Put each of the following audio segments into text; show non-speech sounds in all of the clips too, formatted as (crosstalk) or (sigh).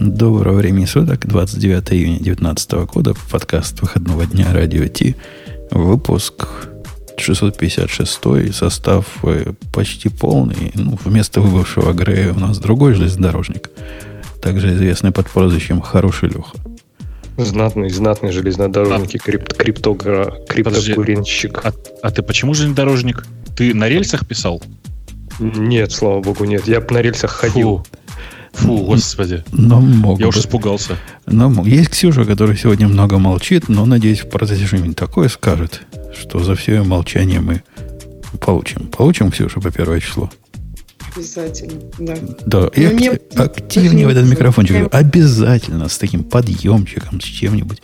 Доброго времени суток, 29 июня 2019 года, подкаст выходного дня Радио Ти, выпуск 656, состав э, почти полный. Ну, вместо выбывшего Грея у нас другой железнодорожник, также известный под прозвищем Хороший Леха. Знатный, знатный железнодорожник и крип, криптогра, криптокуренщик. А, а ты почему железнодорожник? Ты на рельсах писал? Нет, слава богу, нет. Я на рельсах ходил. Фу. Фу, господи. Но могут. Я уже испугался. Но есть Ксюша, которая сегодня много молчит, но, надеюсь, в процессе что-нибудь такое скажет, что за все ее молчание мы получим. Получим, Ксюша, по первое число? Обязательно, да. Да, и Но не- акти- активнее в этот микрофончик. Обязательно, с таким подъемчиком, с чем-нибудь.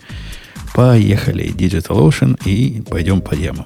Поехали, Digital Ocean, и пойдем по ямам.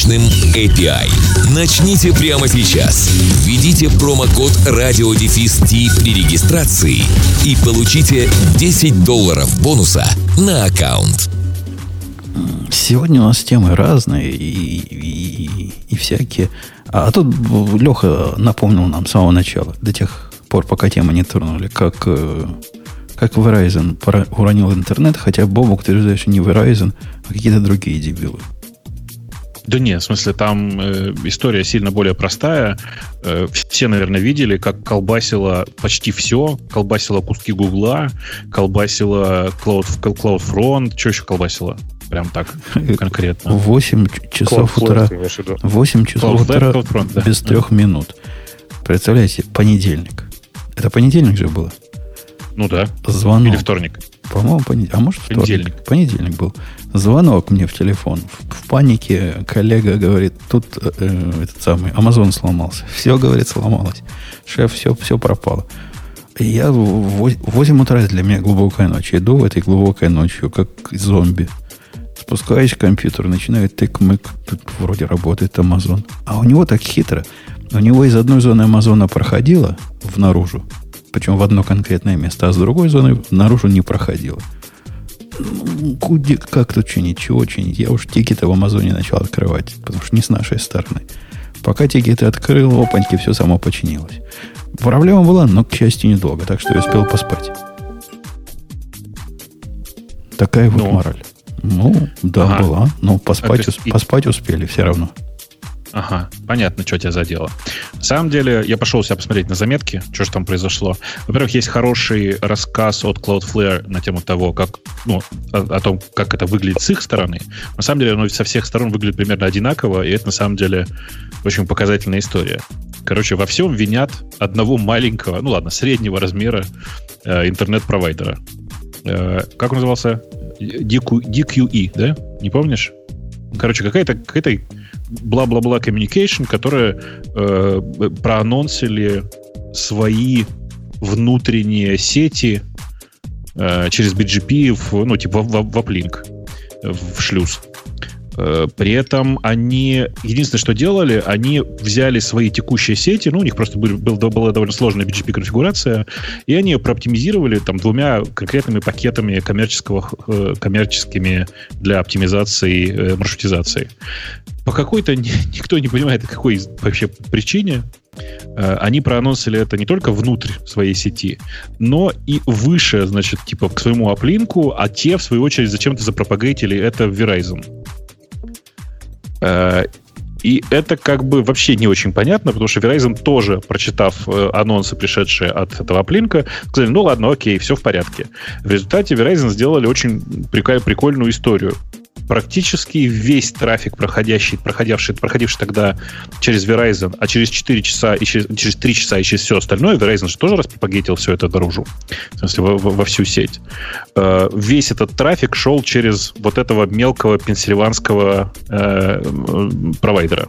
мощным API. Начните прямо сейчас. Введите промокод RadioDefist при регистрации и получите 10 долларов бонуса на аккаунт. Сегодня у нас темы разные и, и- и всякие. А тут Леха напомнил нам с самого начала, до тех пор, пока темы не тронули, как, э, как Verizon уронил интернет, хотя Бобук утверждает, что не Verizon, а какие-то другие дебилы. Да нет, в смысле, там э, история сильно более простая. Э, все, наверное, видели, как колбасило почти все. Колбасило куски Гугла, колбасило Cloud, CloudFront. Что еще колбасило? Прям так, конкретно. 8 часов Cloudflare, утра. ты имеешь в виду? 8 часов Cloudflare, утра CloudFront, да. без трех минут. Представляете, понедельник. Это понедельник же было? Ну да. Звонок. Или вторник. По-моему, понедельник. А может, вторник? Понедельник. Понедельник был. Звонок мне в телефон. В, в панике коллега говорит, тут э, этот самый Amazon сломался. Все, говорит, сломалось. Шеф, все, все пропало. И я в во- 8 утра для меня глубокая ночь. Иду в этой глубокой ночью, как зомби. Спускаюсь в компьютер, начинаю тык-мык. Тут вроде работает Amazon. А у него так хитро. У него из одной зоны Амазона проходило в наружу, причем в одно конкретное место, а с другой зоны наружу не проходило. Ну, куди- как тут чинить, чего чинить? Я уж тикеты в Амазоне начал открывать, потому что не с нашей стороны. Пока тикеты открыл, опаньки, все само починилось. Проблема была, но, к счастью, недолго, так что я успел поспать. Такая вот Ну. мораль. Ну, да, Ага. была. Но поспать, А, есть поспать успели все равно. Ага, понятно, что тебя задело. На самом деле, я пошел себя посмотреть на заметки, что же там произошло. Во-первых, есть хороший рассказ от Cloudflare на тему того, как, ну, о, о том, как это выглядит с их стороны. На самом деле, оно со всех сторон выглядит примерно одинаково, и это на самом деле очень показательная история. Короче, во всем винят одного маленького, ну ладно, среднего размера э, интернет-провайдера. Э, как он назывался? DQ, DQE, да? Не помнишь? Короче, какая-то какая бла-бла-бла communication, которая э, проанонсили свои внутренние сети э, через BGP, в, ну, типа в, в uplink, в шлюз. Э, При этом они, единственное, что делали, они взяли свои текущие сети, ну, у них просто был, был- была довольно сложная BGP-конфигурация, и они ее прооптимизировали там двумя конкретными пакетами коммерческого, э, коммерческими для оптимизации э, маршрутизации. По какой-то ни- (laughs) никто не понимает, какой вообще причине э, они проанонсили это не только внутрь своей сети, но и выше, значит, типа к своему оплинку, а те, в свою очередь, зачем-то запропагатили это в Verizon. Э, И это как бы вообще не очень понятно, потому что Verizon тоже, прочитав э, анонсы, пришедшие от этого оплинка, сказали, ну ладно, окей, все в порядке. В результате Verizon сделали очень прикольную историю. Практически весь трафик, проходящий, проходивший, проходивший тогда через Verizon, а через 4 часа и через, через 3 часа и через все остальное, Verizon же тоже распропагетил все это наружу. В смысле, во, во- всю сеть. Э, весь этот трафик шел через вот этого мелкого пенсильванского э, провайдера.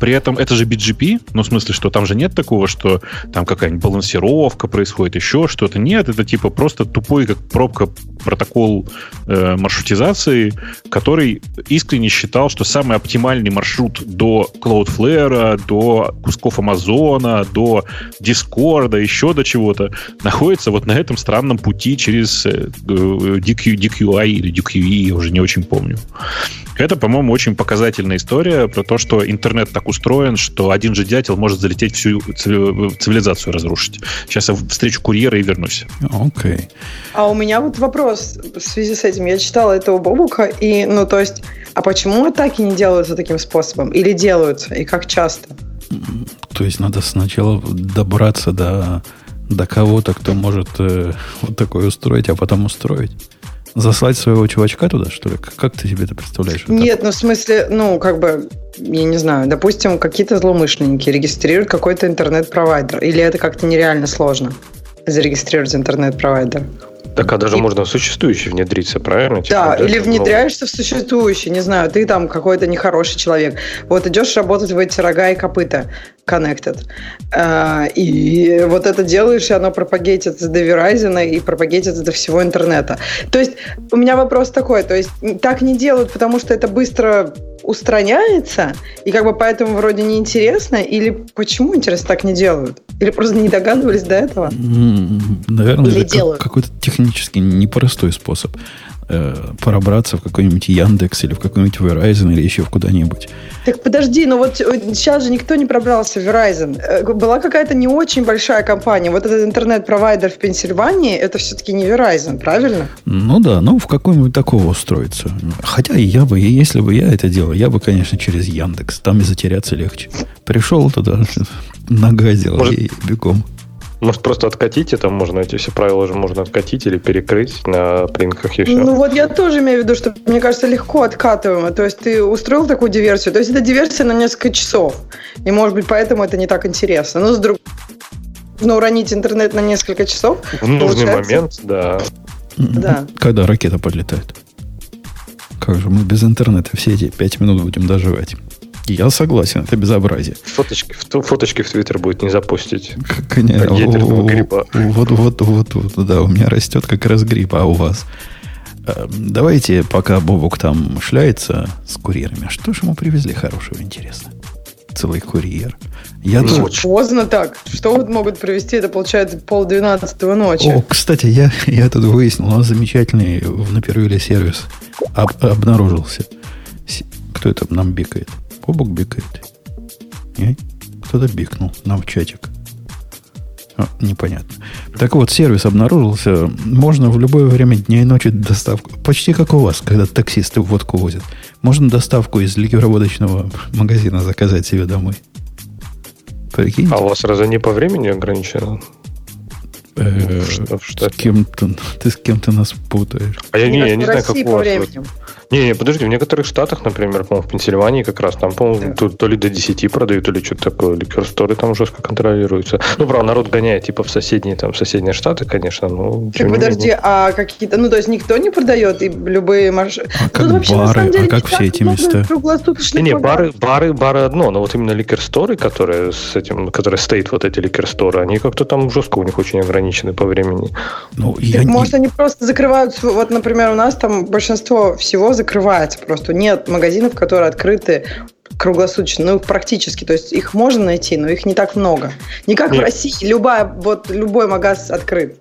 При этом это же BGP, ну, в смысле, что там же нет такого, что там какая-нибудь балансировка происходит, еще что-то. Нет, это типа просто тупой, как пробка, протокол э, маршрутизации, который искренне считал, что самый оптимальный маршрут до Cloudflare, до кусков Амазона, до Дискорда, еще до чего-то, находится вот на этом странном пути через э, DQ, DQI или DQE, я уже не очень помню. Это, по-моему, очень показательная история про то, что интернет так устроен, что один же дятел может залететь всю цивилизацию разрушить. Сейчас я встречу курьера и вернусь. Окей. Okay. А у меня вот вопрос в связи с этим. Я читала этого Бобука, и, ну, то есть, а почему атаки не делаются таким способом? Или делаются? И как часто? То есть надо сначала добраться до, до кого-то, кто может э, вот такое устроить, а потом устроить. Заслать своего чувачка туда, что ли? Как ты себе это представляешь? Нет, ну в смысле, ну, как бы, я не знаю, допустим, какие-то злоумышленники регистрируют какой-то интернет-провайдер. Или это как-то нереально сложно зарегистрировать интернет-провайдер? Так, а даже и... можно в существующий внедриться, правильно? Типа, да, или внедряешься в существующий, не знаю, ты там какой-то нехороший человек. Вот идешь работать в эти рога и копыта connected. А, и вот это делаешь, и оно пропагетит до Verizon и пропагетит до всего интернета. То есть у меня вопрос такой, то есть так не делают, потому что это быстро устраняется, и как бы поэтому вроде неинтересно, или почему, интересно, так не делают? Или просто не догадывались до этого? Наверное, или это как, какой-то технически непростой способ э, пробраться в какой-нибудь Яндекс или в какой-нибудь Verizon или еще в куда-нибудь. Так подожди, ну вот сейчас же никто не пробрался в Verizon. Э, была какая-то не очень большая компания. Вот этот интернет-провайдер в Пенсильвании, это все-таки не Verizon, правильно? Ну да, ну в какой-нибудь такого устроиться. Хотя я бы, если бы я это делал, я бы, конечно, через Яндекс. Там и затеряться легче. Пришел туда, (laughs) нагадил Может... и бегом. Может, просто откатить это можно, эти все правила же можно откатить или перекрыть на плинках и все. Ну вот я тоже имею в виду, что, мне кажется, легко откатываемо. То есть ты устроил такую диверсию, то есть это диверсия на несколько часов. И, может быть, поэтому это не так интересно. Но с другой нужно уронить интернет на несколько часов. В нужный момент, да. Да. Когда ракета подлетает. Как же мы без интернета все эти пять минут будем доживать? Я согласен, это безобразие. Фоточки, фоточки в Твиттер будет не запустить. Конечно. Вот, вот, вот, вот, да, у меня растет как раз грипп, а у вас? Эм, давайте, пока Бобук там шляется с курьерами, что же ему привезли хорошего, интересно? Целый курьер. Я ну, тоже... Поздно так. Что вот могут привезти? Это получается полдвенадцатого ночи. О, кстати, я, я тут выяснил, у нас замечательный в Напервиле сервис об, обнаружился. Кто это нам бикает? Бобок бикает. Нет? Кто-то бикнул нам в чатик. А, непонятно. Так вот, сервис обнаружился. Можно в любое время дня и ночи доставку. Почти как у вас, когда таксисты водку возят. Можно доставку из ликероводочного магазина заказать себе домой. Прикиньте. А у вас разве не по времени ограничено? Э, с кем-то, ты с кем-то нас путаешь. А я не, я не знаю, как у вас. Не, не, подожди, в некоторых штатах, например, по в Пенсильвании как раз, там, по-моему, да. то, то ли до 10 продают, то ли что-то такое. Ликер-сторы там жестко контролируются. Ну, правда, народ гоняет, типа, в соседние, там, в соседние штаты, конечно, но... Так, подожди, менее. а какие-то... Ну, то есть никто не продает, и любые маршруты... А как вообще, бары, деле, а как все эти места? Не, не, бары, бары, бары одно, но вот именно ликер-сторы, которые с этим, которые стоит вот эти ликер-сторы, они как-то там жестко у них очень ограничены по времени. Ну, я. Может, они просто закрывают... Вот, например, у нас там большинство всего закрывается просто нет магазинов, которые открыты круглосуточно, ну, практически, то есть их можно найти, но их не так много. Не как Нет. в России, любая, вот любой магаз открыт.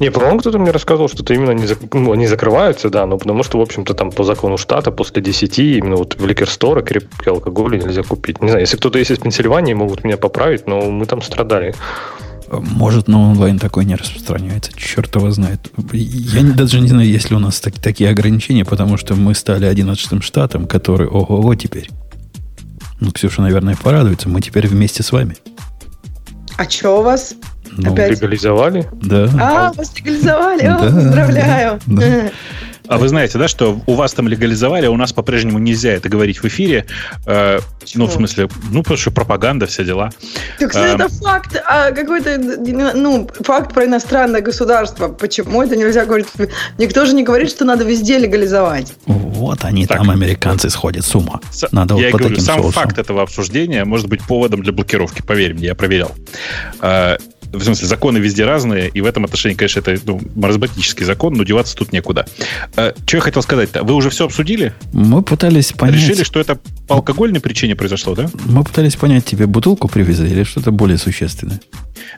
Не, по-моему, кто-то мне рассказывал, что это именно не, зак... ну, они закрываются, да, но потому что, в общем-то, там по закону штата после 10 именно вот в ликер-сторы крепкий алкоголь нельзя купить. Не знаю, если кто-то есть из Пенсильвании, могут меня поправить, но мы там страдали. Может, на онлайн такой не распространяется. Черт его знает. Я даже не знаю, есть ли у нас так, такие ограничения, потому что мы стали 11 штатом, который ого-го теперь. Ну, Ксюша, наверное, порадуется. Мы теперь вместе с вами. А что у вас? Ну, Опять? легализовали? Да. А, вас легализовали? О, поздравляю. А вы знаете, да, что у вас там легализовали, а у нас по-прежнему нельзя это говорить в эфире. Э, ну, в смысле, ну, потому что пропаганда, все дела. Так э, это факт, а какой-то, ну, факт про иностранное государство. Почему это нельзя говорить? Никто же не говорит, что надо везде легализовать. Вот они так. там, американцы, сходят с ума. Надо я вот говорю, сам соусом. факт этого обсуждения может быть поводом для блокировки, поверь мне, я проверял. Э, в смысле, законы везде разные, и в этом отношении, конечно, это ну, маразматический закон, но деваться тут некуда. А, что я хотел сказать-то? Вы уже все обсудили? Мы пытались понять... Решили, что это по алкогольной причине произошло, да? Мы пытались понять, тебе бутылку привезли или что-то более существенное?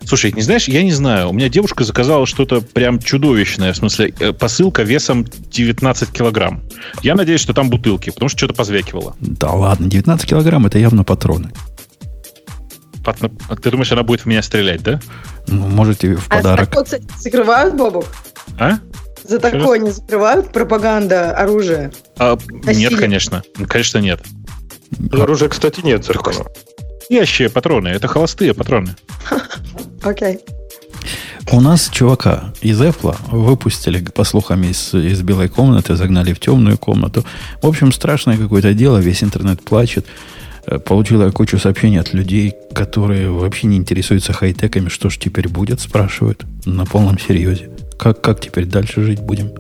Слушай, не знаешь, я не знаю. У меня девушка заказала что-то прям чудовищное. В смысле, э, посылка весом 19 килограмм. Я надеюсь, что там бутылки, потому что что-то позвякивало. Да ладно, 19 килограмм это явно патроны. Ты думаешь, она будет в меня стрелять, да? Ну, можете в подарок. А за такое, закрывают, Бобок? А? За такое не закрывают пропаганда оружия? А, нет, конечно. Конечно, нет. Оружия, кстати, нет закона. Настоящие патроны. Это холостые патроны. (laughs) Окей. У нас чувака из Apple выпустили, по слухам, из, из белой комнаты, загнали в темную комнату. В общем, страшное какое-то дело, весь интернет плачет. Э, получила кучу сообщений от людей, которые вообще не интересуются хай-теками. Что ж теперь будет, спрашивают на полном серьезе. Как, как теперь дальше жить будем?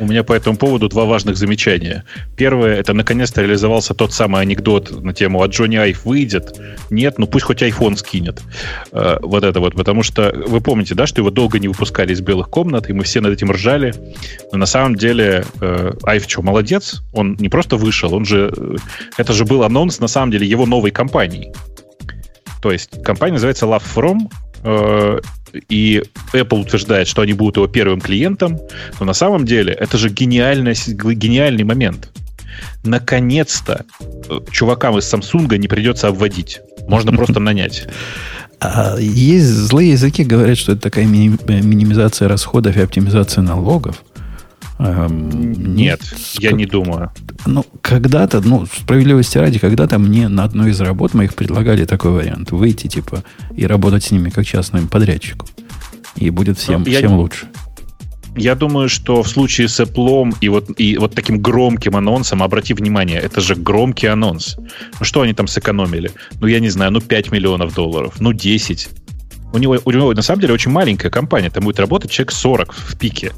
У меня по этому поводу два важных замечания. Первое, это наконец-то реализовался тот самый анекдот на тему «А Джонни Айв выйдет?» Нет, ну пусть хоть iPhone скинет. Э, вот это вот, потому что вы помните, да, что его долго не выпускали из белых комнат, и мы все над этим ржали. Но на самом деле э, Айв что, молодец? Он не просто вышел, он же... Э, это же был анонс, на самом деле, его новой компании. То есть компания называется Love From, э, и Apple утверждает, что они будут его первым клиентом, но на самом деле это же гениальный, гениальный момент. Наконец-то э, чувакам из Samsung не придется обводить. Можно просто (laughs) нанять. А есть злые языки, говорят, что это такая минимизация расходов и оптимизация налогов. Эм, Нет, я не думаю. Ну, когда-то, ну, справедливости ради, когда-то мне на одной из работ моих предлагали такой вариант. Выйти, типа, и работать с ними как частному подрядчику. И будет всем, ну, всем лучше. Я думаю, что в случае с Apple и вот, и вот таким громким анонсом, обрати внимание, это же громкий анонс. Ну что они там сэкономили? Ну, я не знаю, ну 5 миллионов долларов, ну 10. У него, у него на самом деле очень маленькая компания, там будет работать человек 40 в пике.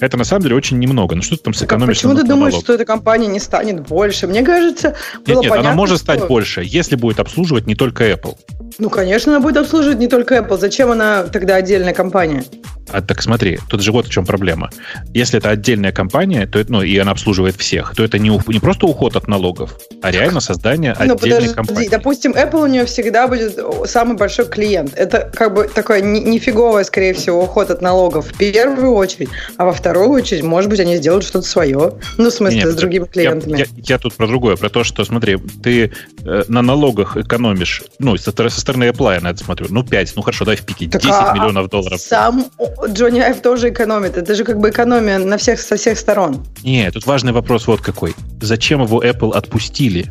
Это на самом деле очень немного. Ну что ты там сэкономишь? Почему ты думаешь, налог? что эта компания не станет больше? Мне кажется, было нет, нет, понятно, она может что... стать больше, если будет обслуживать не только Apple. Ну, конечно, она будет обслуживать не только Apple. Зачем она тогда отдельная компания? А так смотри, тут же вот в чем проблема. Если это отдельная компания, то это, ну, и она обслуживает всех, то это не, не просто уход от налогов, а реально создание ну, отдельной подожди, компании. Допустим, Apple у нее всегда будет самый большой клиент. Это как бы такой нифиговый, скорее всего, уход от налогов в первую очередь, а во вторую очередь, может быть, они сделают что-то свое. Ну, в смысле, Нет, с другими клиентами. Я, я, я тут про другое, про то, что, смотри, ты э, на налогах экономишь, ну, со, со стороны Apple я на это смотрю, ну, 5, ну, хорошо, дай в пике, так 10 а миллионов долларов. Сам Джонни Айв тоже экономит. Это же как бы экономия на всех, со всех сторон. Нет, тут важный вопрос вот какой. Зачем его Apple отпустили?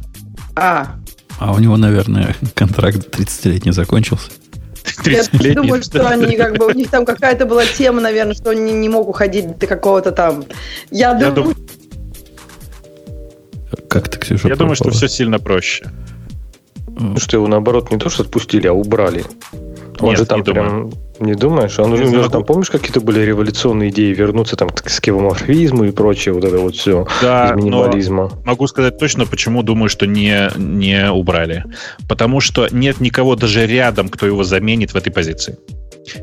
А. А у него, наверное, контракт 30-летний закончился. (laughs) Я думаю, что они как бы, у них там какая-то была тема, наверное, что они не мог уходить до какого-то там. Я, Я думаю... Как ты, Ксюша, Я думаю, что все сильно проще. Что его наоборот не то, что отпустили, а убрали. Он Нет, же там прям... Думаю. Не думаешь? Он уже, могу... там, помнишь, какие-то были революционные идеи вернуться там к скевоморфизму и прочее, вот это вот все да, из минимализма. могу сказать точно, почему думаю, что не, не убрали. Потому что нет никого даже рядом, кто его заменит в этой позиции.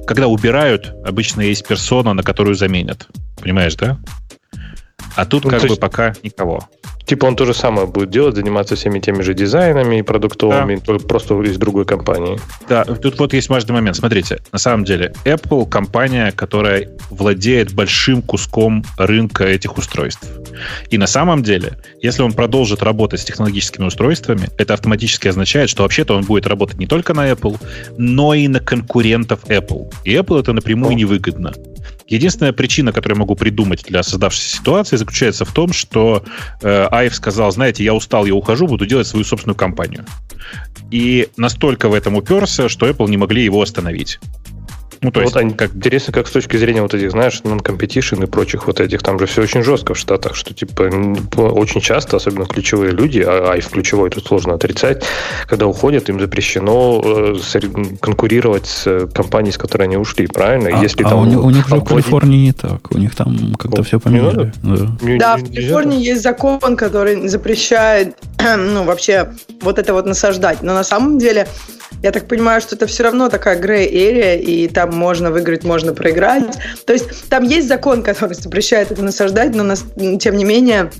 Когда убирают, обычно есть персона, на которую заменят. Понимаешь, да? А тут ну, как бы есть... пока никого. Типа он то же самое будет делать, заниматься всеми теми же дизайнами и продуктовыми, да. только просто из другой компании. Да, тут вот есть важный момент. Смотрите, на самом деле Apple компания, которая владеет большим куском рынка этих устройств. И на самом деле, если он продолжит работать с технологическими устройствами, это автоматически означает, что вообще-то он будет работать не только на Apple, но и на конкурентов Apple. И Apple это напрямую невыгодно. Единственная причина, которую я могу придумать для создавшейся ситуации, заключается в том, что э, Айв сказал, знаете, я устал, я ухожу, буду делать свою собственную компанию. И настолько в этом уперся, что Apple не могли его остановить. Ну, то есть, вот они, как, интересно, как с точки зрения вот этих, знаешь, non-competition и прочих вот этих, там же все очень жестко в Штатах, что, типа, очень часто, особенно ключевые люди, а, а и в ключевой тут сложно отрицать, когда уходят, им запрещено э, конкурировать с э, компанией, с которой они ушли, правильно? А, Если а там, у, них, у них же в Калифорнии не так, у них там как-то все поменяли. Да, не, да не, в Калифорнии не есть закон, который запрещает, (clears throat) ну, вообще вот это вот насаждать, но на самом деле я так понимаю, что это все равно такая грей эрия, и там можно выиграть, можно проиграть. То есть там есть закон, который запрещает это насаждать, но нас, тем не менее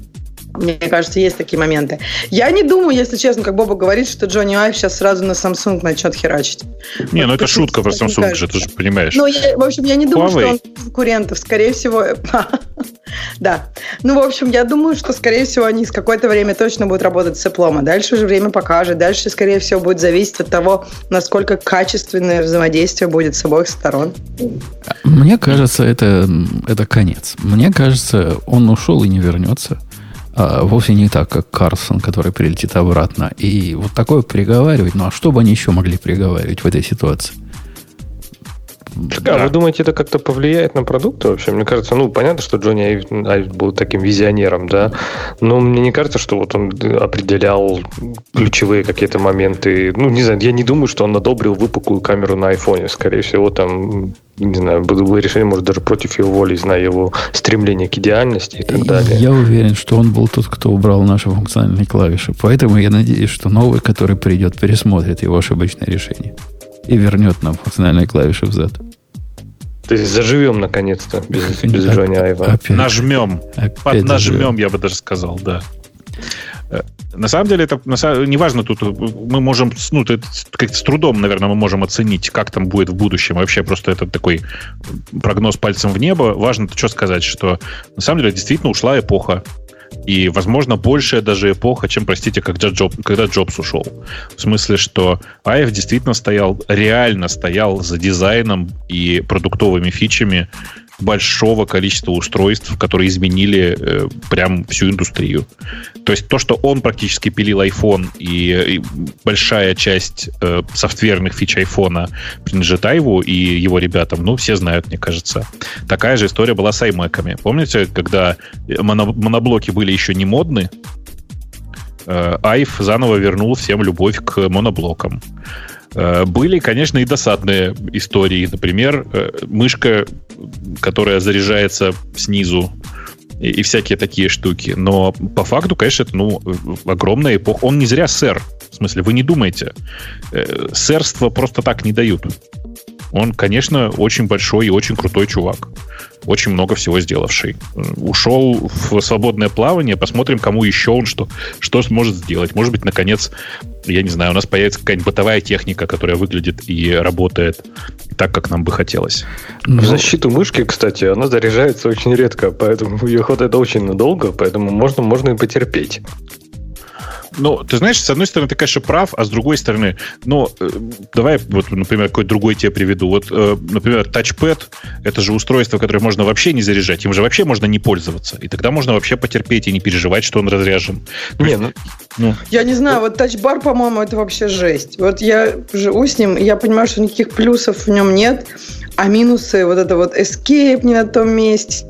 мне кажется, есть такие моменты. Я не думаю, если честно, как Боба говорит, что Джонни Айв сейчас сразу на Samsung начнет херачить. Не, вот ну это шутка про Samsung же, ты же понимаешь. Ну, я, в общем, я не думаю, Huawei. что он конкурентов. Скорее всего, (laughs) да. Ну, в общем, я думаю, что, скорее всего, они с какое-то время точно будут работать с Apple. А дальше уже время покажет. Дальше, скорее всего, будет зависеть от того, насколько качественное взаимодействие будет с обоих сторон. Мне кажется, это, это конец. Мне кажется, он ушел и не вернется а, вовсе не так, как Карсон, который прилетит обратно. И вот такое приговаривать, ну а что бы они еще могли приговаривать в этой ситуации? Так, да. а вы думаете, это как-то повлияет на продукты вообще? Мне кажется, ну, понятно, что Джонни Айв, Айв был таким визионером, да, но мне не кажется, что вот он определял ключевые какие-то моменты. Ну, не знаю, я не думаю, что он одобрил выпуклую камеру на айфоне. Скорее всего, там не знаю, было решение, может, даже против его воли, зная его стремление к идеальности и так далее. Я уверен, что он был тот, кто убрал наши функциональные клавиши. Поэтому я надеюсь, что новый, который придет, пересмотрит его ошибочное решение. И вернет нам функциональные клавиши взад. То есть заживем наконец-то без, без Джонни Айва. Опять, нажмем. Опять Под нажмем, я бы даже сказал, да. Э, на самом деле, это неважно, тут мы можем, ну, это как-то с трудом, наверное, мы можем оценить, как там будет в будущем. Вообще просто это такой прогноз пальцем в небо. Важно что сказать, что на самом деле действительно ушла эпоха. И, возможно, большая даже эпоха, чем, простите, когда, Джоб, когда Джобс ушел. В смысле, что Аев действительно стоял, реально стоял за дизайном и продуктовыми фичами большого количества устройств, которые изменили э, прям всю индустрию. То есть то, что он практически пилил iPhone, и, и большая часть э, софтверных фич iPhone принадлежит Айву и его ребятам, ну, все знают, мне кажется. Такая же история была с iMac. Помните, когда моно- моноблоки были еще не модны, э, Айв заново вернул всем любовь к моноблокам. Э, были, конечно, и досадные истории. Например, э, мышка, которая заряжается снизу, и, всякие такие штуки. Но по факту, конечно, это ну, огромная эпоха. Он не зря сэр. В смысле, вы не думаете. Э, сэрство просто так не дают. Он, конечно, очень большой и очень крутой чувак. Очень много всего сделавший. Ушел в свободное плавание. Посмотрим, кому еще он что, что сможет сделать. Может быть, наконец, я не знаю, у нас появится какая-нибудь бытовая техника, которая выглядит и работает так, как нам бы хотелось. В защиту мышки, кстати, она заряжается очень редко, поэтому ее хватает очень надолго, поэтому можно, можно и потерпеть. Ну, ты знаешь, с одной стороны, ты, конечно, прав, а с другой стороны, ну, э, давай вот, например, какой другой тебе приведу. Вот, э, например, тачпэд — это же устройство, которое можно вообще не заряжать, им же вообще можно не пользоваться. И тогда можно вообще потерпеть и не переживать, что он разряжен. Не, ну, ну. Я не знаю, вот тачбар, по-моему, это вообще жесть. Вот я живу с ним, я понимаю, что никаких плюсов в нем нет, а минусы, вот это вот escape не на том месте,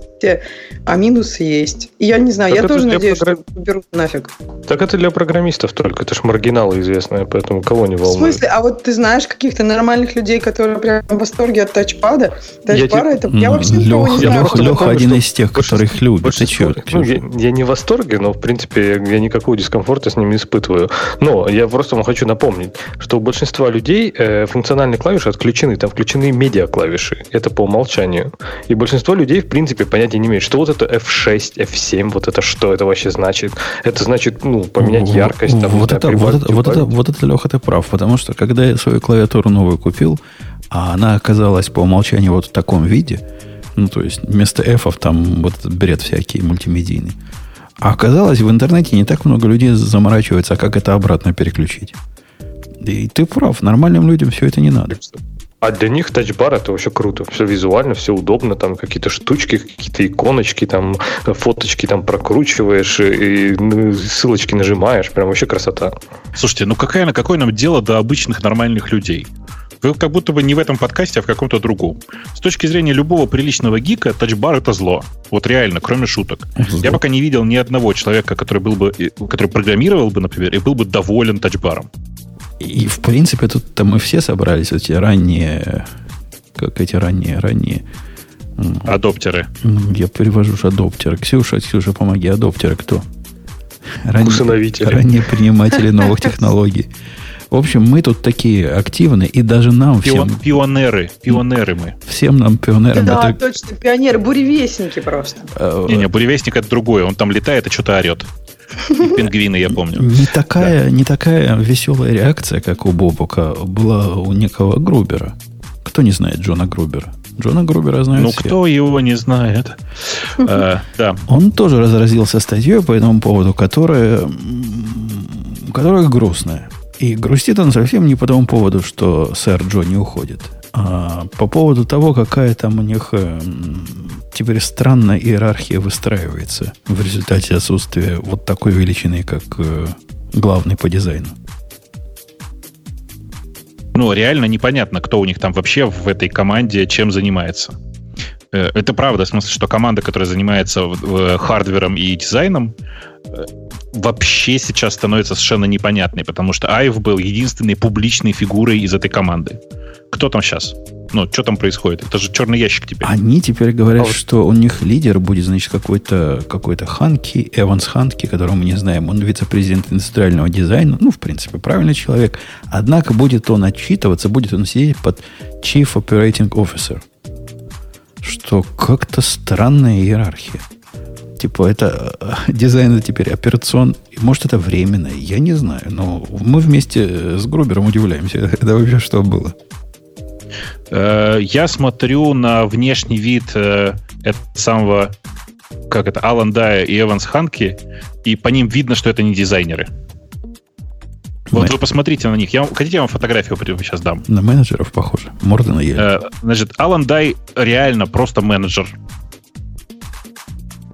а минусы есть. И я не знаю, так я тоже надеюсь, программ... что уберут нафиг. Так это для программистов только, это ж маргиналы известные, поэтому кого не волнует. В смысле? А вот ты знаешь каких-то нормальных людей, которые прям в восторге от тачпада? Тачпара я, это... Я вообще Леха, не знаю. Леха, один из тех, которых любит. Ты че? Ну, я, я не в восторге, но, в принципе, я никакого дискомфорта с ним не испытываю. Но я просто вам хочу напомнить, что у большинства людей э, функциональные клавиши отключены, там включены медиа-клавиши. Это по умолчанию. И большинство людей, в принципе, понятия не имеют, что вот это F6, F7, вот это что это вообще значит? Это значит, ну, поменять яркость. Там, вот, это, вот, это, вот, это, вот это, Леха, ты прав, потому что когда я свою клавиатуру новую купил, а она оказалась по умолчанию вот в таком виде, ну, то есть вместо F там вот бред всякий мультимедийный. А оказалось, в интернете не так много людей заморачивается, а как это обратно переключить. И ты прав, нормальным людям все это не надо. А для них тачбар это вообще круто. Все визуально, все удобно, там какие-то штучки, какие-то иконочки, там фоточки там прокручиваешь и ну, ссылочки нажимаешь. Прям вообще красота. Слушайте, ну какая, на какое нам дело до обычных нормальных людей? Вы как будто бы не в этом подкасте, а в каком-то другом. С точки зрения любого приличного гика, тачбар это зло. Вот реально, кроме шуток. Зло. Я пока не видел ни одного человека, который был бы, который программировал бы, например, и был бы доволен тачбаром. И, в принципе, тут мы все собрались, эти ранние, как эти ранние, ранние... Адоптеры. Я перевожу же адоптеры. Ксюша, Ксюша, помоги, адоптеры кто? Ранние, Усыновители. Ранние приниматели новых технологий. В общем, мы тут такие активные, и даже нам Пион, всем... Пионеры, пионеры мы. Всем нам пионерам. Да, это... точно, пионеры, буревестники просто. Э, Не-не, буревестник это другое, он там летает и что-то орет. (laughs) Пингвины, я помню. Не такая, да. не такая веселая реакция, как у Бобука, была у некого Грубера. Кто не знает Джона Грубера? Джона Грубера знает Ну, все. кто его не знает? (laughs) Э, да. Он тоже разразился статьей по этому поводу, которая, которая грустная. И грустит он совсем не по тому поводу, что сэр Джо не уходит, а по поводу того, какая там у них э, теперь странная иерархия выстраивается в результате отсутствия вот такой величины, как э, главный по дизайну. Ну, реально непонятно, кто у них там вообще в этой команде чем занимается. Э, это правда, в смысле, что команда, которая занимается хардвером и дизайном, вообще сейчас становится совершенно непонятной, потому что Айв был единственной публичной фигурой из этой команды. Кто там сейчас? Ну, что там происходит? Это же черный ящик теперь. Они теперь говорят, а вот... что у них лидер будет, значит, какой-то какой Ханки, Эванс Ханки, которого мы не знаем. Он вице-президент индустриального дизайна. Ну, в принципе, правильный человек. Однако будет он отчитываться, будет он сидеть под Chief Operating Officer. Что как-то странная иерархия. Типа, это э, дизайн это теперь операцион. Может, это временно, я не знаю. Но мы вместе с Грубером удивляемся. (laughs) Это вообще что было? Э, я смотрю на внешний вид э, этого самого, как это, Алан Дая и Эванс Ханки, и по ним видно, что это не дизайнеры. Вот вы посмотрите на них. Я, хотите, я вам фотографию сейчас дам? На менеджеров похоже. Морда на еле. Значит, Алан Дай реально просто менеджер.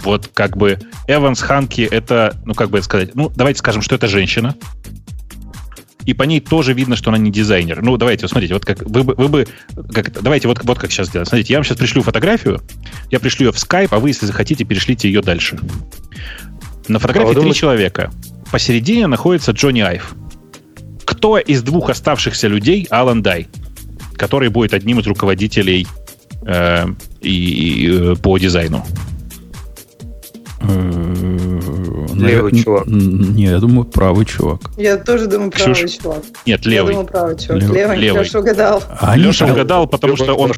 Вот как бы Эванс Ханки это, ну как бы это сказать, ну давайте скажем, что это женщина. И по ней тоже видно, что она не дизайнер. Ну, давайте, вот смотрите, вот как вы бы, вы бы как давайте вот, вот как сейчас сделать. Смотрите, я вам сейчас пришлю фотографию, я пришлю ее в Skype, а вы, если захотите, перешлите ее дальше. На фотографии а три думаете... человека. Посередине находится Джонни Айв. Кто из двух оставшихся людей Алан Дай, который будет одним из руководителей э, и, и, э, по дизайну? Левый Навер... чувак. Не, я думаю, правый чувак. Я тоже думаю, правый Ксюш... чувак. Нет, левый. Я думаю, правый чувак. Лев... Левый, левый. Леша угадал. А Леша угадал, потому что он...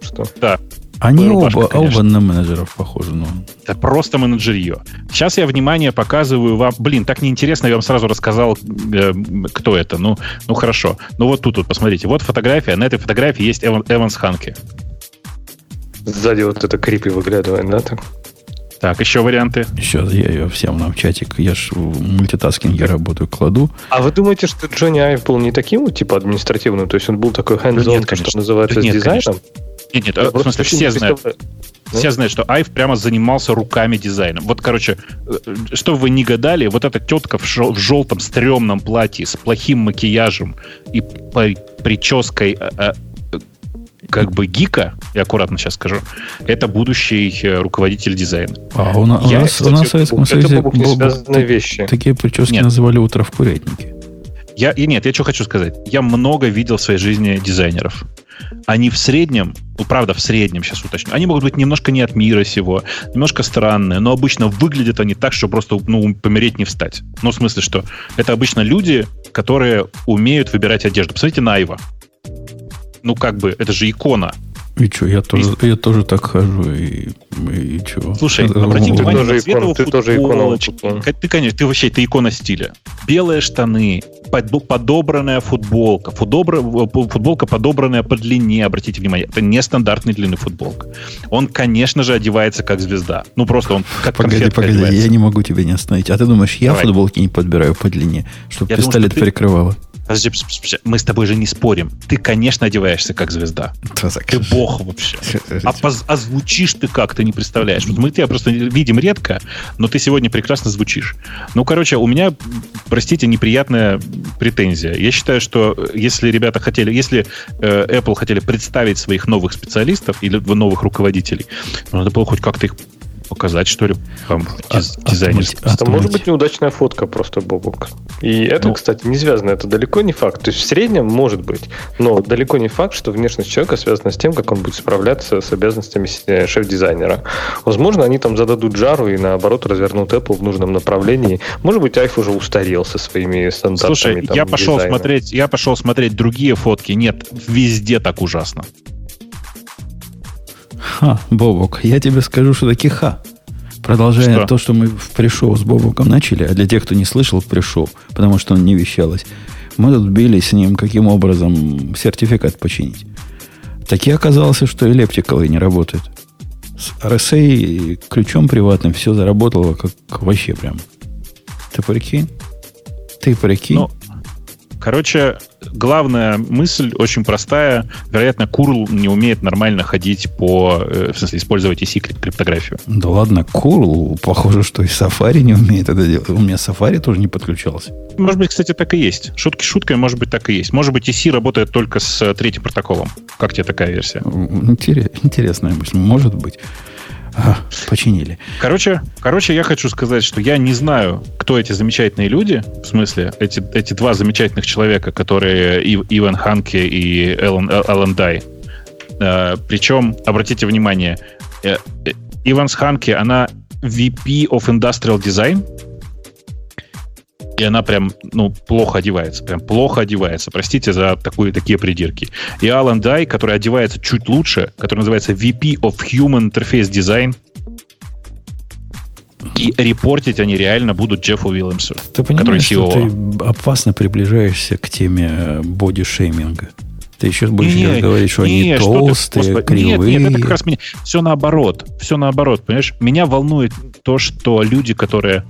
Что? Да. Они рубашка, оба, оба на менеджеров похожи. Но... Это просто менеджерье. Сейчас я внимание показываю вам. Блин, так неинтересно, я вам сразу рассказал, э, кто это. Ну, ну хорошо. Ну вот тут, вот, посмотрите. Вот фотография. На этой фотографии есть Эван, Эванс Ханки. Сзади вот это крипи выглядывает, да? Так? Так, еще варианты. Сейчас я ее всем нам в чатик. Я ж в мультитаскинге работаю, кладу. А вы думаете, что Джонни Айв был не таким, типа, административным? То есть он был такой hands-on, нет, конечно. что называется, нет, с дизайном? Конечно. Нет, нет, в смысле, все знают. Все знают, что Айв прямо занимался руками дизайном. Вот, короче, э, что вы не гадали, вот эта тетка в, жел- в желтом стрёмном платье с плохим макияжем и прической э, э, как бы гика, я аккуратно сейчас скажу, это будущий э, руководитель дизайна. А у, на, я, у нас, кстати, у нас в Советском Союзе был, был, вещи. такие прически нет. называли утро в курятнике. Я, и нет, я что хочу сказать. Я много видел в своей жизни дизайнеров. Они в среднем, ну, правда, в среднем, сейчас уточню, они могут быть немножко не от мира сего, немножко странные, но обычно выглядят они так, что просто, ну, помереть не встать. Ну, в смысле, что это обычно люди, которые умеют выбирать одежду. Посмотрите на Айва ну, как бы, это же икона. И что, я тоже, и... я тоже так хожу, и, и, что? Слушай, это обрати внимание на цветовую ты тоже икона. Ты, конечно, ты вообще, ты икона стиля. Белые штаны, подобранная футболка, футболка подобранная по длине, обратите внимание, это нестандартной длины футболка. Он, конечно же, одевается как звезда. Ну, просто он как Погоди, погоди, одевается. я не могу тебя не остановить. А ты думаешь, я Давай. футболки не подбираю по длине, чтобы я пистолет думаю, прикрывало? Подожди, подожди, мы с тобой же не спорим. Ты, конечно, одеваешься как звезда. Ты бог вообще. А, поз, а звучишь ты как, ты не представляешь. Вот мы тебя просто видим редко, но ты сегодня прекрасно звучишь. Ну, короче, у меня, простите, неприятная претензия. Я считаю, что если ребята хотели, если э, Apple хотели представить своих новых специалистов или новых руководителей, надо было хоть как-то их показать, что ли, вам, диз, а, дизайнерский. Это может быть неудачная фотка просто, Бобок. И это, ну, кстати, не связано, это далеко не факт. То есть в среднем может быть, но далеко не факт, что внешность человека связана с тем, как он будет справляться с обязанностями э, шеф-дизайнера. Возможно, они там зададут жару и, наоборот, развернут Apple в нужном направлении. Может быть, iPhone уже устарел со своими стандартами. Слушай, там, я пошел смотреть, я пошел смотреть другие фотки. Нет, везде так ужасно. Ха, Бобок, я тебе скажу, что таки ха. Продолжая что? то, что мы в пришоу с Бобоком начали, а для тех, кто не слышал в пришоу, потому что он не вещалось, мы тут били с ним, каким образом сертификат починить. Так и оказалось, что эллиптикалы не работают. С RSA ключом приватным все заработало как вообще прям. Ты прикинь? Ты прикинь? Ну, Короче, главная мысль очень простая. Вероятно, Curl не умеет нормально ходить по... Э, в смысле, использовать и secret криптографию. Да ладно, Curl, похоже, что и Safari не умеет это делать. У меня Safari тоже не подключался. Может быть, кстати, так и есть. Шутки шуткой, может быть, так и есть. Может быть, EC работает только с третьим протоколом. Как тебе такая версия? Интересная мысль. Может быть. А, починили. Короче, короче, я хочу сказать, что я не знаю, кто эти замечательные люди, в смысле, эти, эти два замечательных человека, которые Ив, Иван Ханки и Эллен, Эллен Дай. А, причем, обратите внимание, э, э, Иванс Ханки, она VP of Industrial Design, и она прям, ну, плохо одевается, прям плохо одевается. Простите за такую, такие придирки. И Алан Дай, который одевается чуть лучше, который называется VP of Human Interface Design, и репортить они реально будут Джеффу Уильямсу, ты понимаешь. Что ты опасно приближаешься к теме бодишейминга. Ты еще будешь не, говорить, что не, они толстые, ты, кривые. Нет, нет, это как раз меня... Все наоборот. Все наоборот, понимаешь? Меня волнует то, что люди, которые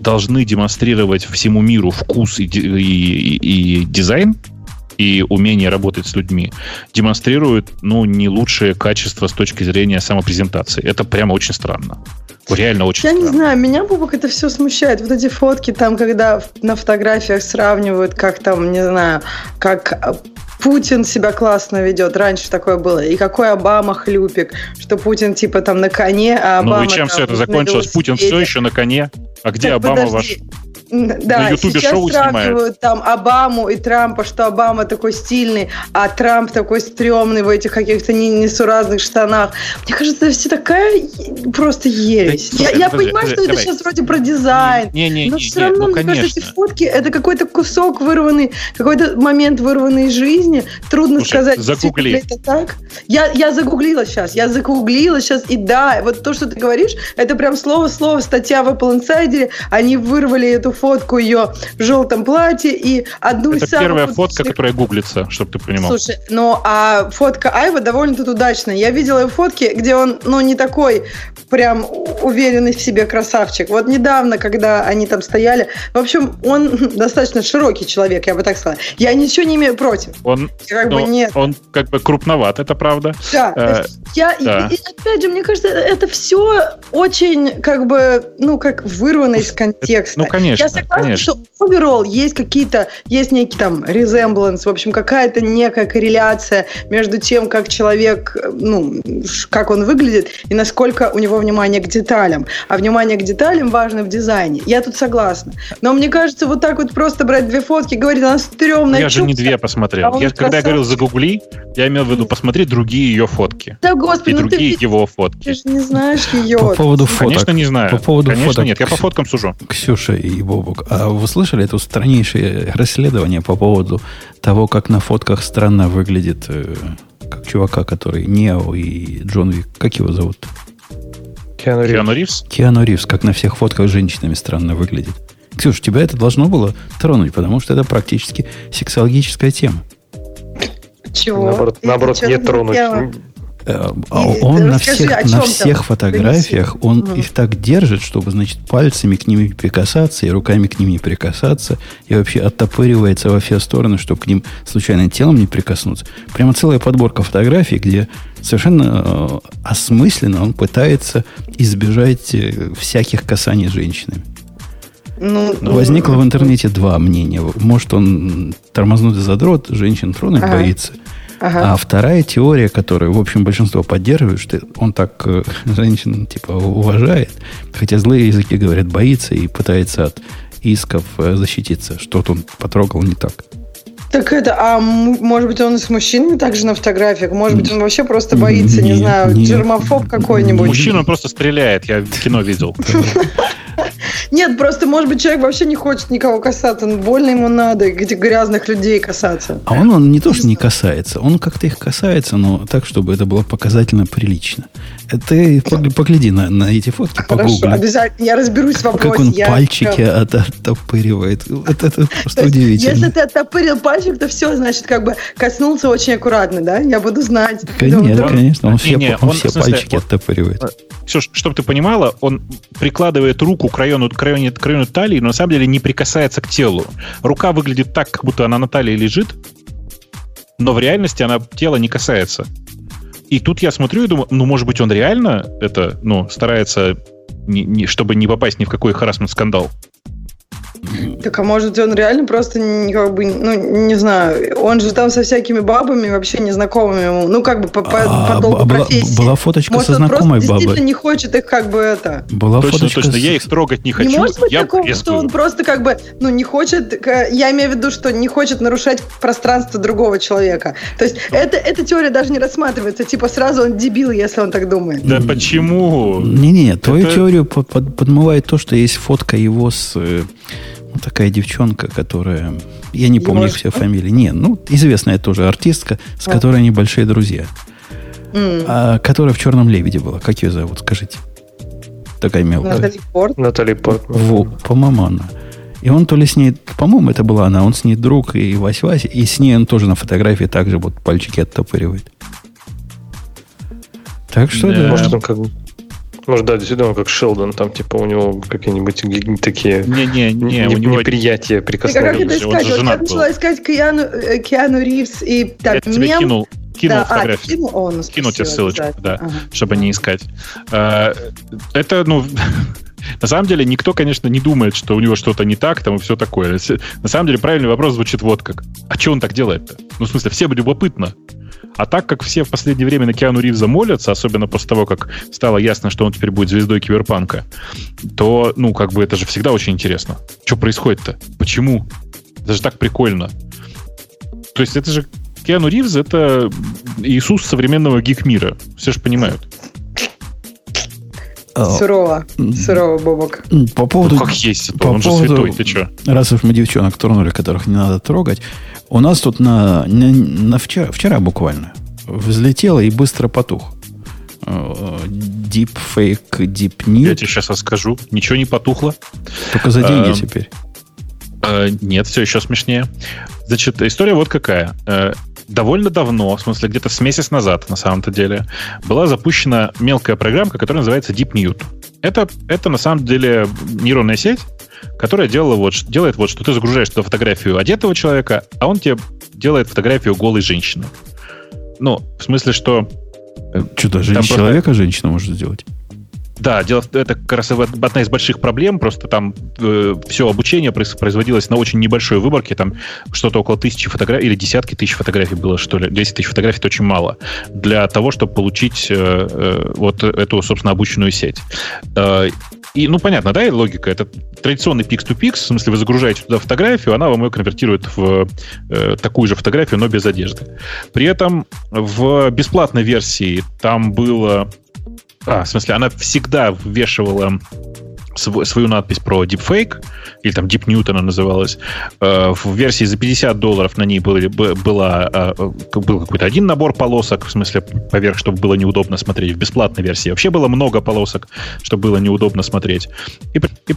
должны демонстрировать всему миру вкус и, и, и дизайн, и умение работать с людьми, демонстрируют, ну, не лучшее качество с точки зрения самопрезентации. Это прямо очень странно. Реально очень Я странно. не знаю, меня, Бубок, это все смущает. Вот эти фотки там, когда на фотографиях сравнивают, как там, не знаю, как Путин себя классно ведет. Раньше такое было. И какой Обама хлюпик, что Путин типа там на коне, а Обама... Ну и чем все это закончилось? Путин все еще на коне? А где так, Обама подожди. ваш? Да, на Ютубе шоу сравнивают там Обаму и Трампа, что Обама такой стильный, а Трамп такой стрёмный в этих каких-то несуразных штанах. Мне кажется, это все такая просто ересь. Да, я, я подожди, понимаю, подожди, что давай. это сейчас вроде про дизайн, не, не, не, но не, все равно, ну, мне конечно. кажется, эти фотки это какой-то кусок вырванный, какой-то момент вырванный из жизни. Трудно Слушай, сказать, загугли. это так. Я, я загуглила сейчас, я загуглила сейчас, и да, вот то, что ты говоришь, это прям слово-слово статья в Apple Insider, они вырвали эту фотку ее в желтом платье и одну Это из самых... первая фотка, которая гуглится, чтобы ты понимал. Слушай, ну а фотка Айва довольно-таки удачная. Я видела фотки, где он, ну, не такой прям уверенный в себе красавчик. Вот недавно, когда они там стояли, в общем, он (laughs) достаточно широкий человек, я бы так сказала. Я ничего не имею против. Он, как бы нет. Он как бы крупноват, это правда. Да. Э, я, да. И, и, опять же, мне кажется, это все очень как бы, ну, как вырвано из контекста. Ну, конечно согласна, конечно. что overall есть какие-то, есть некий там resemblance, в общем, какая-то некая корреляция между тем, как человек, ну, как он выглядит и насколько у него внимание к деталям. А внимание к деталям важно в дизайне. Я тут согласна. Но мне кажется, вот так вот просто брать две фотки и говорить, она стрёмная. Я же не две посмотрел. А я, когда я говорил загугли, я имел в виду посмотреть другие ее фотки. Да, господи, и ну другие ты, его фотки. Ты же не знаешь ее. По поводу фоток. Конечно, не знаю. По поводу Конечно, фоток. нет. Я по фоткам сужу. Ксюша и Бобук, а вы слышали это страннейшее расследование по поводу того, как на фотках странно выглядит э, как чувака, который Нео и Джон Вик. Как его зовут? Киану Ривз. Киану Ривз? Киану Ривз, как на всех фотках с женщинами странно выглядит. Ксюш, тебя это должно было тронуть, потому что это практически сексологическая тема. Чего? Наоборот, наоборот не тронуть. А он на всех, на всех фотографиях, он угу. их так держит, чтобы, значит, пальцами к ним прикасаться и руками к ним не прикасаться, и вообще оттопыривается во все стороны, чтобы к ним случайно телом не прикоснуться. Прямо целая подборка фотографий, где совершенно э, осмысленно он пытается избежать э, всяких касаний с женщинами. Ну, Возникло в интернете два мнения. Может, он тормознутый задрот, женщин тронуть ага. боится – Ага. А вторая теория, которую, в общем, большинство поддерживает, что он так э, (laughs) женщин типа уважает, хотя злые языки говорят, боится и пытается от исков э, защититься, что-то он потрогал не так. Так это, а может быть, он и с мужчинами также на фотографиях? Может быть, он вообще просто боится, не, не знаю, не, джермофоб какой-нибудь? Мужчина просто стреляет, я в кино видел. (laughs) Нет, просто, может быть, человек вообще не хочет никого касаться. Больно ему надо этих грязных людей касаться. А он, он не то, что не касается. Он как-то их касается, но так, чтобы это было показательно прилично. Ты погляди на, на эти фотки, Хорошо, обязательно. Я разберусь в вопросе. Как он я пальчики от, оттопыривает. Это, это просто удивительно. Если ты оттопырил пальчик, то все, значит, как бы коснулся очень аккуратно, да? Я буду знать. Конечно, конечно. Он все, не, он, он все смысле, пальчики оттопыривает. Ксюш, чтобы ты понимала, он прикладывает руку к району, к району, к району талии, но на самом деле не прикасается к телу. Рука выглядит так, как будто она на талии лежит, но в реальности она тело не касается. И тут я смотрю и думаю, ну, может быть, он реально это, ну, старается, не, не, чтобы не попасть ни в какой харасмент скандал. Так а может он реально просто не как бы, ну, не знаю, он же там со всякими бабами вообще незнакомыми ему, ну, как бы по, по, а, по долгу была, профессии. Была фоточка может, со знакомой бабой. действительно не хочет их как бы это. Была точно, фоточка точно, с... я их трогать не хочу. Не может быть я такого, что он просто как бы, ну, не хочет, я имею в виду, что не хочет нарушать пространство другого человека. То есть это, эта теория даже не рассматривается, типа сразу он дебил, если он так думает. Да почему? Не-не, твою это... теорию под, под, подмывает то, что есть фотка его с э, вот такая девчонка, которая... Я не помню их все фамилии. Не, ну, известная тоже артистка, с а. которой они большие друзья. Mm. А, которая в «Черном лебеде» была. Как ее зовут, скажите? Такая мелкая. Натали Порт. Натали Порт. Во, по-моему, она. И он то ли с ней, по-моему, это была она, он с ней друг и Вась-Вась, и с ней он тоже на фотографии также вот пальчики оттопыривает. Так что да. да. Может, он как бы может, да, действительно, как Шелдон, там, типа, у него какие-нибудь такие не, не, не, не, у него... неприятия прикосновения. Как это искать? Вот я начала искать Киану, э, Киану Ривз и так, Я тебе кинул, кинул да, фотографию. А, кинул? О, ну, Кину тебе ссылочку, да, ага. чтобы не искать. А, это, ну, (laughs) на самом деле, никто, конечно, не думает, что у него что-то не так, там и все такое. На самом деле, правильный вопрос звучит вот как. А что он так делает-то? Ну, в смысле, всем любопытно. А так как все в последнее время на Киану Ривза молятся, особенно после того, как стало ясно, что он теперь будет звездой киберпанка, то, ну, как бы это же всегда очень интересно. Что происходит-то? Почему? Это же так прикольно. То есть это же Киану Ривз — это Иисус современного гик-мира. Все же понимают. Сурово. Сурово, Бобок. По поводу... Ну, как есть, по он поводу, же святой, ты что? Раз уж мы девчонок тронули, которых не надо трогать, у нас тут на, на, на вчера, вчера буквально взлетело и быстро потух. Deepfake, Deep New. Я тебе сейчас расскажу. Ничего не потухло. Только за деньги а, теперь. А, нет, все еще смешнее. Значит, история вот какая. Э, довольно давно, в смысле где-то с месяц назад, на самом-то деле, была запущена мелкая программка, которая называется DeepNewt. Это, это на самом деле нейронная сеть, которая делала вот, делает вот, что ты загружаешь туда фотографию одетого человека, а он тебе делает фотографию голой женщины. Ну, в смысле, что... Что-то же человека просто... женщина может сделать. Да, дело это как раз одна из больших проблем. Просто там э, все обучение производилось на очень небольшой выборке. Там что-то около тысячи фотографий или десятки тысяч фотографий было, что ли. 10 тысяч фотографий это очень мало для того, чтобы получить э, э, вот эту, собственно, обученную сеть. Э, и, ну, понятно, да, логика. Это традиционный pix-to-pix, в смысле, вы загружаете туда фотографию, она вам ее конвертирует в э, такую же фотографию, но без одежды. При этом в бесплатной версии там было а, в смысле, она всегда ввешивала свою надпись про deepfake, или там Deep Newton она называлась, э, в версии за 50 долларов на ней были, была, э, был какой-то один набор полосок, в смысле поверх, чтобы было неудобно смотреть. В бесплатной версии вообще было много полосок, чтобы было неудобно смотреть. И, и...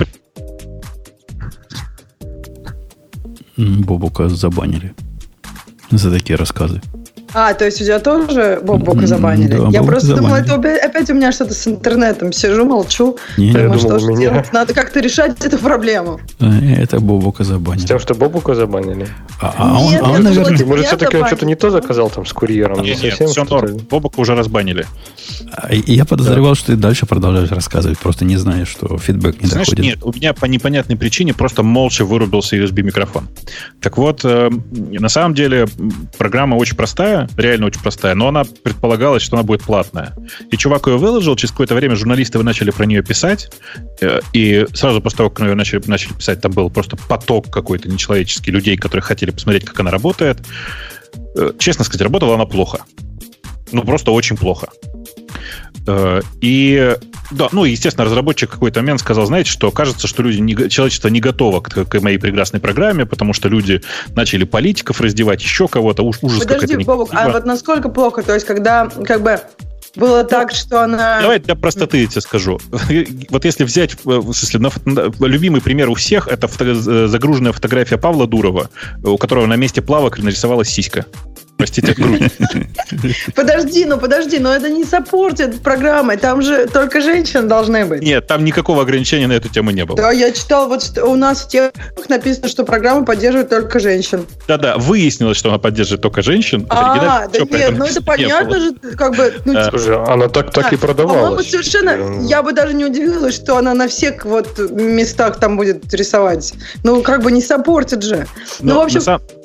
Бобука забанили за такие рассказы. А, то есть у тебя тоже Бобока забанили? Да, Я просто забанили. думала, это опять у меня что-то с интернетом. Сижу, молчу. Не, думаю, что же делать? Надо как-то решать эту проблему. Э, это Бобука забанили. С тем, что Бобука забанили? А, а он, а он наверное... Может, все-таки он что-то не то заказал там с курьером? Не, нет, совсем, все норм. Бобука уже разбанили. А, я подозревал, да. что ты дальше продолжаешь рассказывать, просто не знаешь, что фидбэк не Знаешь, доходит. Нет, у меня по непонятной причине просто молча вырубился USB-микрофон. Так вот, э, на самом деле программа очень простая, реально очень простая, но она предполагалась, что она будет платная. И чувак ее выложил, через какое-то время журналисты начали про нее писать, э, и сразу после того, как ее начали, начали писать, там был просто поток какой-то нечеловеческий людей, которые хотели посмотреть, как она работает. Э, честно сказать, работала она плохо. Ну, просто очень плохо. Э, и да, ну, естественно, разработчик в какой-то момент сказал, знаете, что кажется, что люди не, человечество не готово к, к моей прекрасной программе, потому что люди начали политиков раздевать, еще кого-то, уж ужас Подожди, Бобок, а вот насколько плохо? То есть, когда как бы было ну, так, что она... Давай для простоты я тебе скажу. (laughs) Вот если взять, в смысле, на, на, любимый пример у всех, это фото, загруженная фотография Павла Дурова, у которого на месте плавок нарисовалась сиська. Простите, грудь. (laughs) Подожди, ну подожди, но это не саппортит программы, там же только женщины должны быть. Нет, там никакого ограничения на эту тему не было. Да, я читал, вот у нас в темах написано, что программа поддерживает только женщин. Да-да, выяснилось, что она поддерживает только женщин. А, да нет, ну это понятно же, как бы... Ну, а, Слушай, она так, так и продавалась. совершенно, я бы даже не удивилась, что она на всех вот местах там будет рисовать. Ну, как бы не саппортит же. Ну, в общем...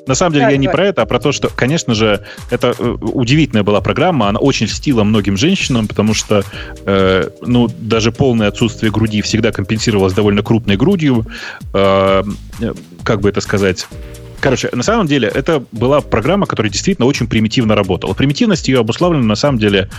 На самом деле да, я не про это, а про то, что, конечно же, это э, удивительная была программа, она очень льстила многим женщинам, потому что, э, ну, даже полное отсутствие груди всегда компенсировалось довольно крупной грудью. Э, как бы это сказать? Короче, на самом деле, это была программа, которая действительно очень примитивно работала. Примитивность ее обуславлена, на самом деле,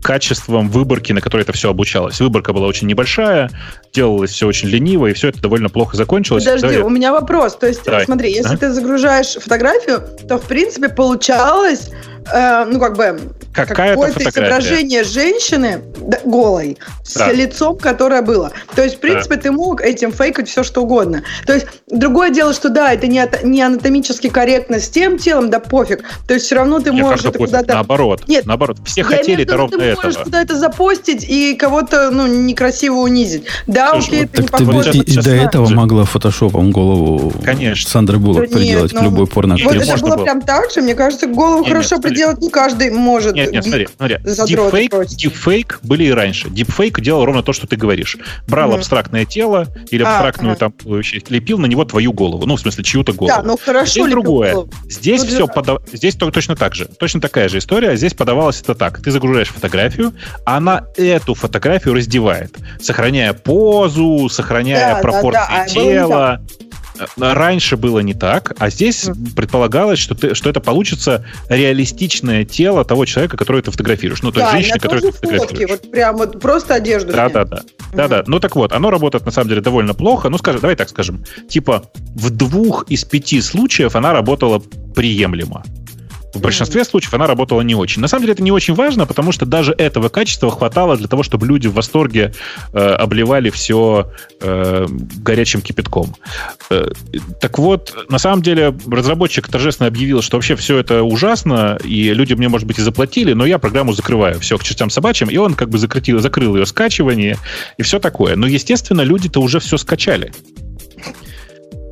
качеством выборки, на которой это все обучалось. Выборка была очень небольшая, делалось все очень лениво, и все это довольно плохо закончилось. Подожди, Давай. у меня вопрос. То есть, Давай. смотри, если а? ты загружаешь фотографию, то, в принципе, получалось э, ну, как бы, какое-то изображение женщины да, голой да. с лицом, которое было. То есть, в принципе, да. ты мог этим фейкать все, что угодно. То есть, другое дело, что да, это не, не анатомически корректно с тем телом, да пофиг. То есть, все равно ты Мне можешь это куда-то... Наоборот. Нет, наоборот. Все хотели это ровно ты можешь куда-то запостить и кого-то, ну, некрасиво унизить. Да, Слушай, окей, вот это не похоже. Ты, и, до этого могла фотошопом голову Конечно. Сандры Буллок да приделать нет, к ну, любой порно. Вот это было, было прям так же. Мне кажется, голову хорошо нет, приделать не каждый может. Нет, нет, смотри, смотри. Deepfake, deepfake были и раньше. Deepfake делал ровно то, что ты говоришь. Брал mm. абстрактное тело или а, абстрактную а, там вещь, лепил на него твою голову. Ну, в смысле, чью-то голову. Да, ну хорошо. Здесь другое. Голову. Здесь ну, все подав... здесь точно так же. Точно такая же история. Здесь подавалось это так. Ты загружаешь фотографию, а она эту фотографию раздевает, сохраняя позу, сохраняя да, пропорции да, да. тела. Раньше было не так, а здесь предполагалось, что, ты, что это получится реалистичное тело того человека, которого ты фотографируешь. Ну, то да, есть женщины, которую ты фотографируешь. вот прям вот просто одежду. Да, да, да. Да, да. Ну так вот, оно работает на самом деле довольно плохо. Ну, скажем, давай так скажем. Типа в двух из пяти случаев она работала приемлемо. В большинстве случаев она работала не очень. На самом деле это не очень важно, потому что даже этого качества хватало для того, чтобы люди в восторге э, обливали все э, горячим кипятком. Э, так вот, на самом деле разработчик торжественно объявил, что вообще все это ужасно, и люди мне, может быть, и заплатили, но я программу закрываю. Все к чертям собачьим, и он как бы закрутил, закрыл ее скачивание и все такое. Но, естественно, люди-то уже все скачали.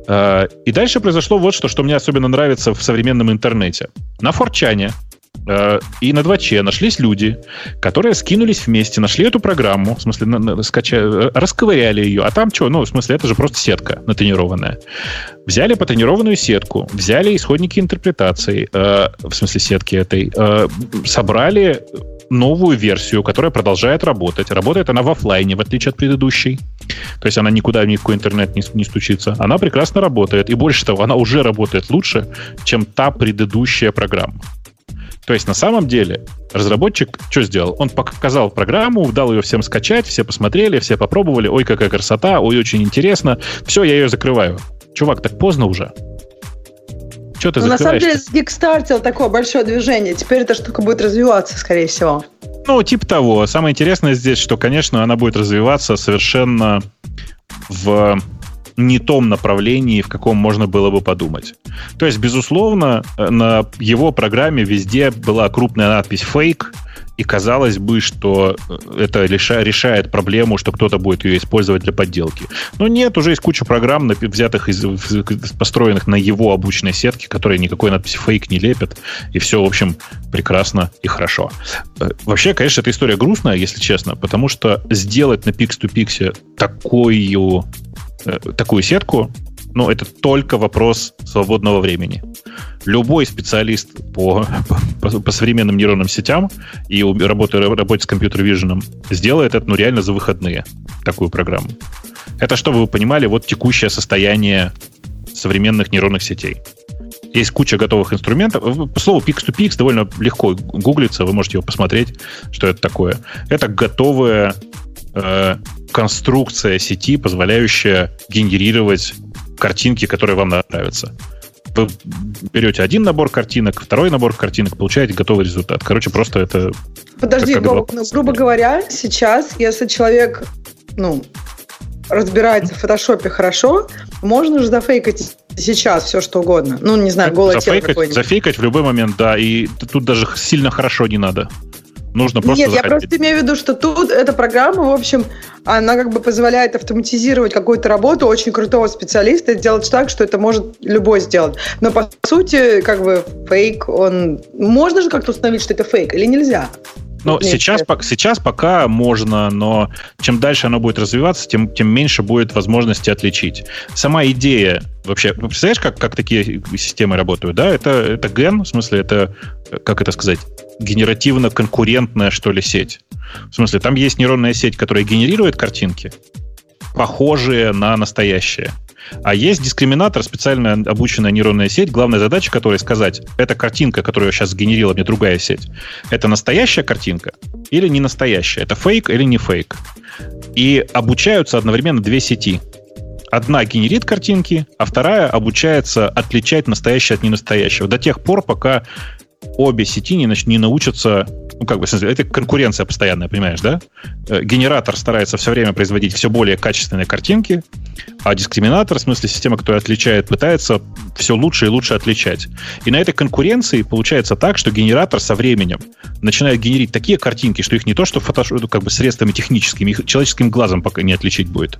Э, и дальше произошло вот что, что мне особенно нравится в современном интернете. На Форчане э, и на 2 нашлись люди, которые скинулись вместе, нашли эту программу, в смысле, на, скача, э, расковыряли ее, а там что, ну, в смысле, это же просто сетка натренированная. Взяли потренированную сетку, взяли исходники интерпретации, в смысле сетки этой, собрали новую версию, которая продолжает работать. Работает она в офлайне, в отличие от предыдущей. То есть она никуда ни в какой интернет не, не стучится. Она прекрасно работает. И больше того, она уже работает лучше, чем та предыдущая программа. То есть на самом деле разработчик что сделал? Он показал программу, дал ее всем скачать, все посмотрели, все попробовали. Ой, какая красота, ой, очень интересно. Все, я ее закрываю. Чувак, так поздно уже. Что ты ну, На самом деле, Kickstarter такое большое движение. Теперь эта штука будет развиваться, скорее всего. Ну, типа того. Самое интересное здесь, что, конечно, она будет развиваться совершенно в не том направлении, в каком можно было бы подумать. То есть, безусловно, на его программе везде была крупная надпись «фейк», и казалось бы, что э, это решает проблему, что кто-то будет ее использовать для подделки. Но нет, уже есть куча программ, взятых из, построенных на его обученной сетке, которые никакой надписи фейк не лепят, и все, в общем, прекрасно и хорошо. Э, вообще, конечно, эта история грустная, если честно, потому что сделать на Pix2Pix такую, э, такую сетку, ну, это только вопрос свободного времени. Любой специалист по, по, по современным нейронным сетям и работая, работать с компьютер-виженом сделает это ну, реально за выходные, такую программу. Это, чтобы вы понимали, вот текущее состояние современных нейронных сетей. Есть куча готовых инструментов. По слову Pix2Pix довольно легко гуглится, вы можете его посмотреть, что это такое. Это готовая э, конструкция сети, позволяющая генерировать картинки, которые вам нравятся. Вы берете один набор картинок, второй набор картинок, получаете готовый результат. Короче, просто это... Подожди, как, Боб, ну, грубо говоря, сейчас, если человек ну, разбирается в фотошопе хорошо, можно же зафейкать сейчас все что угодно. Ну, не знаю, голое зафейкать, тело Зафейкать в любой момент, да. И тут даже сильно хорошо не надо. Нужно просто Нет, заходить. я просто имею в виду, что тут эта программа, в общем, она как бы позволяет автоматизировать какую-то работу очень крутого специалиста и сделать так, что это может любой сделать. Но по сути, как бы фейк, он... Можно же как-то установить, что это фейк или нельзя? Ну, сейчас, по, сейчас пока можно, но чем дальше оно будет развиваться, тем, тем меньше будет возможности отличить. Сама идея вообще... Представляешь, как, как такие системы работают? Да, это, это ген, в смысле, это, как это сказать, генеративно-конкурентная, что ли, сеть. В смысле, там есть нейронная сеть, которая генерирует картинки, похожие на настоящие. А есть дискриминатор, специально обученная нейронная сеть, главная задача которой сказать, эта картинка, которую сейчас сгенерила мне другая сеть, это настоящая картинка или не настоящая? Это фейк или не фейк? И обучаются одновременно две сети. Одна генерит картинки, а вторая обучается отличать настоящее от ненастоящего. До тех пор, пока обе сети не, не научатся, ну, как бы, это конкуренция постоянная, понимаешь, да? Э, генератор старается все время производить все более качественные картинки, а дискриминатор, в смысле система, которая отличает, пытается все лучше и лучше отличать. И на этой конкуренции получается так, что генератор со временем начинает генерить такие картинки, что их не то, что фотошоп, как бы средствами техническими, их человеческим глазом пока не отличить будет.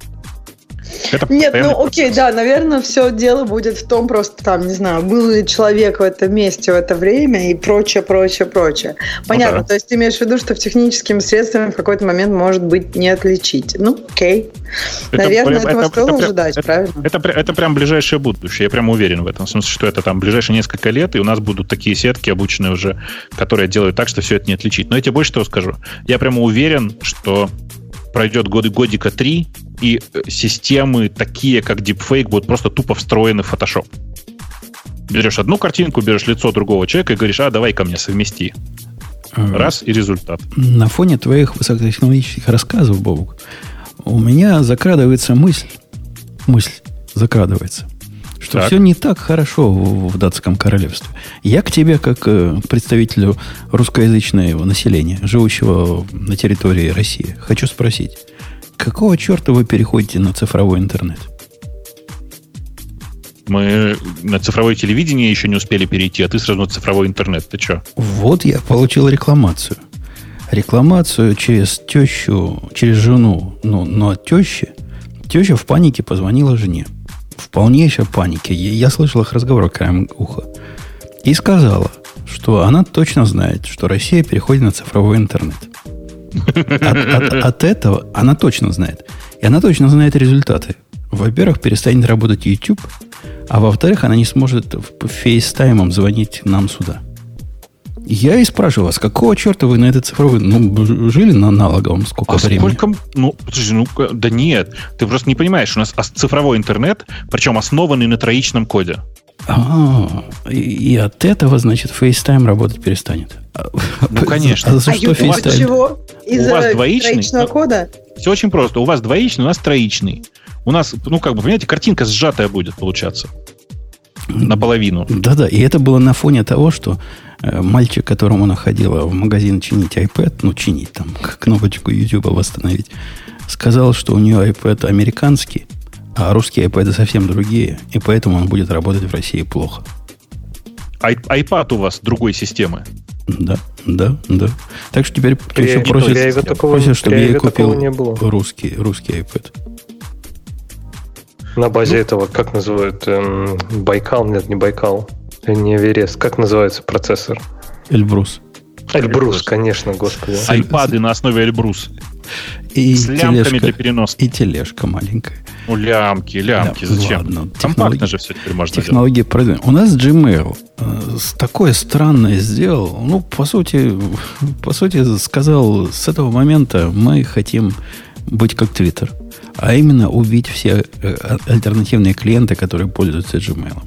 Это Нет, ну окей, да, наверное, все дело будет в том, просто там, не знаю, был ли человек в этом месте в это время и прочее, прочее, прочее. Понятно, ну, да. то есть ты имеешь в виду, что в техническими средствами в какой-то момент может быть не отличить. Ну, окей. Это, наверное, это, этого это, стоило это, ожидать, это, правильно? Это, это, это прям ближайшее будущее, я прям уверен в этом. В смысле, что это там ближайшие несколько лет, и у нас будут такие сетки обученные уже, которые делают так, что все это не отличить. Но я тебе больше того скажу. Я прямо уверен, что пройдет годы годика три, и э, системы такие, как Deepfake, будут просто тупо встроены в Photoshop. Берешь одну картинку, берешь лицо другого человека и говоришь, а, давай ко мне совмести. Э, Раз, и результат. На фоне твоих высокотехнологических рассказов, Бобук, у меня закрадывается мысль, мысль закрадывается, что так. все не так хорошо в, в датском королевстве. Я к тебе, как э, представителю русскоязычного населения, живущего на территории России, хочу спросить, какого черта вы переходите на цифровой интернет? Мы на цифровое телевидение еще не успели перейти, а ты сразу на цифровой интернет. Ты что? Вот я получил рекламацию. Рекламацию через тещу, через жену. Ну, но от тещи. Теща в панике позвонила жене. В полнейшей панике. Я, я слышал их разговор краем уха. И сказала, что она точно знает, что Россия переходит на цифровой интернет. От, от, от этого она точно знает. И она точно знает результаты. Во-первых, перестанет работать YouTube, а во-вторых, она не сможет FaceTime ом звонить нам сюда. Я и спрашиваю вас, какого черта вы на этой цифровой... Ну, жили на аналоговом сколько а времени? Сколько... Ну, подожди, ну, да нет. Ты просто не понимаешь, у нас цифровой интернет, причем основанный на троичном коде. А, и, от этого, значит, FaceTime работать перестанет. Ну, (laughs) конечно. А, за а что FaceTime? Чего? Из-за у вас двоичный ну, кода? Все очень просто. У вас двоичный, у нас троичный. У нас, ну, как бы, понимаете, картинка сжатая будет получаться. Наполовину. Да-да, и это было на фоне того, что э, мальчик, которому она ходила в магазин чинить iPad, ну, чинить там, кнопочку YouTube восстановить, сказал, что у нее iPad американский, А русские iPad совсем другие, и поэтому он будет работать в России плохо. Ай, iPad у вас другой системы? Да, да, да. Так что теперь еще просят, такого, просят чтобы я купил не было. русский, русский iPad. На базе ну, этого, как называют, эм, Байкал, нет, не Байкал, не Эверест, как называется процессор? Эльбрус. Эльбрус, конечно, господи. Айпады на основе Эльбрус. И С лямками для переноски. И тележка маленькая. Ну, лямки, лямки. Да, Зачем? Ладно, Компактно же все теперь можно Технологии продвинуты. У нас Gmail э, такое странное сделал. Ну, по сути, по сути, сказал, с этого момента мы хотим быть как Twitter. А именно убить все э, альтернативные клиенты, которые пользуются Gmail.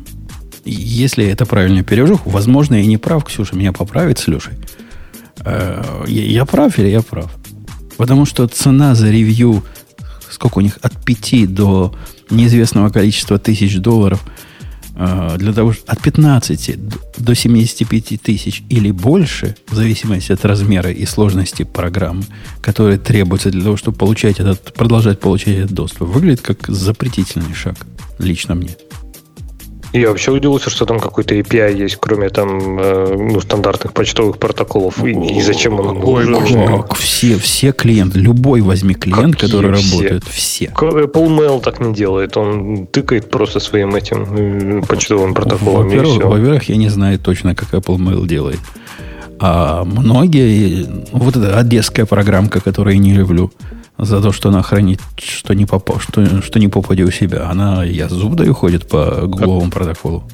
Если это правильно перевожу, возможно, я не прав, Ксюша меня поправит с Лешей. Э, я прав или я прав? Потому что цена за ревью, сколько у них, от 5 до неизвестного количества тысяч долларов, э, для того, от 15 до 75 тысяч или больше, в зависимости от размера и сложности программы, которые требуются для того, чтобы получать этот, продолжать получать этот доступ, выглядит как запретительный шаг, лично мне. Я вообще удивился, что там какой-то API есть, кроме там э, ну, стандартных почтовых протоколов. И, и зачем он нужен? Как? Все, все клиенты, любой возьми клиент, Какие который все? работает, все. Apple Mail так не делает. Он тыкает просто своим этим э, почтовым протоколом. Во-первых, во-первых, я не знаю точно, как Apple Mail делает. А многие, вот эта одесская программка, которую я не люблю, за то, что она хранит, что не, попа, что, что не попади у себя. Она, я зуб даю, ходит по гугловому как? протоколу.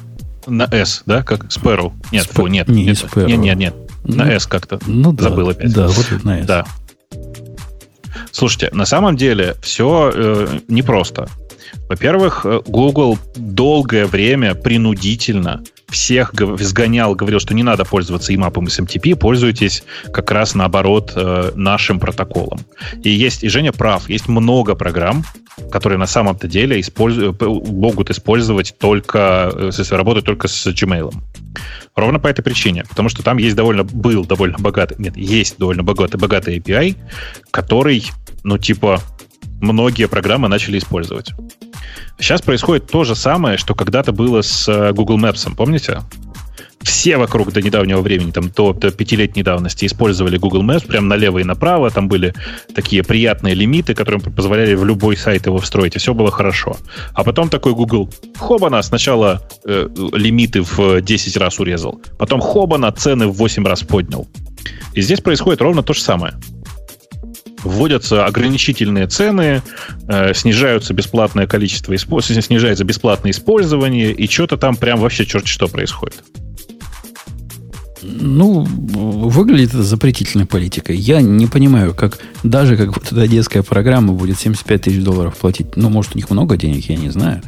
На S, да? Как Sparrow? Нет, Sp... фу, нет. Не, не Sparrow. Нет, нет, нет. На ну, S как-то. Ну, да, Забыл опять. Да, вот это на S. Да. Слушайте, на самом деле все э, непросто. Во-первых, э, Google долгое время принудительно всех сгонял, говорил, что не надо пользоваться EMAP и SMTP, пользуйтесь как раз наоборот э, нашим протоколом. И есть, и Женя прав, есть много программ, которые на самом-то деле используют, могут использовать только, если работать только с Gmail. Ровно по этой причине. Потому что там есть довольно, был довольно богатый, нет, есть довольно богатый, богатый API, который, ну, типа, многие программы начали использовать. Сейчас происходит то же самое, что когда-то было с э, Google Maps, помните? Все вокруг до недавнего времени, там до, до пятилетней давности, использовали Google Maps прям налево и направо. Там были такие приятные лимиты, которые позволяли в любой сайт его встроить, и все было хорошо. А потом такой Google, хобана, сначала э, лимиты в 10 раз урезал, потом хобана, цены в 8 раз поднял. И здесь происходит ровно то же самое вводятся ограничительные цены, э, снижаются бесплатное количество, снижается бесплатное использование, и что-то там прям вообще черт что происходит. Ну, выглядит это запретительной политикой. Я не понимаю, как даже как вот эта детская программа будет 75 тысяч долларов платить. Ну, может, у них много денег, я не знаю.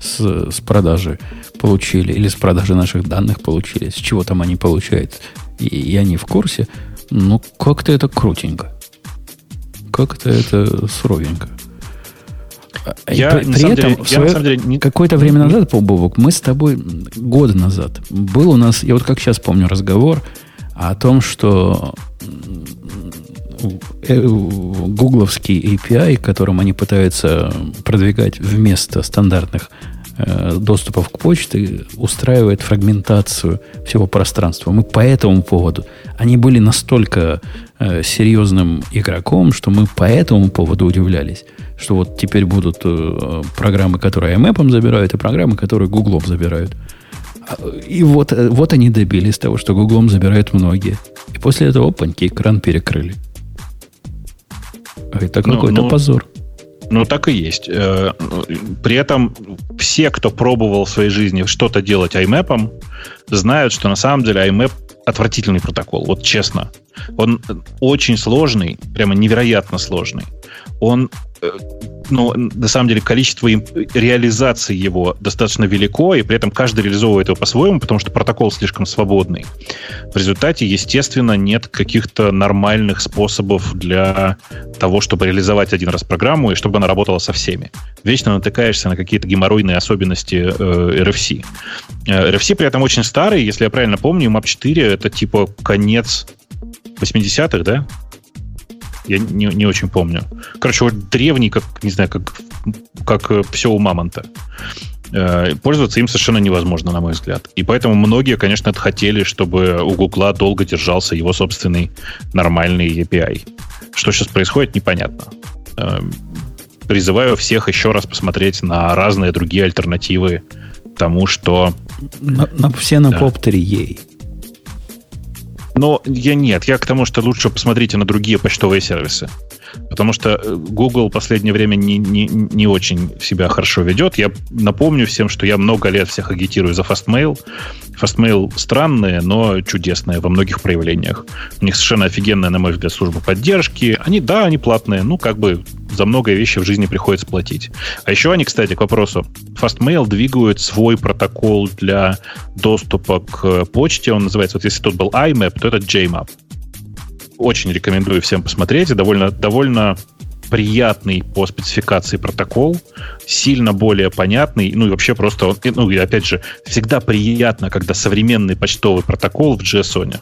С, с продажи получили, или с продажи наших данных получили. С чего там они получают, и я не в курсе. Ну, как-то это крутенько как-то это суровенько. Я, при, при этом, деле, свое, я, деле, не... какое-то время назад, Бобок, мы с тобой год назад был у нас, я вот как сейчас помню разговор о том, что э, гугловский API, которым они пытаются продвигать вместо стандартных доступов к почте, устраивает фрагментацию всего пространства. Мы по этому поводу, они были настолько э, серьезным игроком, что мы по этому поводу удивлялись, что вот теперь будут э, программы, которые IMAP забирают, и программы, которые Гуглом забирают. А, и вот, э, вот они добились того, что Гуглом забирают многие. И после этого, опаньки, экран перекрыли. Это ну, какой-то ну, позор. Ну, так и есть. Э, при этом все, кто пробовал в своей жизни что-то делать IMAP, знают, что на самом деле IMAP отвратительный протокол, вот честно. Он очень сложный, прямо невероятно сложный. Он э, ну, на самом деле, количество реализации его достаточно велико, и при этом каждый реализовывает его по-своему, потому что протокол слишком свободный. В результате, естественно, нет каких-то нормальных способов для того, чтобы реализовать один раз программу и чтобы она работала со всеми. Вечно натыкаешься на какие-то геморройные особенности э, RFC. Э, RFC при этом очень старый, если я правильно помню, MAP 4 это типа конец 80-х, да? Я не, не очень помню. Короче, вот древний, как, не знаю, как как все у мамонта. Э, пользоваться им совершенно невозможно, на мой взгляд. И поэтому многие, конечно, хотели, чтобы у Гугла долго держался его собственный нормальный API. Что сейчас происходит, непонятно. Э, призываю всех еще раз посмотреть на разные другие альтернативы тому, что... На, на, все на да. поп-3 ей. Но я нет, я к тому, что лучше посмотрите на другие почтовые сервисы. Потому что э, Google в последнее время не, не, не очень себя хорошо ведет. Я напомню всем, что я много лет всех агитирую за Fastmail. Fastmail странные, но чудесные во многих проявлениях. У них совершенно офигенная, на мой взгляд, служба поддержки. Они, да, они платные, ну, как бы за многое вещи в жизни приходится платить. А еще они, кстати, к вопросу. Fastmail двигают свой протокол для доступа к почте. Он называется, вот если тут был IMAP, то это JMAP очень рекомендую всем посмотреть. Довольно, довольно приятный по спецификации протокол, сильно более понятный, ну и вообще просто, ну и опять же, всегда приятно, когда современный почтовый протокол в JSON.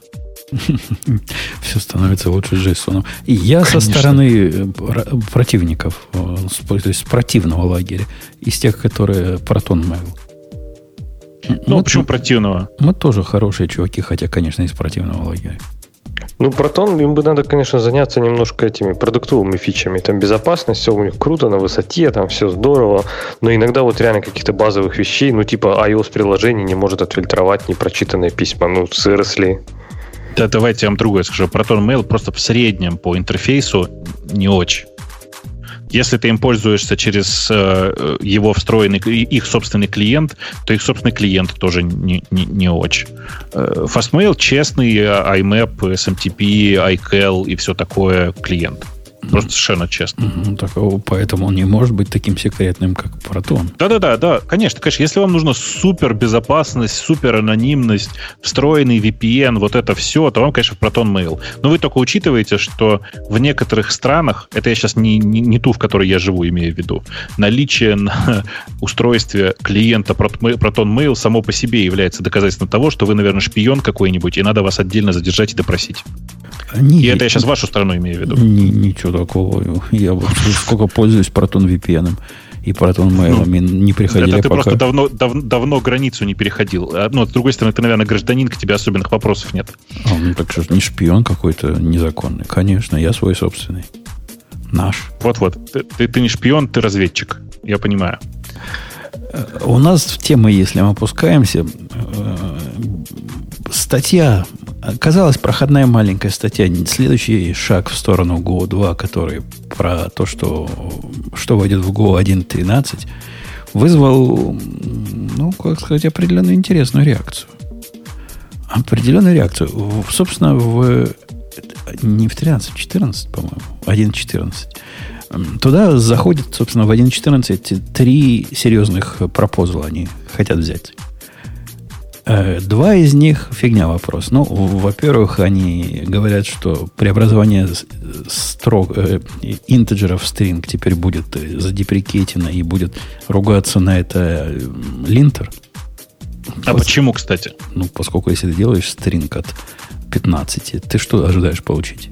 (laughs) Все становится лучше JSON. И я Конечно. со стороны э, противников, э, то есть противного лагеря, из тех, которые Proton Mail. Ну, мы, почему противного? Мы тоже хорошие чуваки, хотя, конечно, из противного лагеря. Ну, Протон, им бы надо, конечно, заняться немножко этими продуктовыми фичами. Там безопасность, все у них круто, на высоте, там все здорово. Но иногда вот реально каких-то базовых вещей, ну, типа iOS-приложение не может отфильтровать непрочитанные письма. Ну, выросли. Да, давайте я вам другое скажу. Proton Mail просто в среднем по интерфейсу не очень. Если ты им пользуешься через э, его встроенный, их собственный клиент, то их собственный клиент тоже не, не, не очень. Э, Fastmail честный, IMAP, SMTP, iCal и все такое клиент. Просто совершенно честно. Mm-hmm, так, поэтому он не может быть таким секретным, как Proton. Да-да-да, да, конечно, конечно. Если вам нужна супер безопасность, супер анонимность, встроенный VPN, вот это все, то вам, конечно, Proton Mail. Но вы только учитываете, что в некоторых странах, это я сейчас не, не, не ту, в которой я живу, имею в виду, наличие на (laughs) устройстве клиента Proton Mail само по себе является доказательством того, что вы, наверное, шпион какой-нибудь, и надо вас отдельно задержать и допросить. Не, и это я сейчас вашу сторону имею в виду. Не, ничего такого. Я сколько пользуюсь Proton VPN и Proton Mail ну, не приходили это ты пока. просто давно, дав, давно границу не переходил. А, ну, с другой стороны, ты, наверное, гражданин, к тебе особенных вопросов нет. А, ну, так что не шпион какой-то незаконный. Конечно, я свой собственный. Наш. Вот-вот. Ты, ты, ты не шпион, ты разведчик. Я понимаю. У нас в темы, если мы опускаемся, э, статья, казалось, проходная маленькая статья, следующий шаг в сторону Go 2, который про то, что, что войдет в Go 1.13, вызвал, ну, как сказать, определенную интересную реакцию. Определенную реакцию. Собственно, в не в 13, 14, по-моему, 1.14. Туда заходит, собственно, в 1.14 три серьезных пропозала они хотят взять. Э, два из них фигня вопрос. Ну, во-первых, они говорят, что преобразование строк, э, интеджеров в стринг теперь будет э, задеприкетено и будет ругаться на это линтер. А Пос... почему, кстати? Ну, поскольку если ты делаешь стринг от 15, ты что ожидаешь получить?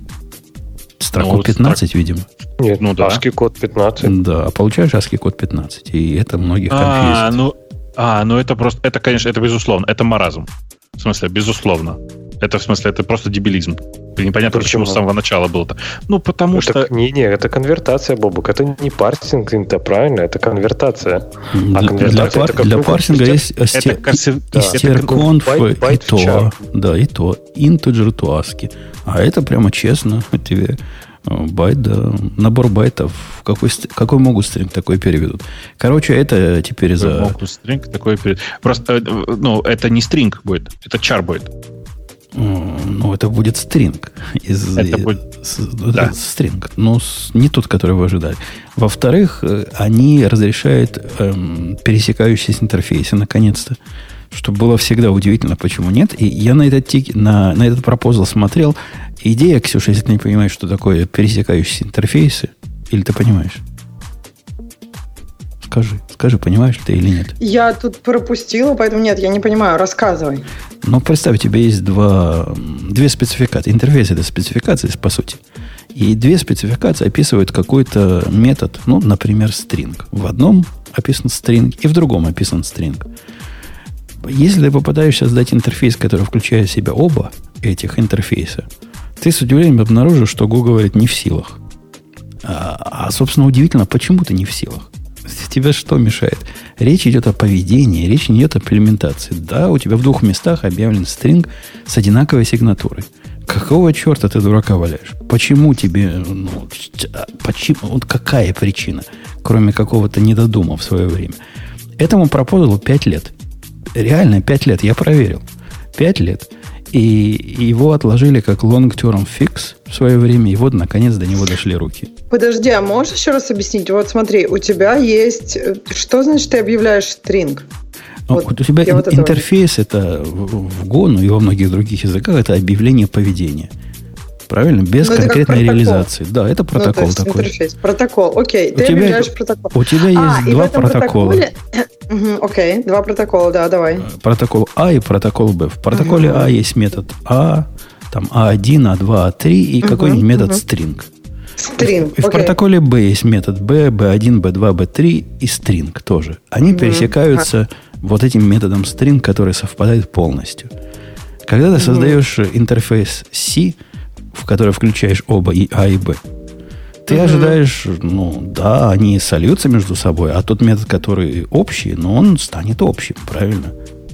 Строку ну, 15, строк... видимо. Нет, ну да. ASCII код 15. Да, а получаешь ASCII код 15. И это многих а, confuse ит. ну а, ну это просто, это, конечно, это безусловно, это маразм. В смысле, безусловно. Это в смысле, это просто дебилизм. Непонятно, почему, почему с самого начала было-то. Ну, потому это, что... Не-не, это конвертация, Бобук. Это не парсинг, это правильно, это конвертация. А конвертация для, это для парсинга есть strconv да. itoa. Да, itoa. Integer to ASCII. А это прямо честно тебе Байт, да. Набор байтов. Какой, какой могут стринг такой переведут? Короче, это теперь за... Могут стринг такой переведут. Просто, э, ну, это не стринг будет, это чар будет. Ну, это будет стринг. Из, это будет... С, да. Стринг. Но с, не тот, который вы ожидали. Во-вторых, э, они разрешают эм, пересекающиеся интерфейсы, наконец-то. Что было всегда удивительно, почему нет. И я на этот, тик, на, на этот пропозал смотрел. Идея, Ксюша, если ты не понимаешь, что такое пересекающиеся интерфейсы, или ты понимаешь? Скажи, скажи, понимаешь ты или нет? Я тут пропустила, поэтому нет, я не понимаю. Рассказывай. Ну, представь, у тебя есть два, две спецификации. Интерфейс – это спецификации, по сути. И две спецификации описывают какой-то метод, ну, например, string. В одном описан string, и в другом описан string. Если ты попадаешься создать интерфейс, который включает в себя оба этих интерфейса, ты с удивлением обнаружишь, что Go говорит не в силах. А, а, собственно, удивительно, почему ты не в силах? Тебе что мешает? Речь идет о поведении, речь не идет о имплементации. Да, у тебя в двух местах объявлен стринг с одинаковой сигнатурой. Какого черта ты дурака валяешь? Почему тебе, ну, а, почему, вот какая причина, кроме какого-то недодума в свое время? Этому пропозалу 5 лет. Реально 5 лет, я проверил. 5 лет. И его отложили как long-term fix в свое время, и вот, наконец, до него дошли руки. Подожди, а можешь еще раз объяснить? Вот смотри, у тебя есть... Э, что значит ты объявляешь string? Ну, вот, вот у тебя ин- вот интерфейс это в, в Go, ну и во многих других языках это объявление поведения. Правильно? Без ну, конкретной реализации. Да, это протокол ну, такой. Интерфейс. Протокол. Окей. У ты тебя, объявляешь протокол. У тебя а, есть два протокола. Угу, окей, два протокола, да, давай. Э, протокол А и протокол Б. В протоколе угу. А есть метод А, там А1, А2, А3 и угу, какой-нибудь метод угу. string. String. И в протоколе B есть метод B, B1, B2, B3 и string тоже. Они угу. пересекаются вот этим методом string, который совпадает полностью. Когда ты создаешь интерфейс C, в который включаешь оба и А, и Б, ты угу. ожидаешь, ну, да, они сольются между собой, а тот метод, который общий, ну, он станет общим, правильно?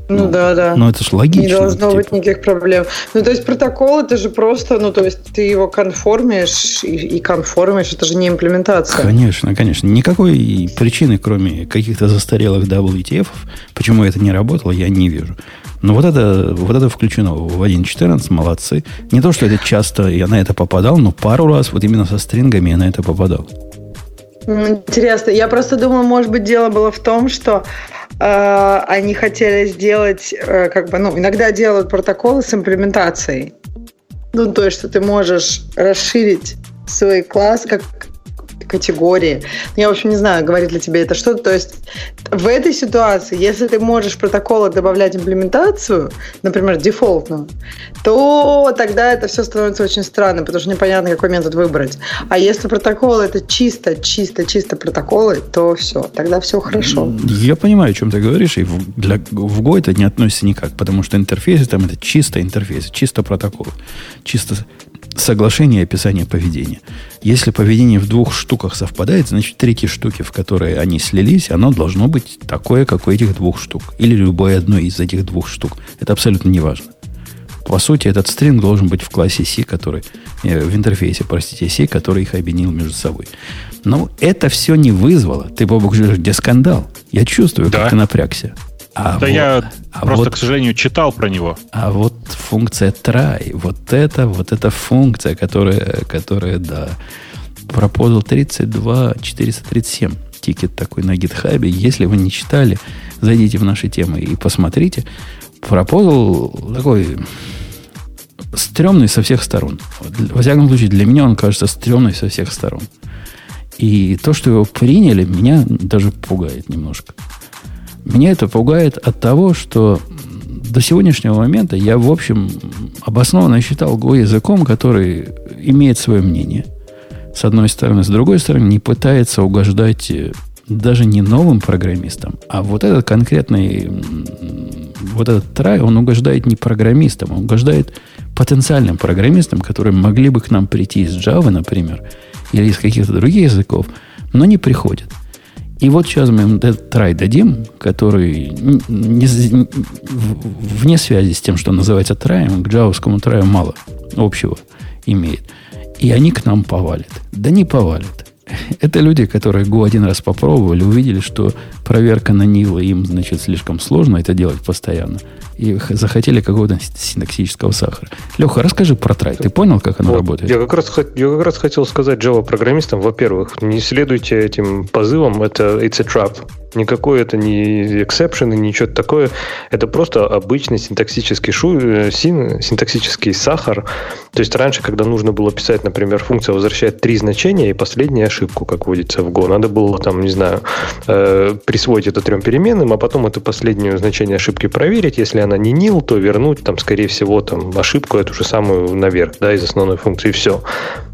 Ну, ну да, да. Ну это же логично. Не должно типа. быть никаких проблем. Ну то есть протокол это же просто, ну то есть ты его конформишь и, и конформишь, это же не имплементация. Конечно, конечно. Никакой причины, кроме каких-то застарелых WTF, почему это не работало, я не вижу. Но вот это, вот это включено в 1.14, молодцы. Не то, что это часто я на это попадал, но пару раз вот именно со стрингами я на это попадал. Интересно. Я просто думаю, может быть, дело было в том, что э, они хотели сделать, э, как бы, ну, иногда делают протоколы с имплементацией. Ну, то есть, что ты можешь расширить свой класс, как категории. Я, в общем, не знаю, говорит ли тебе это что-то. То есть в этой ситуации, если ты можешь протоколы добавлять имплементацию, например, дефолтную, то тогда это все становится очень странным, потому что непонятно, какой метод выбрать. А если протокол это чисто, чисто, чисто протоколы, то все, тогда все хорошо. Я понимаю, о чем ты говоришь, и в, для, в Go это не относится никак, потому что интерфейс там это чисто интерфейс, чисто протокол, чисто соглашение и описание поведения. Если поведение в двух штуках совпадает, значит, третьей штуки, в которой они слились, оно должно быть такое, как у этих двух штук. Или любое одно из этих двух штук. Это абсолютно не важно. По сути, этот стринг должен быть в классе C, который, э, в интерфейсе, простите, C, который их объединил между собой. Но это все не вызвало. Ты, Бобок, где скандал? Я чувствую, да. как ты напрягся. А да вот, я а просто, вот, к сожалению, читал про него. А вот функция try, вот это, вот эта функция, которая, которая, да, пропозал 32 437 тикет такой на гитхабе. Если вы не читали, зайдите в наши темы и посмотрите. Пропозал такой стрёмный со всех сторон. Во всяком случае, для меня он кажется стрёмный со всех сторон. И то, что его приняли, меня даже пугает немножко. Меня это пугает от того, что до сегодняшнего момента я, в общем, обоснованно считал Go языком, который имеет свое мнение. С одной стороны. С другой стороны, не пытается угождать э, даже не новым программистам, а вот этот конкретный, вот этот трай, он угождает не программистам, он угождает потенциальным программистам, которые могли бы к нам прийти из Java, например, или из каких-то других языков, но не приходят. И вот сейчас мы им трай дадим, который не, вне связи с тем, что называется траем, к джавовскому траю мало общего имеет. И они к нам повалят. Да не повалят. (laughs) Это люди, которые Go один раз попробовали, увидели, что проверка на Нила им, значит, слишком сложно это делать постоянно. И захотели какого-то синтаксического сахара. Леха, расскажи про трай. Ты понял, как оно вот, работает? Я как, раз, я как раз хотел сказать Java-программистам, во-первых, не следуйте этим позывам, это it's a trap. Никакой это не exception и ничего такое. Это просто обычный синтаксический, шу, э, син, синтаксический сахар. То есть раньше, когда нужно было писать, например, функция возвращает три значения и последнюю ошибку, как вводится в Go, надо было там, не знаю, э, присвоить это трем переменным, а потом это последнее значение ошибки проверить. Если она не nil, то вернуть там, скорее всего, там ошибку эту же самую наверх, да, из основной функции, и все.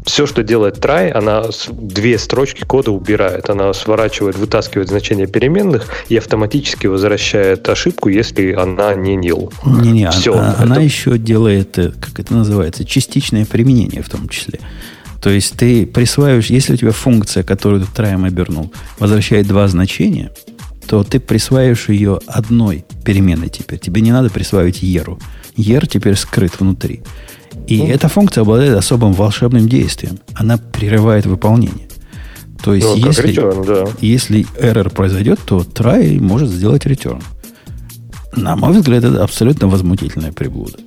Все, что делает try, она две строчки кода убирает. Она сворачивает, вытаскивает значение переменных и автоматически возвращает ошибку, если она не nil. Не-не, все, она, это... она еще делает, э, как это называется, частичное применение в том числе. То есть ты присваиваешь, если у тебя функция, которую ты траем обернул, возвращает два значения, то ты присваиваешь ее одной переменной теперь. Тебе не надо присваивать еру. Ер теперь скрыт внутри. И ну, эта функция обладает особым волшебным действием. Она прерывает выполнение. То есть, ну, если, return, да. если error произойдет, то try может сделать return. На мой взгляд, это абсолютно возмутительная приблуда.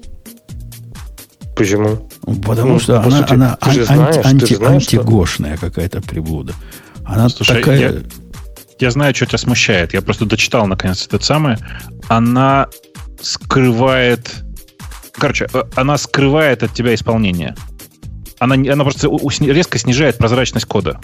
Почему? Потому ну, что она, сути, она ан- знаешь, анти, знаешь, антигошная какая-то приблуда. Она Слушай, такая... Я, я знаю, что тебя смущает. Я просто дочитал, наконец, это самое. Она скрывает... Короче, э, она скрывает от тебя исполнение. Она, она просто резко снижает прозрачность кода.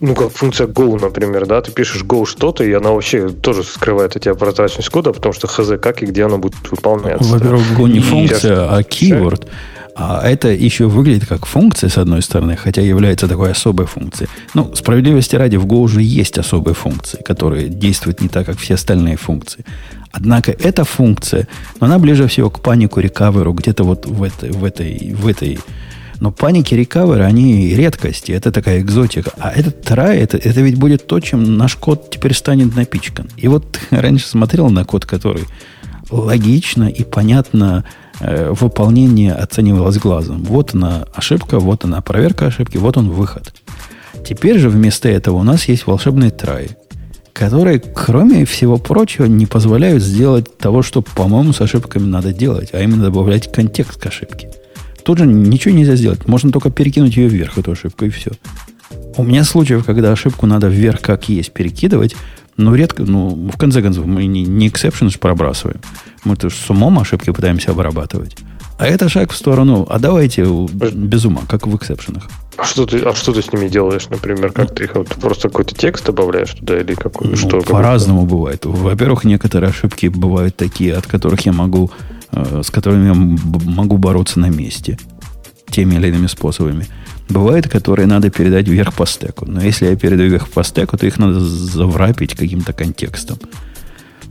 Ну, как функция Go, например, да, ты пишешь Go что-то, и она вообще тоже скрывает от тебя прозрачность кода, потому что хз как и где она будет выполняться. Во-первых, Go не функция, а keyword. А это еще выглядит как функция, с одной стороны, хотя является такой особой функцией. Ну, справедливости ради, в Go уже есть особые функции, которые действуют не так, как все остальные функции. Однако эта функция, она ближе всего к панику рекаверу, где-то вот в этой, в этой, в этой но паники рекаверы, они редкости, это такая экзотика. А этот try, это, это ведь будет то, чем наш код теперь станет напичкан. И вот (laughs) раньше смотрел на код, который логично и понятно выполнение оценивалось глазом. Вот она ошибка, вот она проверка ошибки, вот он выход. Теперь же вместо этого у нас есть волшебные траи, которые, кроме всего прочего, не позволяют сделать того, что, по-моему, с ошибками надо делать, а именно добавлять контекст к ошибке. Тут же ничего нельзя сделать. Можно только перекинуть ее вверх, эту ошибку, и все. У меня случаев, когда ошибку надо вверх как есть перекидывать, но редко, ну, в конце концов, мы не, не exception пробрасываем. Мы-то с умом ошибки пытаемся обрабатывать. А это шаг в сторону, а давайте без ума, как в эксепшенах. А что ты, а что ты с ними делаешь, например? Как ну, ты их вот, просто какой-то текст добавляешь туда или какой? Ну, что? По-разному бывает. Во-первых, некоторые ошибки бывают такие, от которых я могу, э, с которыми я могу бороться на месте теми или иными способами. Бывают, которые надо передать вверх по стеку. Но если я передаю вверх по стеку, то их надо заврапить каким-то контекстом.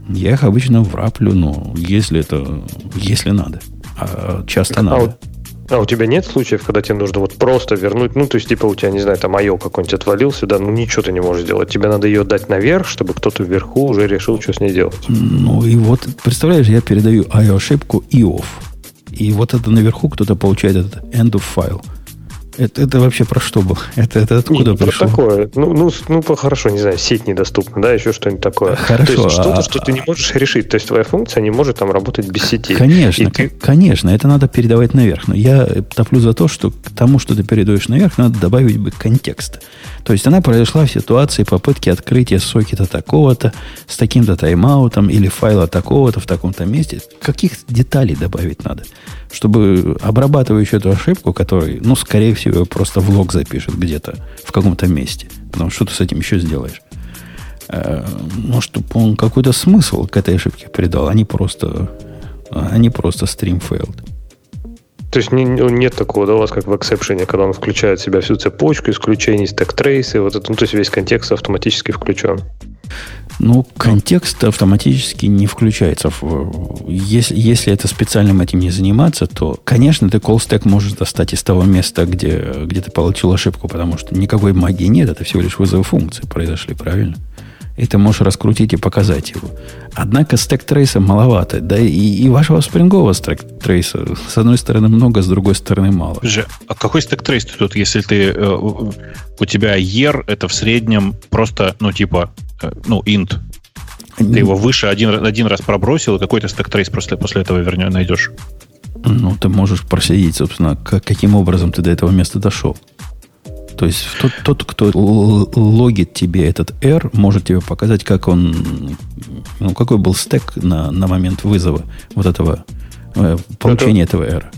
Я их обычно враплю, но если это, если надо. А часто а надо. А у тебя нет случаев, когда тебе нужно вот просто вернуть, ну, то есть, типа, у тебя, не знаю, там IO какой-нибудь отвалился, да, ну, ничего ты не можешь сделать. Тебе надо ее дать наверх, чтобы кто-то вверху уже решил, что с ней делать. Ну, и вот, представляешь, я передаю IO-ошибку и off. И вот это наверху кто-то получает этот end of file. Это, это вообще про что было? Это, это откуда не, пришло? такое. Ну, ну, ну, хорошо, не знаю, сеть недоступна, да, еще что-нибудь такое. Хорошо. То есть что-то, а, что ты не можешь решить. То есть твоя функция не может там работать без сети. Конечно, ты... конечно, это надо передавать наверх. Но я топлю за то, что к тому, что ты передаешь наверх, надо добавить бы контекст. То есть она произошла в ситуации попытки открытия сокета такого-то с таким-то тайм-аутом или файла такого-то в таком-то месте. Каких деталей добавить надо? Чтобы обрабатывающий эту ошибку, который, ну, скорее всего, просто в лог запишет где-то в каком-то месте. Потому что ты с этим еще сделаешь. Э, ну, чтобы он какой-то смысл к этой ошибке придал, а не просто, а не просто stream failed. То есть не, ну, нет такого, да, у вас как в эксепшене, когда он включает в себя всю цепочку исключений, стек трейсы, вот это, ну, то есть весь контекст автоматически включен. Ну, контекст автоматически не включается. Если, если это специальным этим не заниматься, то, конечно, ты stack можешь достать из того места, где, где ты получил ошибку, потому что никакой магии нет, это всего лишь вызовы функции произошли, правильно? и ты можешь раскрутить и показать его. Однако стек трейса маловато. Да и, и вашего спрингового стек трейса с одной стороны много, с другой стороны мало. Же, а какой стек трейс тут, если ты э, у тебя ER это в среднем просто, ну, типа, ну, int. Ты его выше один, один раз пробросил, и какой-то стек трейс после, после этого вернее, найдешь. Ну, ты можешь проследить, собственно, как, каким образом ты до этого места дошел. То есть тот, тот, кто логит тебе этот R, может тебе показать, как он, ну, какой был стек на, на момент вызова вот этого, э, получения это, этого R.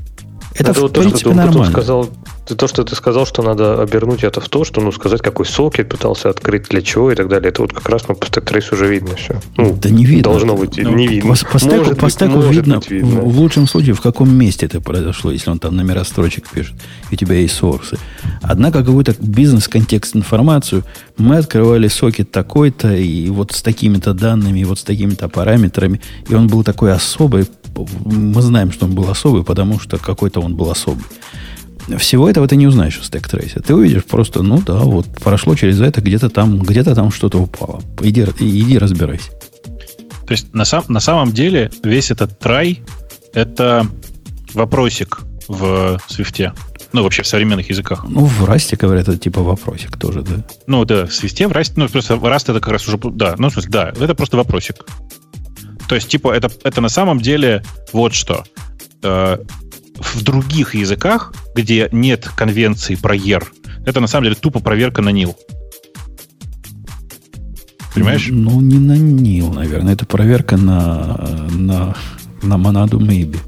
Это, это в вот принципе то, что нормально. Сказал, то, что ты сказал, что надо обернуть это в то, что, ну, сказать, какой сокет пытался открыть, для чего и так далее. Это вот как раз ну, по стек уже видно все. Ну, да не видно. Должно быть ну, не видно. По, по стеку, может по стеку быть, видно, быть видно. В, в лучшем случае, в каком месте это произошло, если он там номера строчек пишет, и у тебя есть сорсы. Однако какой-то бизнес-контекст информацию мы открывали сокет такой-то, и вот с такими-то данными, и вот с такими-то параметрами, и он был такой особый. Мы знаем, что он был особый, потому что какой-то он был особый. Всего этого ты не узнаешь в стек трейсе. Ты увидишь просто, ну да, вот прошло через это, где-то там, где-то там что-то упало. Иди, иди разбирайся. То есть на, сам, на самом деле весь этот трай это вопросик в свифте. Ну, вообще в современных языках. Ну, в расте, говорят, это типа вопросик тоже, да? Ну, да, в свифте, в расте, ну, просто в расте это как раз уже, да, ну, в смысле, да, это просто вопросик. То есть, типа, это, это на самом деле вот что. Э, в других языках, где нет конвенции про ER, это на самом деле тупо проверка на nil. Понимаешь? Ну, не на nil, наверное. Это проверка на, на, на монаду maybe.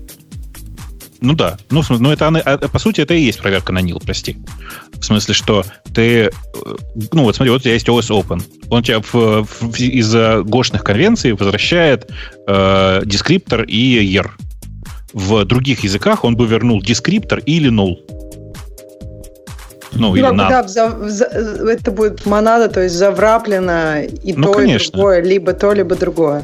Ну да. Ну, ну это, а, по сути, это и есть проверка на nil, прости. В смысле, что ты... Э, ну, вот смотри, вот у тебя есть OS Open. Он тебя в, в, из-за гошных конвенций возвращает э, дескриптор и ER в других языках он бы вернул дескриптор или null. Ну, ну или да, вза, вза, это будет монада, то есть завраплено и ну, то, конечно. и другое, либо то, либо другое.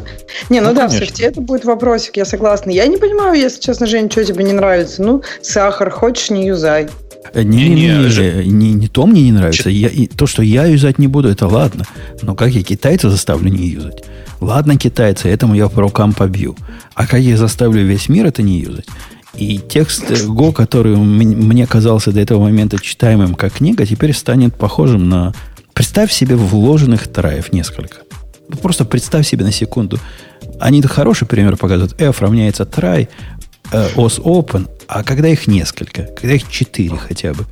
Не, ну, ну да, конечно. в софте это будет вопросик, я согласна. Я не понимаю, если честно, Жень, что тебе не нравится. Ну, сахар, хочешь, не юзай. Не, не, не, не, не, не то мне не нравится. Я, и, то, что я юзать не буду, это ладно. Но как я китайца заставлю не юзать? Ладно, китайцы, этому я по рукам побью. А как я заставлю весь мир это не юзать? И текст Go, который мне казался до этого момента читаемым как книга, теперь станет похожим на... Представь себе вложенных траев несколько. Просто представь себе на секунду. Они хороший пример показывают. F равняется try, э, os open, а когда их несколько? Когда их четыре хотя бы?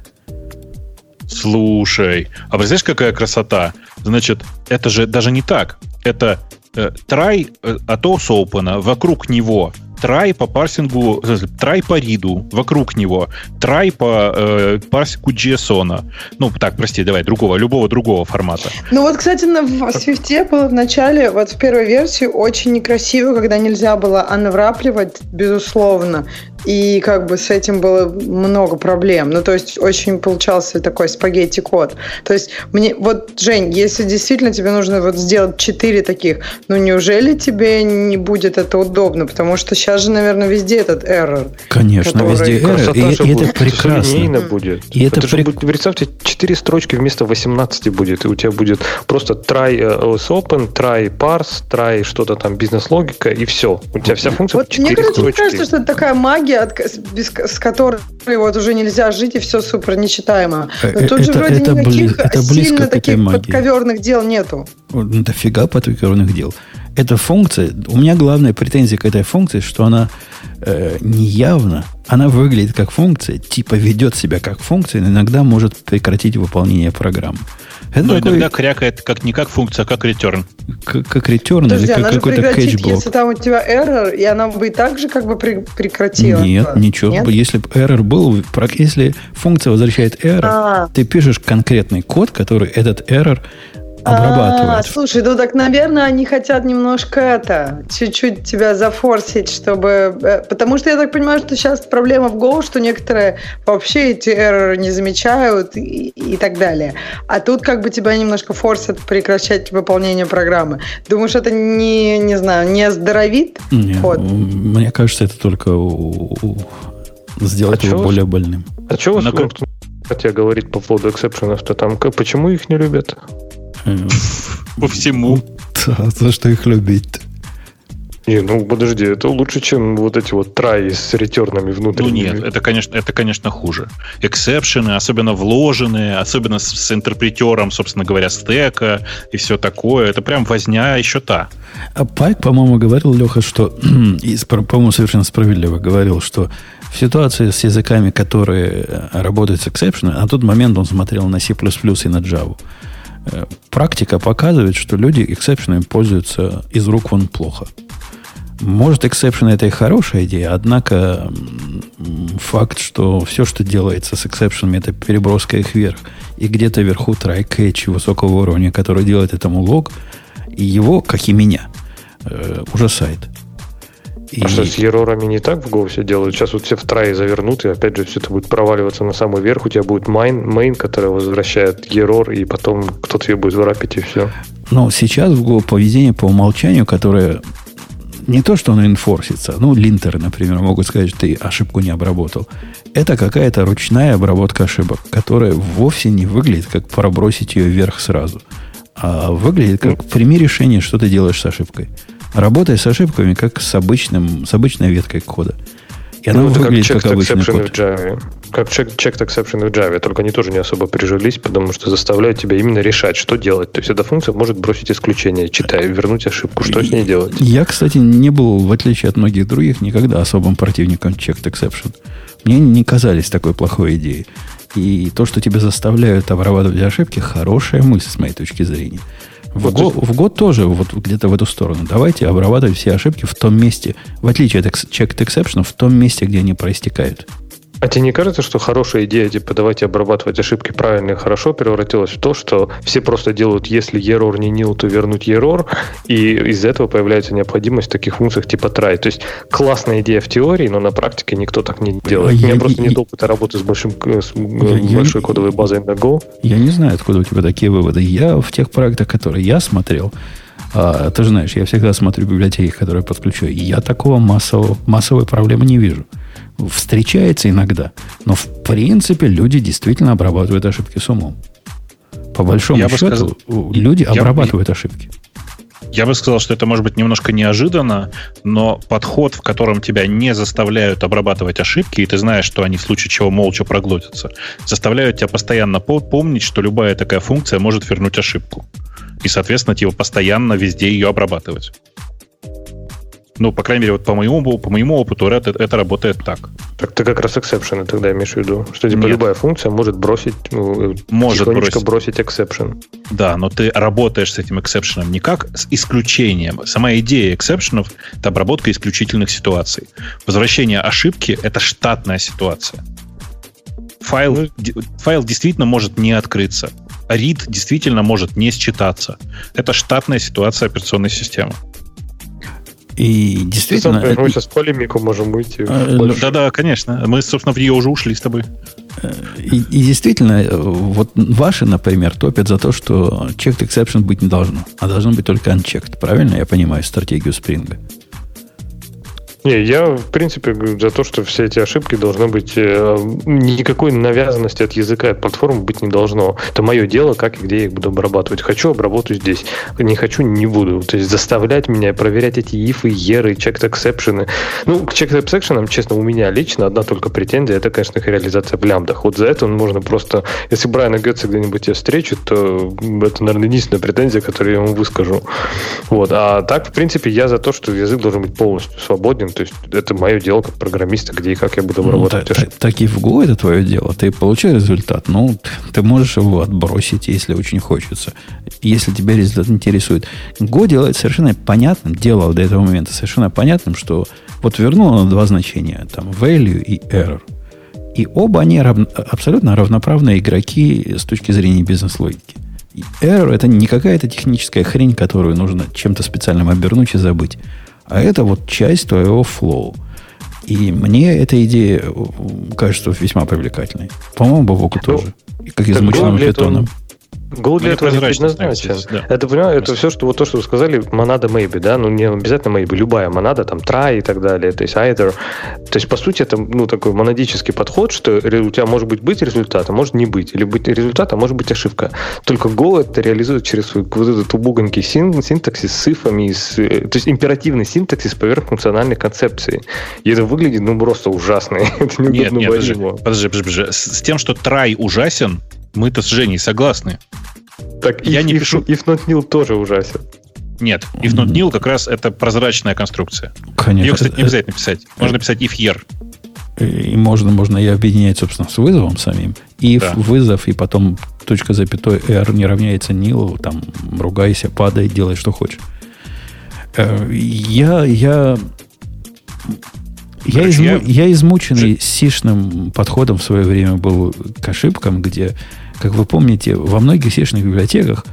Слушай, а представляешь, какая красота? Значит, это же даже не так. Это Э, try э, от OSOpen, вокруг него try по парсингу, try по риду вокруг него, try по э, парсингу JSON. Ну, так, прости, давай, другого, любого другого формата. Ну вот, кстати, на, в Swift было в начале, вот в первой версии, очень некрасиво, когда нельзя было анврапливать, безусловно. И как бы с этим было много проблем. Ну, то есть очень получался такой спагетти-код. То есть мне, вот, Жень, если действительно тебе нужно вот сделать четыре таких, ну, неужели тебе не будет это удобно? Потому что сейчас же, наверное, везде этот error. Конечно, который... везде error, и, и это прекрасно. будет. И это, это прик... будет, представьте, четыре строчки вместо 18 будет, и у тебя будет просто try OS open, try parse, try что-то там бизнес-логика, и все. У тебя вся функция вот 4 мне строчки. кажется, что это такая магия, магия, от, без, с которой вот уже нельзя жить, и все супер нечитаемо. Э, Но тут это, же вроде это никаких бли, это сильно таких магии. подковерных дел нету. Дофига подковерных дел. Эта функция, у меня главная претензия к этой функции, что она э, неявно, она выглядит как функция, типа ведет себя как функция, но иногда может прекратить выполнение программы. Это Но такой... иногда крякает как не как функция, а как return. Как, как return Подожди, или как какой-то кэчблок. Если там у тебя error, и она бы и так же как бы прекратила. Нет, ничего. Нет? Если бы error был, если функция возвращает error, а. ты пишешь конкретный код, который этот error обрабатывает. А, слушай, ну так, наверное, они хотят немножко это, чуть-чуть тебя зафорсить, чтобы... Э, потому что я так понимаю, что сейчас проблема в Go, что некоторые вообще эти эрроры не замечают и, и так далее. А тут как бы тебя немножко форсят прекращать выполнение программы. Думаешь, это не, не знаю, не оздоровит Нет, код? Мне кажется, это только сделать а его более больным. А что вы Но... хотя говорить по поводу эксепшенов, то там почему их не любят? По всему. Да, за что их любить не, ну подожди, это лучше, чем вот эти вот траи с ретернами внутренними. Ну нет, это, конечно, это, конечно, хуже. Exception ы, особенно вложенные, особенно с, с interpreter ом, собственно говоря, стека и все такое, это прям возня еще та. А Пайк, по-моему, говорил, Леха, что, (clears throat) и, по-моему, совершенно справедливо говорил, что в ситуации с языками, которые э, работают с exception ом, на тот момент он смотрел на C++ и на Java, практика показывает, что люди exception ами пользуются из рук вон плохо. Может, exception это и хорошая идея, однако факт, что все, что делается с эксепшенами, это переброска их вверх. И где-то вверху try catch высокого уровня, который делает этому лог, и его, как и меня, э, ужасает. И... А что с ерорами не так в Go все делают? Сейчас вот все в трае завернут, и опять же все это будет проваливаться на самый верх. У тебя будет майн, main, который возвращает ерор, и потом кто-то ее будет врапить, и все. Но сейчас в Go поведение по умолчанию, которое не то, что оно инфорсится, ну, линтеры, например, могут сказать, что ты ошибку не обработал. Это какая-то ручная обработка ошибок, которая вовсе не выглядит, как пробросить ее вверх сразу, а выглядит как прими решение, что ты делаешь с ошибкой. Работай с ошибками, как с, обычным, с обычной веткой кода. И она ну, выглядит как, как обычный код. В Java. Как check, checked exception в Java, только они тоже не особо прижились, потому что заставляют тебя именно решать, что делать. То есть эта функция может бросить исключение, читая, вернуть ошибку. Что с ней делать? Я, кстати, не был, в отличие от многих других, никогда особым противником checked exception. Мне не казались такой плохой идеей. И то, что тебя заставляют обрабатывать ошибки, хорошая мысль с моей точки зрения. В, вот год, в год тоже вот где-то в эту сторону. Давайте обрабатывать все ошибки в том месте, в отличие от checked exception, в том месте, где они проистекают. А тебе не кажется, что хорошая идея, типа, давайте обрабатывать ошибки правильно и хорошо, превратилась в то, что все просто делают, если error не nil, то вернуть error, и из-за этого появляется необходимость в таких функциях типа try. То есть классная идея в теории, но на практике никто так не делает. Я, У меня я, просто я, нет опыта работы с, большим, с я, большой я, кодовой базой на Go. Я не знаю, откуда у тебя такие выводы. Я в тех проектах, которые я смотрел, а, ты же знаешь, я всегда смотрю библиотеки, которые подключаю, и я такого массового, массовой проблемы не вижу встречается иногда. Но в принципе люди действительно обрабатывают ошибки с умом. По большому я счету, сказал, люди я, обрабатывают я, ошибки. Я бы сказал, что это может быть немножко неожиданно, но подход, в котором тебя не заставляют обрабатывать ошибки, и ты знаешь, что они в случае чего молча проглотятся, заставляют тебя постоянно помнить, что любая такая функция может вернуть ошибку. И, соответственно, типа постоянно везде ее обрабатывать. Ну, по крайней мере, вот по моему, по моему опыту это, это работает так. Так ты как раз exception ы тогда имеешь в виду? Что типа Нет. любая функция может бросить, ну, может бросить. бросить exception. Да, но ты работаешь с этим эксепшеном не как с исключением. Сама идея эксепшенов – это обработка исключительных ситуаций. Возвращение ошибки – это штатная ситуация. Файл, ну, файл действительно может не открыться. Read действительно может не считаться. Это штатная ситуация операционной системы. И действительно... Мы сейчас в полемику можем уйти. А, Да-да, конечно. Мы, собственно, в нее уже ушли с тобой. И, и действительно, вот ваши, например, топят за то, что checked exception быть не должно, а должно быть только unchecked. Правильно я понимаю стратегию Спринга? Не, я, в принципе, за то, что все эти ошибки должны быть... Э, никакой навязанности от языка, от платформы быть не должно. Это мое дело, как и где я их буду обрабатывать. Хочу, обработаю здесь. Не хочу, не буду. То есть заставлять меня проверять эти ифы, еры, checked exception. Ну, к checked exception, честно, у меня лично одна только претензия, это, конечно, их реализация в лямбдах. Вот за это можно просто... Если Брайана Гетца где-нибудь я встречу, то это, наверное, единственная претензия, которую я ему выскажу. Вот. А так, в принципе, я за то, что язык должен быть полностью свободен, то есть это мое дело как программиста, где и как я буду обрабатывать ну, так, так и в Go это твое дело. Ты получаешь результат, ну, ты можешь его отбросить, если очень хочется. Если тебя результат интересует. Go делает совершенно понятным, делал до этого момента совершенно понятным, что вот вернуло на два значения, там, value и error. И оба они равно, абсолютно равноправные игроки с точки зрения бизнес-логики. error это не какая-то техническая хрень, которую нужно чем-то специальным обернуть и забыть. А это вот часть твоего флоу. И мне эта идея кажется весьма привлекательной. По-моему, Бабоку ну, тоже. Как измученным питоном. Go для этого не предназначен. Да. Это, понимаю, это все, что вот то, что вы сказали, монада maybe, да, ну не обязательно maybe, любая монада, там try и так далее, то есть either. То есть, по сути, это, ну, такой монадический подход, что у тебя может быть быть результат, а может не быть. Или быть результат, а может быть ошибка. Только Go это реализует через свой вот этот убогонький син, синтаксис с ифами, с, то есть императивный синтаксис поверх функциональной концепции. И это выглядит, ну, просто ужасно. (laughs) это нет, нет, подожди, подожди, подожди, подожди. С тем, что try ужасен, мы-то с Женей согласны. Так, я if, не пишу... If not nil тоже ужасен. Нет, if not nil как раз это прозрачная конструкция. Конечно. Ее, кстати, не обязательно писать. Можно писать if here. И можно, можно и объединять, собственно, с вызовом самим. If да. вызов, и потом точка запятой r не равняется nil, там ругайся, падай, делай, что хочешь. Э, я, я, я, изму, я... я измученный сишным подходом в свое время был к ошибкам, где, как вы помните, во многих сишных библиотеках,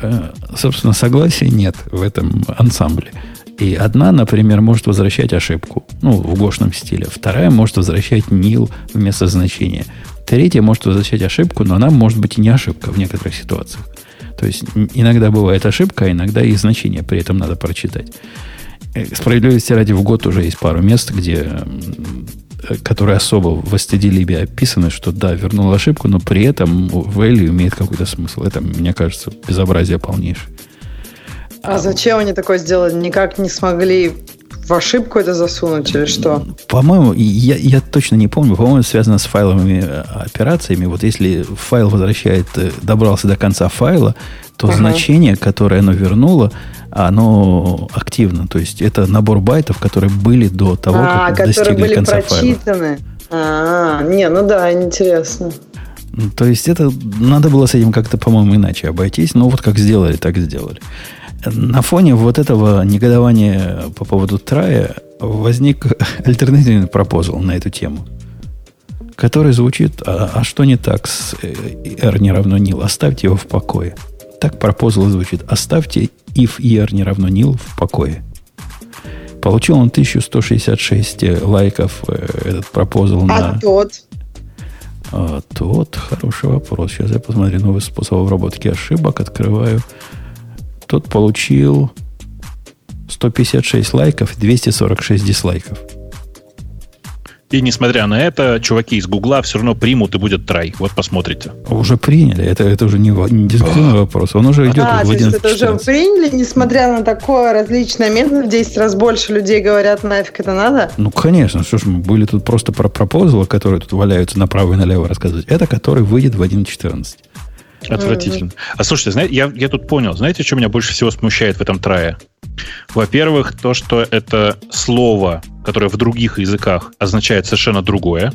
э, собственно, согласия нет в этом ансамбле. И одна, например, может возвращать ошибку, ну, в гошном стиле. Вторая может возвращать nil вместо значения. Третья может возвращать ошибку, но она может быть и не ошибка в некоторых ситуациях. То есть иногда бывает ошибка, а иногда и значение при этом надо прочитать. Э, справедливости ради в год уже есть пару мест, где которые особо в STD-либе описаны, что да, вернул ошибку, но при этом value имеет какой-то смысл. Это, мне кажется, безобразие полнейшее. А зачем они такое сделали? Никак не смогли в ошибку это засунуть или что? По-моему, я, я точно не помню, по-моему, связано с файловыми э, операциями. Вот если файл возвращает, э, добрался до конца файла, то ага. значение, которое оно вернуло, оно активно. То есть это набор байтов, которые были до того, а, как достигли были конца прочитаны. файла. А, не, ну да, интересно. То есть это надо было с этим как-то, по-моему, иначе обойтись. Но вот как сделали, так сделали. На фоне вот этого негодования по поводу трая возник альтернативный пропозал на эту тему, который звучит, а, а что не так с э, r не равно nil? Оставьте его в покое. Так пропозал звучит. Оставьте if er не равно nil в покое. Получил он 1166 э, лайков э, этот пропозал а на... тот? А тот, хороший вопрос. Сейчас я посмотрю новый способ обработки ошибок. Открываю тот получил 156 лайков и 246 дизлайков. И несмотря на это, чуваки из Гугла все равно примут и будет трай. Вот посмотрите. Уже приняли. Это, это уже не, не дискуссионный вопрос. Он уже идет а, в 11 это уже приняли, несмотря на такое различное метод, в 10 раз больше людей говорят, нафиг это надо? Ну, конечно. Что ж, мы были тут просто про пропозалы, которые тут валяются направо и налево рассказывать. Это который выйдет в 1.14. Отвратительно. А слушайте, знаете, я, я тут понял, знаете, что меня больше всего смущает в этом трае? Во-первых, то, что это слово, которое в других языках означает совершенно другое.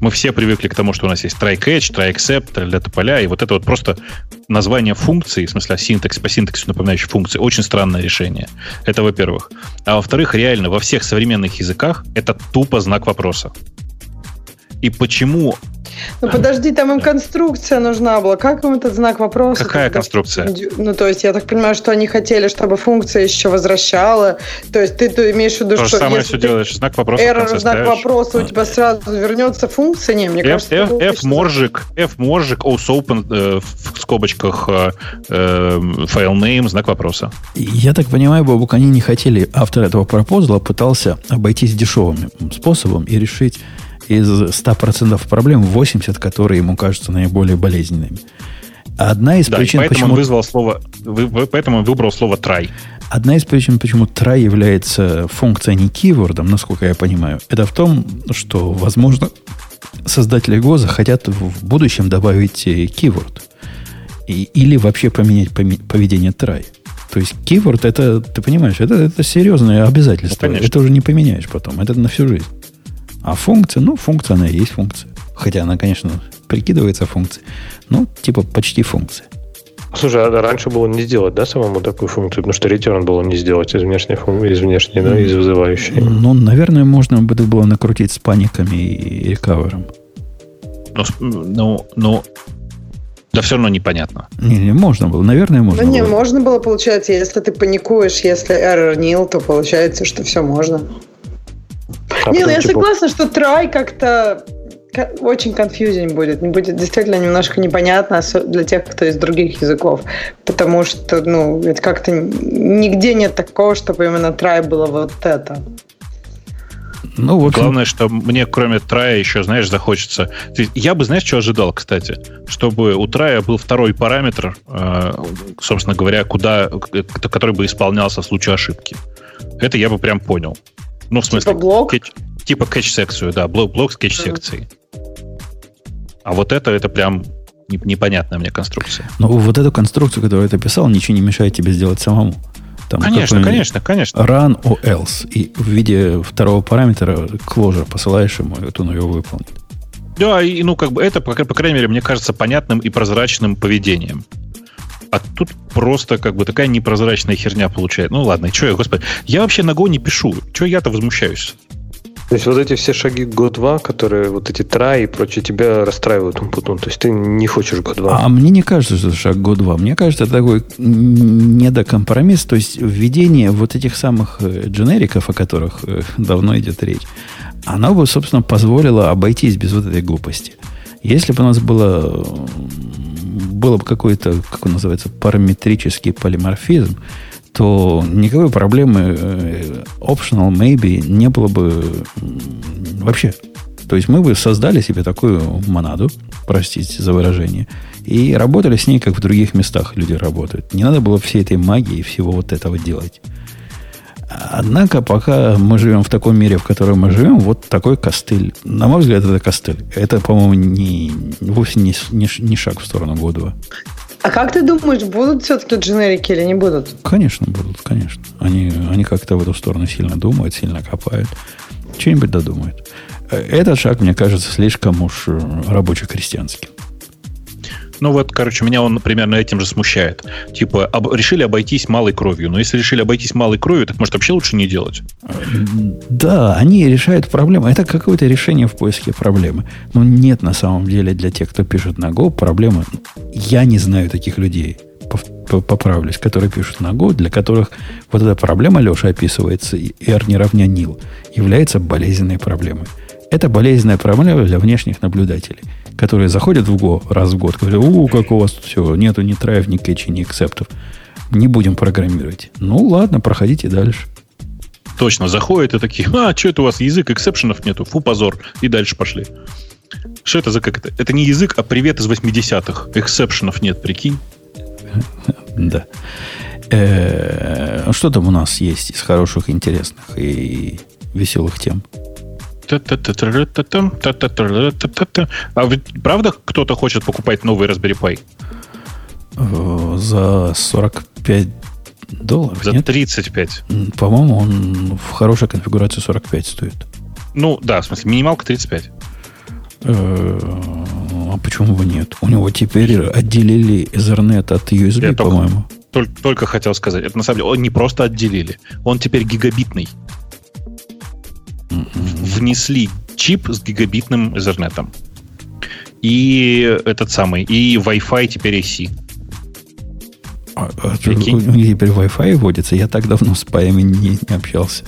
Мы все привыкли к тому, что у нас есть try catch, try accept, для тополя, и вот это вот просто название функции, в смысле синтекс, по синтаксу напоминающей функции, очень странное решение. Это во-первых. А во-вторых, реально, во всех современных языках это тупо знак вопроса. И почему ну подожди, там им конструкция нужна была. Как им этот знак вопроса? Какая тогда? конструкция? Ну, то есть, я так понимаю, что они хотели, чтобы функция еще возвращала. То есть, ты, ты имеешь в виду, То что... То же самое все делаешь. Знак вопроса Error, знак ставишь. вопроса, у тебя сразу вернется функция. Не, мне F, кажется... F, F, моржик, F, моржик, also open э, в скобочках э, э, file name, знак вопроса. Я так понимаю, Бабук, они не хотели, автор этого пропозала пытался обойтись дешевым способом и решить из 100% проблем 80, которые ему кажутся наиболее болезненными. Одна из да, причин, поэтому почему... он вызвал слово, вы, поэтому он выбрал слово try. Одна из причин, почему try является функцией, не кейвордом, насколько я понимаю, это в том, что, возможно, создатели Go захотят в будущем добавить keyword. И, или вообще поменять поведение try. То есть keyword это, ты понимаешь, это, это серьезное обязательство. Ну, это уже не поменяешь потом. Это на всю жизнь. А функция, ну, функция, она и есть функция. Хотя она, конечно, прикидывается функцией. Ну, типа почти функция. Слушай, а раньше было не сделать, да, самому такую функцию? Потому что return было не сделать из внешней функции, из внешней, да, из вызывающей. Ну, наверное, можно было накрутить с паниками и рекавером. Ну, ну, ну, да все равно непонятно. Не, не, можно было. Наверное, можно ну, не, было. можно было, получается, если ты паникуешь, если error nil, то получается, что все можно. А не, ну я типа... согласна, что try как-то очень confusing будет. Будет действительно немножко непонятно для тех, кто из других языков. Потому что, ну, это как-то нигде нет такого, чтобы именно try было вот это. Ну, вот. Главное, что мне, кроме трая, еще, знаешь, захочется... Я бы, знаешь, что ожидал, кстати? Чтобы у трая был второй параметр, э, собственно говоря, куда, который бы исполнялся в случае ошибки. Это я бы прям понял. Ну, в смысле... Типа блок? Кетч, типа кетч-секцию, да, блок, блок с кетч-секцией. А вот это, это прям непонятная мне конструкция. Ну, вот эту конструкцию, которую ты писал, ничего не мешает тебе сделать самому. Там конечно, конечно, конечно. Run or else. И в виде второго параметра closure посылаешь ему, и вот он его выполнит. Да, и ну как бы это, по, по крайней мере, мне кажется понятным и прозрачным поведением. А тут просто как бы такая непрозрачная херня получает. Ну ладно, что я, господи. Я вообще на Go не пишу. Что я-то возмущаюсь? То есть вот эти все шаги год 2, которые вот эти траи и прочее, тебя расстраивают Умпутун. То есть ты не хочешь год 2. А мне не кажется, что это шаг год 2. Мне кажется, это такой недокомпромисс. То есть введение вот этих самых э, дженериков, о которых э, давно идет речь, оно бы, собственно, позволило обойтись без вот этой глупости. Если бы у нас было, было бы какой-то, как он называется, параметрический полиморфизм, то никакой проблемы э, optional maybe не было бы вообще. То есть мы бы создали себе такую монаду, простите за выражение, и работали с ней, как в других местах люди работают. Не надо было всей этой магии и всего вот этого делать. Однако, пока мы живем в таком мире, в котором мы живем, вот такой костыль. На мой взгляд, это костыль. Это, по-моему, не, вовсе не, не, не шаг в сторону года. А как ты думаешь, будут все-таки дженерики или не будут? Конечно, будут, конечно. Они, они как-то в эту сторону сильно думают, сильно копают. Что-нибудь додумают. Э, этот шаг, мне кажется, слишком уж э, рабоче-крестьянский. Ну вот, короче, меня он примерно этим же смущает. Типа, об, решили обойтись малой кровью. Но если решили обойтись малой кровью, так может вообще лучше не делать? Да, они решают проблему. Это какое-то решение в поиске проблемы. Но нет на самом деле для тех, кто пишет на Go, проблемы. Я не знаю таких людей поправлюсь, которые пишут на Go, для которых вот эта проблема, Леша описывается, R не равня nil, является болезненной проблемой. Это болезненная проблема для внешних наблюдателей, которые заходят в Go раз в год, говорят, у, как у вас тут все, нету ни траев, ни кэчи, ни эксептов. Не будем программировать. Ну, ладно, проходите дальше. Точно, заходят и такие, а, что это у вас, язык эксепшенов нету, фу, позор. И дальше пошли. Что это за как это? Это не язык, а привет из 80-х. Эксепшенов нет, прикинь. Да. Э, что там у нас есть из хороших, интересных и веселых тем? А ведь правда кто-то хочет покупать новый Raspberry Pi? За 45 долларов? За нет? 35. По-моему, он в хорошей конфигурации 45 стоит. Ну, да, в смысле, минималка 35. Э, а почему бы нет? У него теперь отделили Ethernet от USB, по-моему. Только, только хотел сказать. Это на самом деле он не просто отделили, он теперь гигабитный внесли чип с гигабитным Ethernet. И этот самый, и Wi-Fi теперь AC. А, а у них теперь Wi-Fi вводится? Я так давно с паями не, не общался.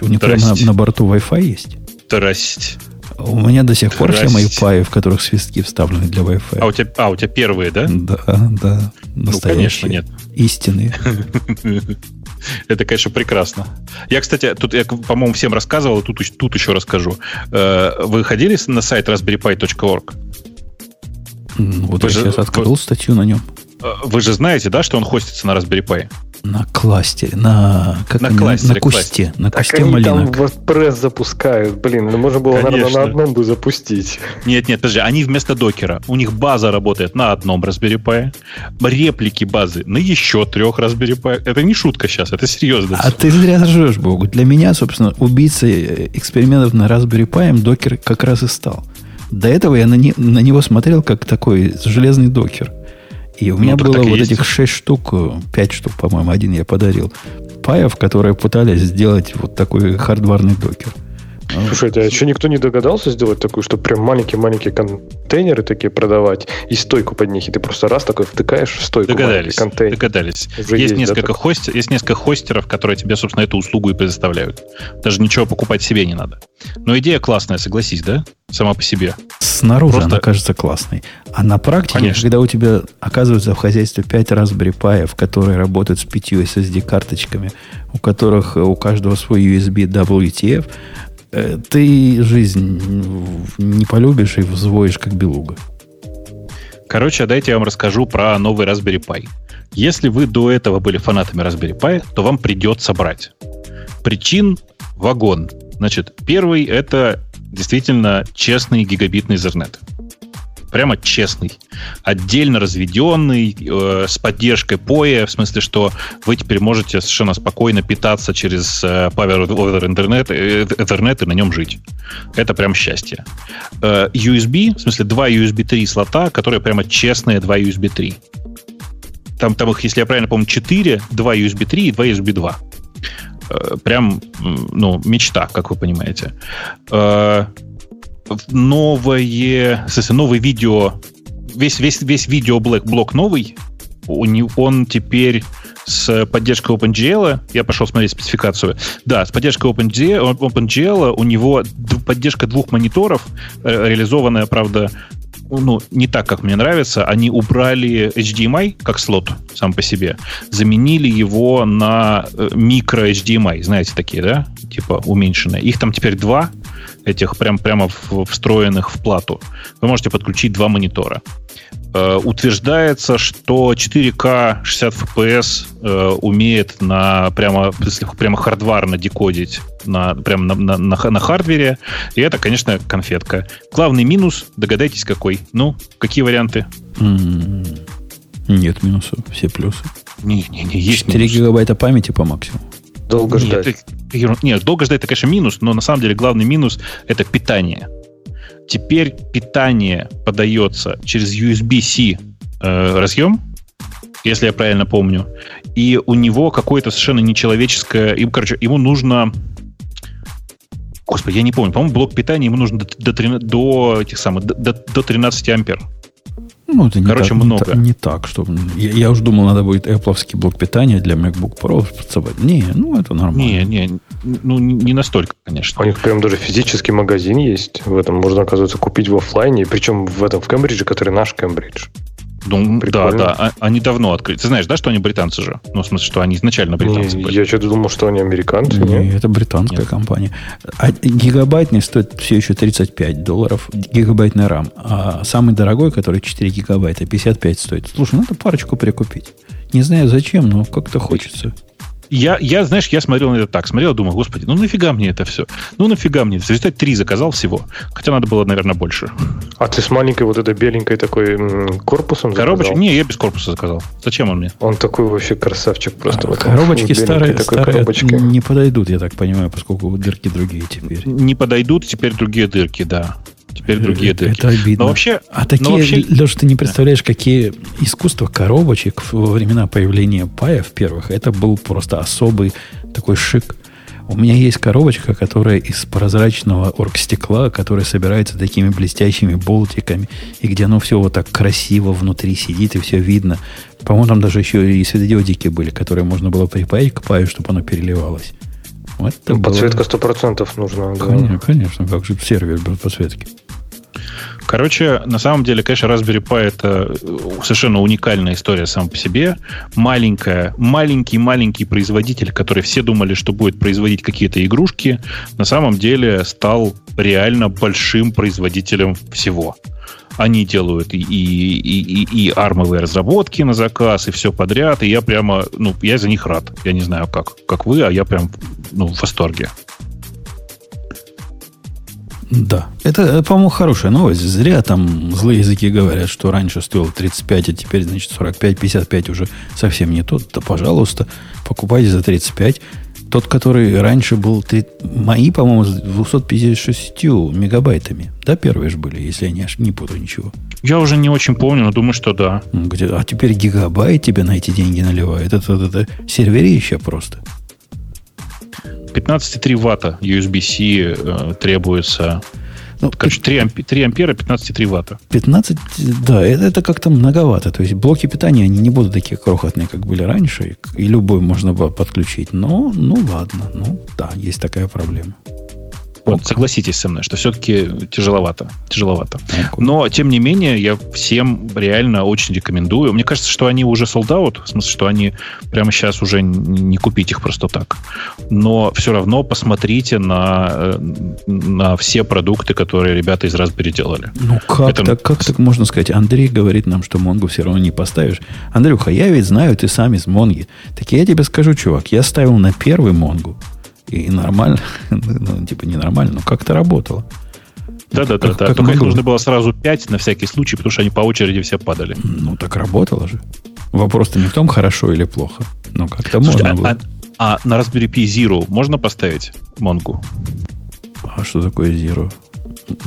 У них прямо на, на борту Wi-Fi есть? Здрасте. У меня до сих пор все мои паи, в которых свистки вставлены для Wi-Fi. А у тебя, а, у тебя первые, да? Да, да. Ну, конечно, нет. Истинные. (laughs) (laughs) Это, конечно, прекрасно. Я, кстати, тут, я, по-моему, всем рассказывал, тут, тут еще расскажу. Э, вы ходили на сайт raspberrypi.org? Вот вы я же, сейчас открыл вы, статью на нем. Э, вы же знаете, да, что он хостится на Raspberry Pi? На кластере, на, как на, кластере, на кусте, кластере. на кусте так они малинок. там WordPress запускают. Блин, ну можно было, Конечно. наверное, на одном бы запустить. Нет, нет, подожди, они вместо докера. У них база работает на одном Raspberry Pi, реплики базы на еще трех Raspberry Pi. Это не шутка сейчас, это серьезно. А ты зря ржешь, Богу. Для меня, собственно, убийцей э, экспериментов на Raspberry Pi докер как раз и стал. До этого я на, не, на него смотрел как такой железный докер. И у ну, меня было вот есть. этих 6 штук, 5 штук, по-моему, один я подарил. Паев, которые пытались сделать вот такой хардварный докер. Слушайте, а еще никто не догадался сделать такую, что прям маленькие-маленькие контейнеры такие продавать и стойку под них, и ты просто раз такой втыкаешь в стойку. Догадались. Контейнер. Догадались. есть, есть, несколько да, хостер, есть несколько хостеров, которые тебе, собственно, эту услугу и предоставляют. Даже ничего покупать себе не надо. Но идея классная, согласись, да? Сама по себе. Снаружи Просто... она кажется классной. А на практике, Конечно. когда у тебя оказывается в хозяйстве 5 Raspberry Pi, которые работают с 5 SSD-карточками, у которых у каждого свой USB WTF, Э, ты жизнь не полюбишь и взвоишь как белуга. Короче, дайте я вам расскажу про новый Raspberry Pi. Если вы до этого были фанатами Raspberry Pi, то вам придется брать. Причин вагон. Значит, первый это действительно честный гигабитный Ethernet прямо честный, отдельно разведенный, э, с поддержкой POE, в смысле, что вы теперь можете совершенно спокойно питаться через э, Power over Ethernet, э, Ethernet и на нем жить. Это прям счастье. Э, USB, в смысле, два USB 3 слота, которые прямо честные два USB 3. там, там их, если я правильно помню, 4, 2 USB 3 и 2 USB 2. Э, прям, ну, мечта, как вы понимаете. Новое, смысле, новый видео, весь, весь, весь видеоблок блок новый, он теперь с поддержкой OpenGL, я пошел смотреть спецификацию, да, с поддержкой OpenGL, OpenGL у него поддержка двух мониторов, э, реализованная, правда, ну, не так, как мне нравится. Они убрали HDMI как слот сам по себе, заменили его на э, микро HDMI, знаете, такие, да? Типа уменьшенные. Их там теперь два, этих прям, прямо встроенных в плату. Вы можете подключить два монитора. Э, утверждается, что 4К 60 FPS э, умеет на прямо, прямо хардварно декодить на, прямо на, на, на, на хардвере. И это, конечно, конфетка. Главный минус, догадайтесь, какой. Ну, какие варианты? Нет минусов, все плюсы. Не, не, не, есть 4 минус. гигабайта памяти по максимуму. Долго нет, ждать. Это, нет, долго ждать это, конечно, минус, но на самом деле главный минус это питание. Теперь питание подается через USB-C э, разъем, если я правильно помню, и у него какое-то совершенно нечеловеческое, и, короче, ему нужно Господи, я не помню. По-моему, блок питания ему нужно до, до, до этих самых до, до 13 ампер. Ну, это не Короче, так, много. Не, не так, что... Я, я уже думал, надо будет Apple блок питания для MacBook Pro подсобать. Не, ну, это нормально. Не, не, ну, не настолько, конечно. У них прям даже физический магазин есть. В этом можно, оказывается, купить в офлайне. Причем в этом, в Кембридже, который наш Кембридж. Ну, да, да, а, они давно открыты. Ты знаешь, да, что они британцы же? Ну, в смысле, что они изначально британцы не, были. Я что-то думал, что они американцы. Не, нет? это британская нет. компания. А гигабайтный стоит все еще 35 долларов. Гигабайтный RAM. А самый дорогой, который 4 гигабайта, 55 стоит. Слушай, надо парочку прикупить. Не знаю зачем, но как-то хочется я, я, знаешь, я смотрел на это так, смотрел, думал, господи, ну нафига мне это все? Ну нафига мне? В результате три заказал всего. Хотя надо было, наверное, больше. А ты с маленькой вот этой беленькой такой корпусом Коробочек? Не, я без корпуса заказал. Зачем он мне? Он такой вообще красавчик просто. А, вот коробочки старые, такой старые коробочки. не подойдут, я так понимаю, поскольку дырки другие теперь. Не подойдут, теперь другие дырки, да теперь другие это, дырки. Это обидно. Но вообще, а такие, вообще... Леш, ты не представляешь, какие искусства коробочек во времена появления паев первых, это был просто особый такой шик. У меня есть коробочка, которая из прозрачного оргстекла, которая собирается такими блестящими болтиками, и где оно все вот так красиво внутри сидит, и все видно. По-моему, там даже еще и светодиодики были, которые можно было припаять к паю, чтобы оно переливалось. Вот ну, подсветка сто процентов нужна. Конечно, да. конечно, как же сервер без подсветки. Короче, на самом деле, конечно, Raspberry Pi это совершенно уникальная история сам по себе. Маленькая, маленький-маленький производитель, который все думали, что будет производить какие-то игрушки, на самом деле стал реально большим производителем всего. Они делают и, и, и, и армовые разработки на заказ, и все подряд. И я прямо, ну, я за них рад. Я не знаю, как, как вы, а я прям ну, в восторге. Да, это, по-моему, хорошая новость. Зря там злые языки говорят, что раньше стоило 35, а теперь, значит, 45, 55 уже совсем не тот. Да, пожалуйста, покупайте за 35. Тот, который раньше был... 3... Мои, по-моему, с 256 мегабайтами. Да, первые же были, если я не, не путаю ничего. Я уже не очень помню, но думаю, что да. Где, а теперь гигабайт тебе на эти деньги наливают. Это, это, это серверище просто. 15,3 ватта USB-C э, требуется. Ну, Короче, 3, ампи, 3 ампера, 15,3 ватта. 15, да, это, это как-то многовато. То есть блоки питания, они не будут такие крохотные, как были раньше, и, и любой можно было подключить. Но, ну ладно, ну да, есть такая проблема. Вот, согласитесь со мной, что все-таки тяжеловато. Тяжеловато. Но, тем не менее, я всем реально очень рекомендую. Мне кажется, что они уже sold out, в смысле, что они прямо сейчас уже не купить их просто так. Но все равно посмотрите на, э, на все продукты, которые ребята из Raspberry делали. Ну, как, Это... так, как так можно сказать? Андрей говорит нам, что Монгу все равно не поставишь. Андрюха, я ведь знаю, ты сам из Монги. Так я тебе скажу, чувак, я ставил на первый Монгу. И нормально, (laughs) ну, типа ненормально, но как-то работало. Да-да-да, да. только их нужно было сразу 5 на всякий случай, потому что они по очереди все падали. Ну, так работало же. Вопрос-то не в том, хорошо или плохо. Но как-то можно а, было. А, а на Raspberry Pi Zero можно поставить Монгу? А что такое Zero?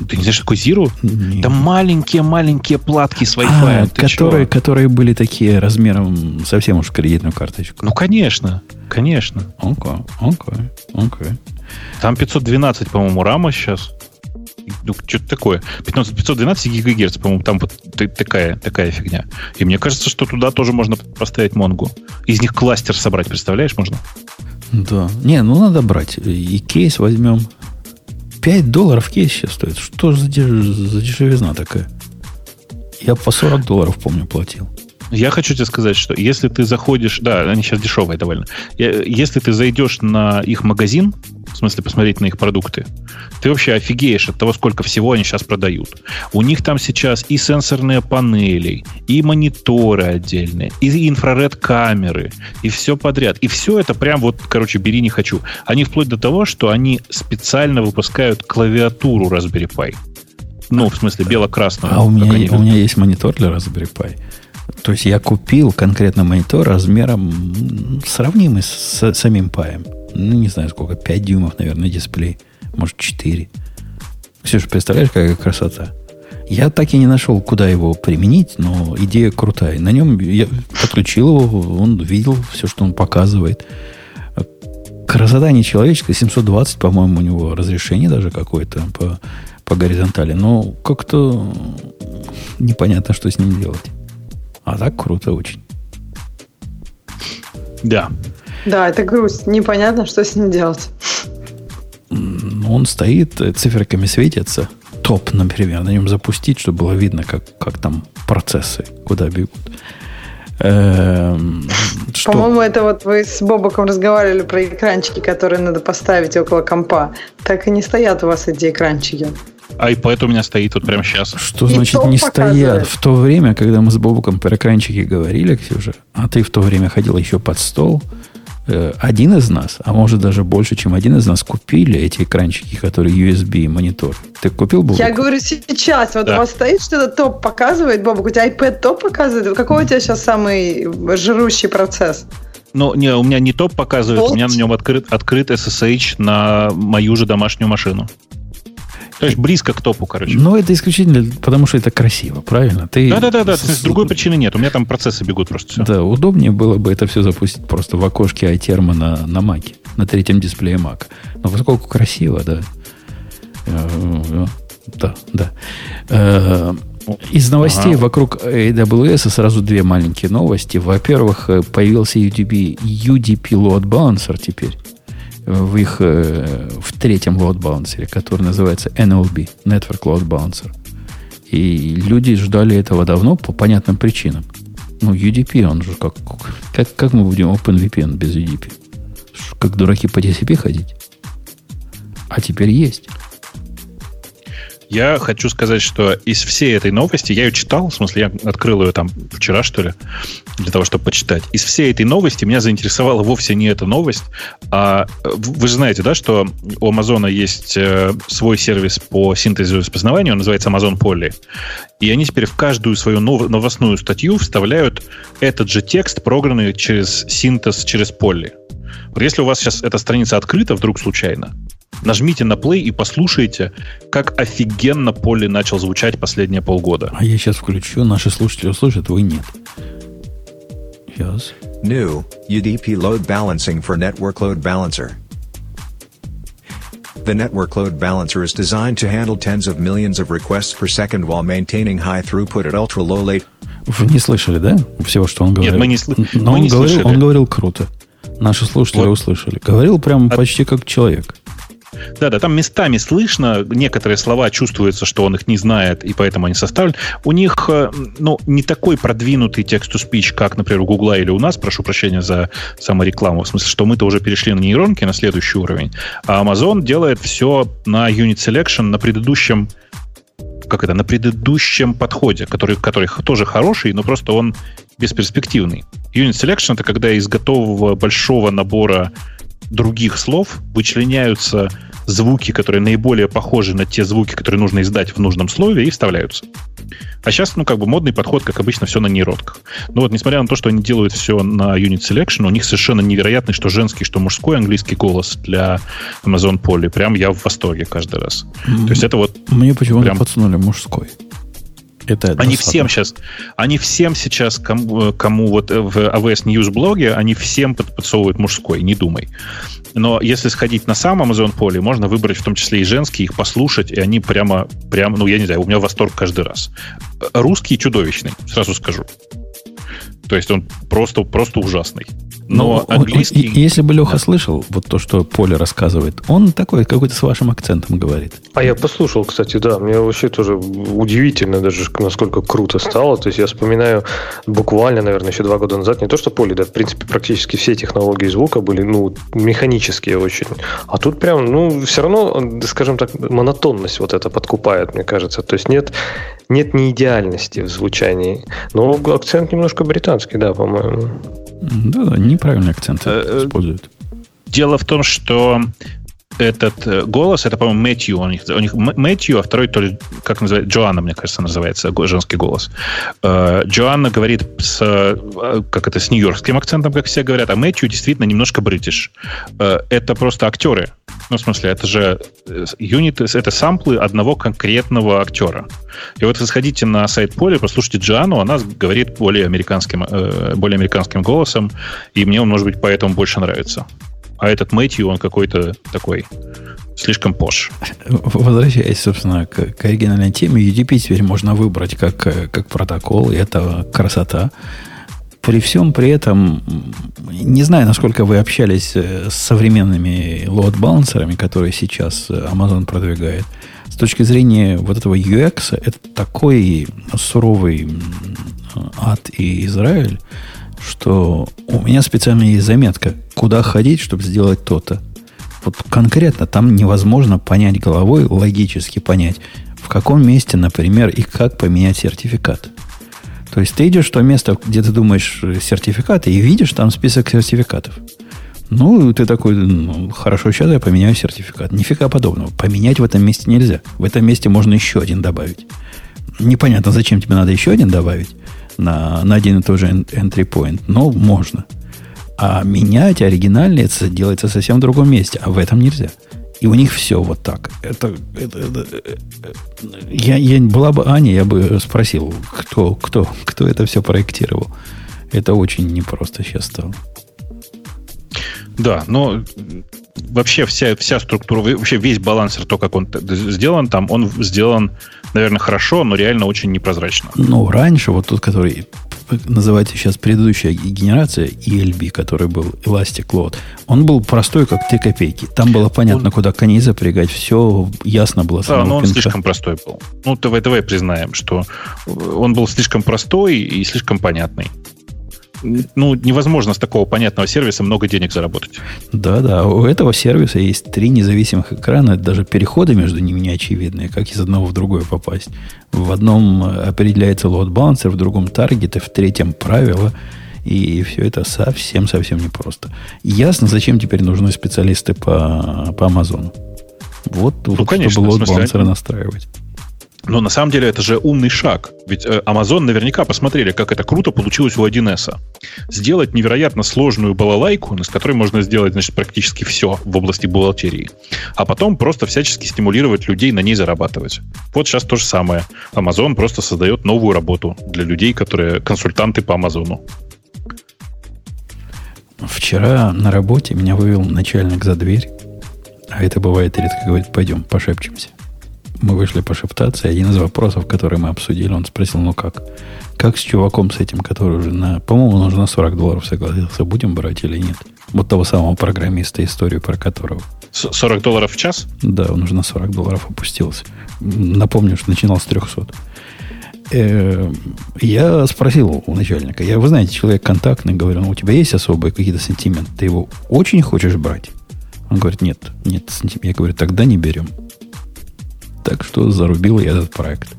Ты не знаешь, что такое Zero? Нет. Там маленькие-маленькие платки с Wi-Fi. А, которые, которые были такие размером совсем уж кредитную карточку. Ну, конечно. Конечно. Окей, окей, окей. Там 512, по-моему, рама сейчас. Ну, что-то такое. 15, 512 гигагерц, по-моему, там вот такая, такая фигня. И мне кажется, что туда тоже можно поставить Монгу. Из них кластер собрать, представляешь, можно? Да. Не, ну надо брать. И кейс возьмем. 5 долларов кейс сейчас стоит. Что за, за дешевизна такая? Я по 40 долларов, помню, платил. Я хочу тебе сказать, что если ты заходишь... Да, они сейчас дешевые довольно. Если ты зайдешь на их магазин, в смысле посмотреть на их продукты, ты вообще офигеешь от того, сколько всего они сейчас продают. У них там сейчас и сенсорные панели, и мониторы отдельные, и инфраред-камеры, и все подряд. И все это прям вот, короче, бери не хочу. Они вплоть до того, что они специально выпускают клавиатуру Raspberry Pi. Ну, в смысле, бело-красную. А у меня, у меня есть монитор для Raspberry Pi. То есть я купил конкретно монитор размером сравнимый с самим паем. Ну, не знаю сколько, 5 дюймов, наверное, дисплей. Может, 4. Ксюша, представляешь, какая красота? Я так и не нашел, куда его применить, но идея крутая. На нем я подключил его, он видел все, что он показывает. Красота не человеческая, 720, по-моему, у него разрешение даже какое-то по, по горизонтали. Но как-то непонятно, что с ним делать. А так круто очень. Да. Да, это грусть. Непонятно, что с ним делать. Он стоит, циферками светится. Топ, например, на нем запустить, чтобы было видно, как, как там процессы, куда бегут. Эм, По-моему, это вот вы с Бобоком разговаривали про экранчики, которые надо поставить около компа. Так и не стоят у вас эти экранчики iPad у меня стоит вот прямо сейчас. Что и значит не стоят? В то время, когда мы с Бобуком про экранчики говорили, Ксюша, а ты в то время ходил еще под стол, э, один из нас, а может даже больше, чем один из нас, купили эти экранчики, которые USB монитор. Ты купил Бобук? Я говорю сейчас, вот да. у вас стоит что-то топ показывает, Бобук, у тебя iPad топ показывает? Какой у тебя сейчас самый жрущий процесс? Ну, не, у меня не топ показывает, Болт? у меня на нем открыт, открыт SSH на мою же домашнюю машину. То есть близко к топу, короче. Но это исключительно потому, что это красиво, правильно? Ты Да-да-да, с... другой причины нет. У меня там процессы бегут просто все. Да, удобнее было бы это все запустить просто в окошке iTerm на, на Mac, на третьем дисплее Mac. Но поскольку красиво, да. Э, да, да. Э, из новостей ага. вокруг AWS сразу две маленькие новости. Во-первых, э, появился UDP, UDP Load Balancer теперь в их э, в третьем load балансере, который называется NLB, Network Load Balancer. И люди ждали этого давно по понятным причинам. Ну, UDP, он же как, как, как мы будем OpenVPN без UDP? Как дураки по TCP ходить? А теперь есть. Я хочу сказать, что из всей этой новости, я ее читал, в смысле, я открыл ее там вчера, что ли, для того, чтобы почитать. Из всей этой новости меня заинтересовала вовсе не эта новость, а вы же знаете, да, что у Амазона есть э, свой сервис по синтезу и распознаванию, он называется Amazon Poly. И они теперь в каждую свою новостную статью вставляют этот же текст, программный через синтез, через Poly. Если у вас сейчас эта страница открыта вдруг случайно, Нажмите на play и послушайте, как офигенно поле начал звучать последние полгода. А я сейчас включу, наши слушатели услышат, вы нет. Yes. New UDP load balancing for network load balancer. The network load balancer is designed to handle tens of millions of requests per second while maintaining high throughput at ultra low latency. Вы не слышали, да? Всего, что он говорил. Нет, мы не, сл... Но мы он, не говорил, слышали. он говорил круто. Наши слушатели вот. услышали. Говорил прям а... почти как человек. Да, да, там местами слышно, некоторые слова чувствуется, что он их не знает, и поэтому они составлены. У них, э, ну, не такой продвинутый текст-to-speech, как, например, у Гугла или у нас, прошу прощения за саморекламу, в смысле, что мы-то уже перешли на нейронки, на следующий уровень, а Amazon делает все на Unit Selection, на предыдущем как это, на предыдущем подходе, который, который тоже хороший, но просто он бесперспективный. Unit Selection — это когда из готового большого набора других слов вычленяются звуки, которые наиболее похожи на те звуки, которые нужно издать в нужном слове, и вставляются. А сейчас, ну, как бы модный подход, как обычно, все на нейротках. Но вот, несмотря на то, что они делают все на Unit Selection, у них совершенно невероятный, что женский, что мужской английский голос для Amazon Poly. Прям я в восторге каждый раз. Mm-hmm. То есть это вот... Мне почему-то прям... подсунули мужской. Это они всем сейчас, они всем сейчас, кому, кому вот в AWS News блоге, они всем подсовывают мужской, не думай. Но если сходить на сам Amazon поле, можно выбрать в том числе и женские, их послушать, и они прямо, прямо, ну, я не знаю, у меня восторг каждый раз. Русский чудовищный, сразу скажу. То есть он просто, просто ужасный. Но ну, английский... Он, если бы Леха да. слышал вот то, что Поле рассказывает, он такой какой-то с вашим акцентом говорит. А я послушал, кстати, да. Мне вообще тоже удивительно даже, насколько круто стало. То есть я вспоминаю буквально, наверное, еще два года назад, не то, что Поле, да, в принципе, практически все технологии звука были, ну, механические очень. А тут прям, ну, все равно, скажем так, монотонность вот это подкупает, мне кажется. То есть нет, нет не идеальности в звучании. Но акцент немножко британский, да, по-моему. Да, неправильный акцент э, э, используют. Дело в том, что этот э, голос, это, по-моему, Мэтью. У них, у них Мэтью, а второй то ли, как называется, Джоанна, мне кажется, называется, женский голос. Джоанна говорит с, как это, с нью-йоркским акцентом, как все говорят, а Мэтью действительно немножко бритиш. Это просто актеры. Ну, в смысле, это же юниты, это самплы одного конкретного актера. И вот вы сходите на сайт Поли, послушайте Джоанну, она говорит более американским, более американским голосом, и мне он, может быть, поэтому больше нравится а этот Мэтью, он какой-то такой слишком пош. Возвращаясь, собственно, к, к оригинальной теме, UDP теперь можно выбрать как, как протокол, и это красота. При всем при этом, не знаю, насколько вы общались э, с современными лоад-балансерами, которые сейчас Amazon продвигает. С точки зрения вот этого UX, это такой суровый ад и Израиль, что у меня специально есть заметка, куда ходить, чтобы сделать то-то. Вот конкретно там невозможно понять головой, логически понять, в каком месте, например, и как поменять сертификат. То есть ты идешь в то место, где ты думаешь сертификаты, и видишь там список сертификатов. Ну, ты такой, ну, хорошо, сейчас я поменяю сертификат. Нифига подобного. Поменять в этом месте нельзя. В этом месте можно еще один добавить. Непонятно, зачем тебе надо еще один добавить на, на один и тот же entry point, но можно. А менять оригинальный это делается совсем другом месте, а в этом нельзя. И у них все вот так. Это, это, это, э, я, я была бы Аня, я бы спросил, кто, кто, кто это все проектировал. Это очень непросто сейчас стало. Да, но вообще вся, вся структура, вообще весь балансер, то, как он сделан там, он сделан, наверное, хорошо, но реально очень непрозрачно. Ну, раньше, вот тот, который называется сейчас предыдущая генерация ELB, который был Elastic Load, он был простой, как 3 копейки. Там было понятно, он... куда коней запрягать, все ясно было. Да, но он пинка. слишком простой был. Ну, ТВ, ТВ признаем, что он был слишком простой и слишком понятный ну, невозможно с такого понятного сервиса много денег заработать. Да-да, у этого сервиса есть три независимых экрана, даже переходы между ними не очевидные, как из одного в другое попасть. В одном определяется load balancer, в другом таргеты, в третьем правила, и все это совсем-совсем непросто. Ясно, зачем теперь нужны специалисты по, по Амазону. Вот, ну, вот конечно, чтобы load balancer настраивать. Но на самом деле это же умный шаг. Ведь э, Amazon наверняка посмотрели, как это круто получилось у 1С. Сделать невероятно сложную балалайку, с которой можно сделать значит, практически все в области бухгалтерии. А потом просто всячески стимулировать людей на ней зарабатывать. Вот сейчас то же самое. Amazon просто создает новую работу для людей, которые консультанты по Амазону. Вчера на работе меня вывел начальник за дверь. А это бывает редко, говорит, пойдем, пошепчемся мы вышли пошептаться, и один из вопросов, который мы обсудили, он спросил, ну как? Как с чуваком с этим, который уже на, по-моему, он уже на 40 долларов согласился, будем брать или нет? Вот того самого программиста, историю про которого. 40 долларов в час? Да, он уже на 40 долларов опустился. Напомню, что начинал с 300. Э, я спросил у начальника, я, вы знаете, человек контактный, говорю, ну, у тебя есть особые какие-то сентименты? Ты его очень хочешь брать? Он говорит, нет, нет, я говорю, тогда не берем. Так что зарубил я этот проект.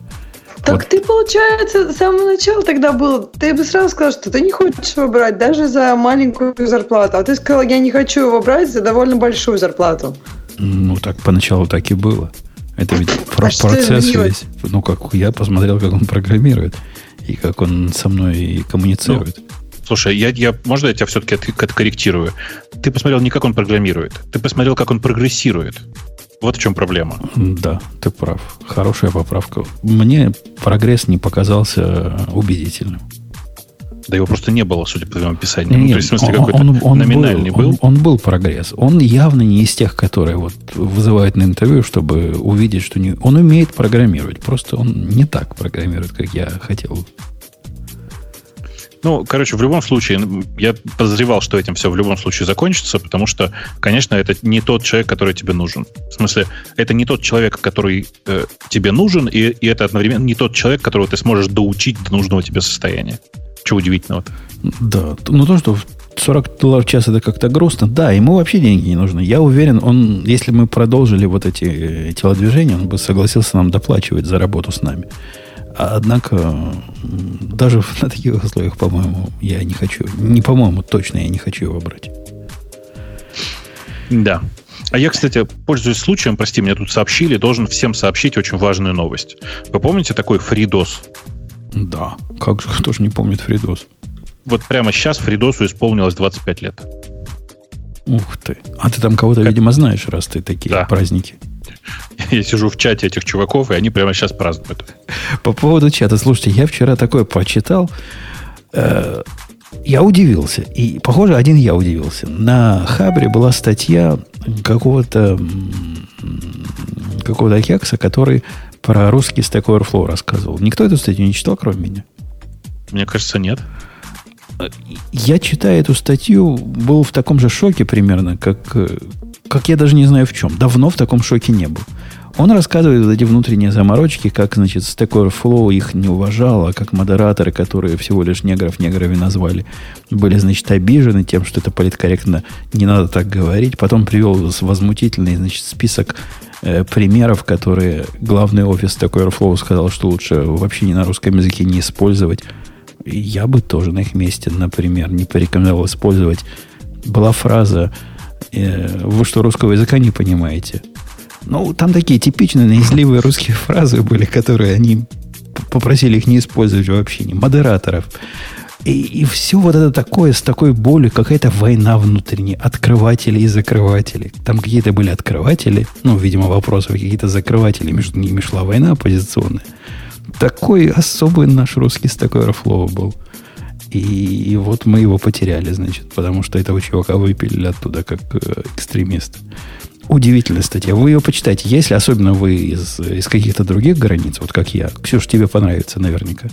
Так вот. ты, получается, с самого начала тогда был, ты бы сразу сказал, что ты не хочешь его брать даже за маленькую зарплату. А ты сказал, я не хочу его брать за довольно большую зарплату. Ну, так поначалу так и было. Это ведь (laughs) а процесс весь. Ну, как я посмотрел, как он программирует и как он со мной коммуницирует. Ну, слушай, я, я, можно я тебя все-таки откорректирую? Ты посмотрел не как он программирует, ты посмотрел, как он прогрессирует. Вот в чем проблема. Да, ты прав. Хорошая поправка. Мне прогресс не показался убедительным. Да его просто не было, судя по твоему описанию. Нет, ну, то есть, в смысле, он, какой-то он, он номинальный был. был? Он, он был прогресс. Он явно не из тех, которые вот вызывают на интервью, чтобы увидеть, что не... он умеет программировать. Просто он не так программирует, как я хотел. Ну, короче, в любом случае, я подозревал, что этим все в любом случае закончится, потому что, конечно, это не тот человек, который тебе нужен. В смысле, это не тот человек, который э, тебе нужен, и, и это одновременно не тот человек, которого ты сможешь доучить до нужного тебе состояния. Чего удивительного-то? Да, ну то, что 40 долларов в час это как-то грустно. Да, ему вообще деньги не нужны. Я уверен, он, если мы продолжили вот эти э, телодвижения, он бы согласился нам доплачивать за работу с нами. Однако, даже на таких условиях, по-моему, я не хочу. Не по-моему, точно я не хочу его брать. Да. А я, кстати, пользуясь случаем, прости, мне тут сообщили, должен всем сообщить очень важную новость. Вы помните такой фридос? Да. Как же, кто же не помнит Фридос? Вот прямо сейчас Фридосу исполнилось 25 лет. Ух ты. А ты там кого-то, как... видимо, знаешь, раз ты такие да. праздники. Я сижу в чате этих чуваков, и они прямо сейчас празднуют. По поводу чата. Слушайте, я вчера такое прочитал. Э, я удивился. И, похоже, один я удивился. На Хабре была статья какого-то какого-то кекса, который про русский Stack Overflow рассказывал. Никто эту статью не читал, кроме меня? Мне кажется, нет. Я, читая эту статью, был в таком же шоке примерно, как, как я даже не знаю в чем. Давно в таком шоке не был. Он рассказывает вот эти внутренние заморочки, как, значит, Stack Overflow их не уважал, а как модераторы, которые всего лишь негров неграми назвали, были, значит, обижены тем, что это политкорректно, не надо так говорить. Потом привел возмутительный, значит, список э, примеров, которые главный офис такой Airflow сказал, что лучше вообще не на русском языке не использовать. Я бы тоже на их месте, например, не порекомендовал использовать. Была фраза «Вы что, русского языка не понимаете?» Ну, там такие типичные наизливые русские (laughs) фразы были, которые они попросили их не использовать вообще, не модераторов. И, и все вот это такое, с такой болью, какая-то война внутренняя, открыватели и закрыватели. Там какие-то были открыватели, ну, видимо, вопросов, какие-то закрыватели, между ними шла война оппозиционная. Такой особый наш русский с такой Airflow был. И, и вот мы его потеряли, значит, потому что этого чувака выпилили оттуда как э, экстремист. Удивительная статья. Вы ее почитайте, если особенно вы из, из каких-то других границ, вот как я. Ксюш, тебе понравится наверняка.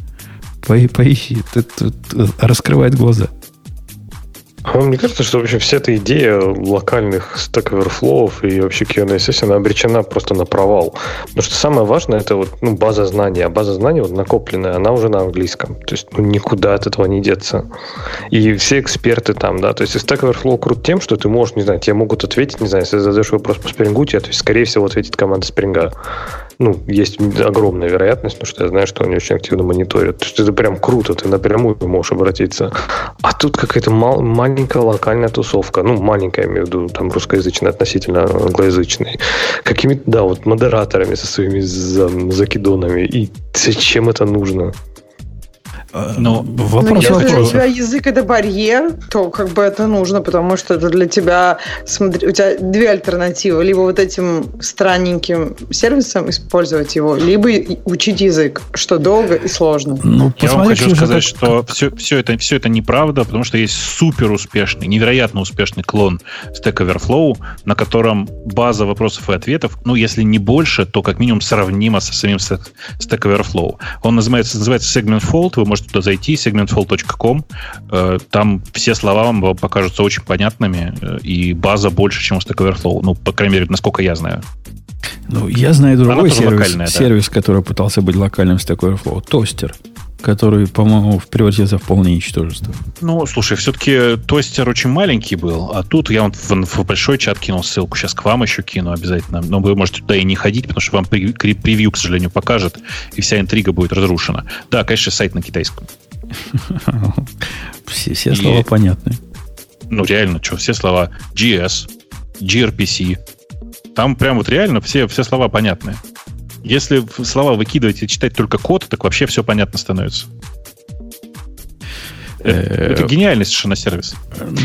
По, поищи, ты, ты, ты, раскрывает глаза. А мне кажется, что вообще вся эта идея локальных Stack Overflow и вообще QNSS, она обречена просто на провал. Потому что самое важное это вот ну, база знаний. А база знаний вот накопленная, она уже на английском. То есть ну, никуда от этого не деться. И все эксперты там, да. То есть Stack Overflow крут тем, что ты можешь, не знаю, тебе могут ответить, не знаю, если задаешь вопрос по спрингу, тебе, то есть, скорее всего, ответит команда спринга ну, есть огромная вероятность, потому что я знаю, что они очень активно мониторят. То есть это прям круто, ты напрямую можешь обратиться. А тут какая-то мал- маленькая локальная тусовка, ну, маленькая, я имею в виду, там, русскоязычная относительно англоязычной, какими-то, да, вот модераторами со своими закидонами. И зачем это нужно? Но ну, вопрос, ну, если вопрос. у тебя язык это барьер, то как бы это нужно, потому что это для тебя, смотри, у тебя две альтернативы. Либо вот этим странненьким сервисом использовать его, либо учить язык, что долго и сложно. Ну, Я вам хочу сказать, что все, все, это, все это неправда, потому что есть супер успешный, невероятно успешный клон Stack Overflow, на котором база вопросов и ответов, ну, если не больше, то как минимум сравнима со самим Stack Overflow. Он называется, называется Segment Fold, вы можете можете туда зайти, segmentfall.com. Э, там все слова вам покажутся очень понятными, э, и база больше, чем у Stack Overflow. Ну, по крайней мере, насколько я знаю. Ну, я знаю другой сервис, да. сервис, который пытался быть локальным Stack Overflow. Тостер который, по-моему, превратился в полное ничтожество. Ну, слушай, все-таки тостер очень маленький был, а тут я вот в, в большой чат кинул ссылку, сейчас к вам еще кину обязательно, но вы можете туда и не ходить, потому что вам при, превью, к сожалению, покажет, и вся интрига будет разрушена. Да, конечно, сайт на китайском. (laughs) Все, все слова понятны. Ну, реально, что, все слова GS, gRPC, Там прям вот реально все, все слова понятны. Если слова выкидывать и читать только код, так вообще все понятно становится. Э, это гениальный совершенно сервис.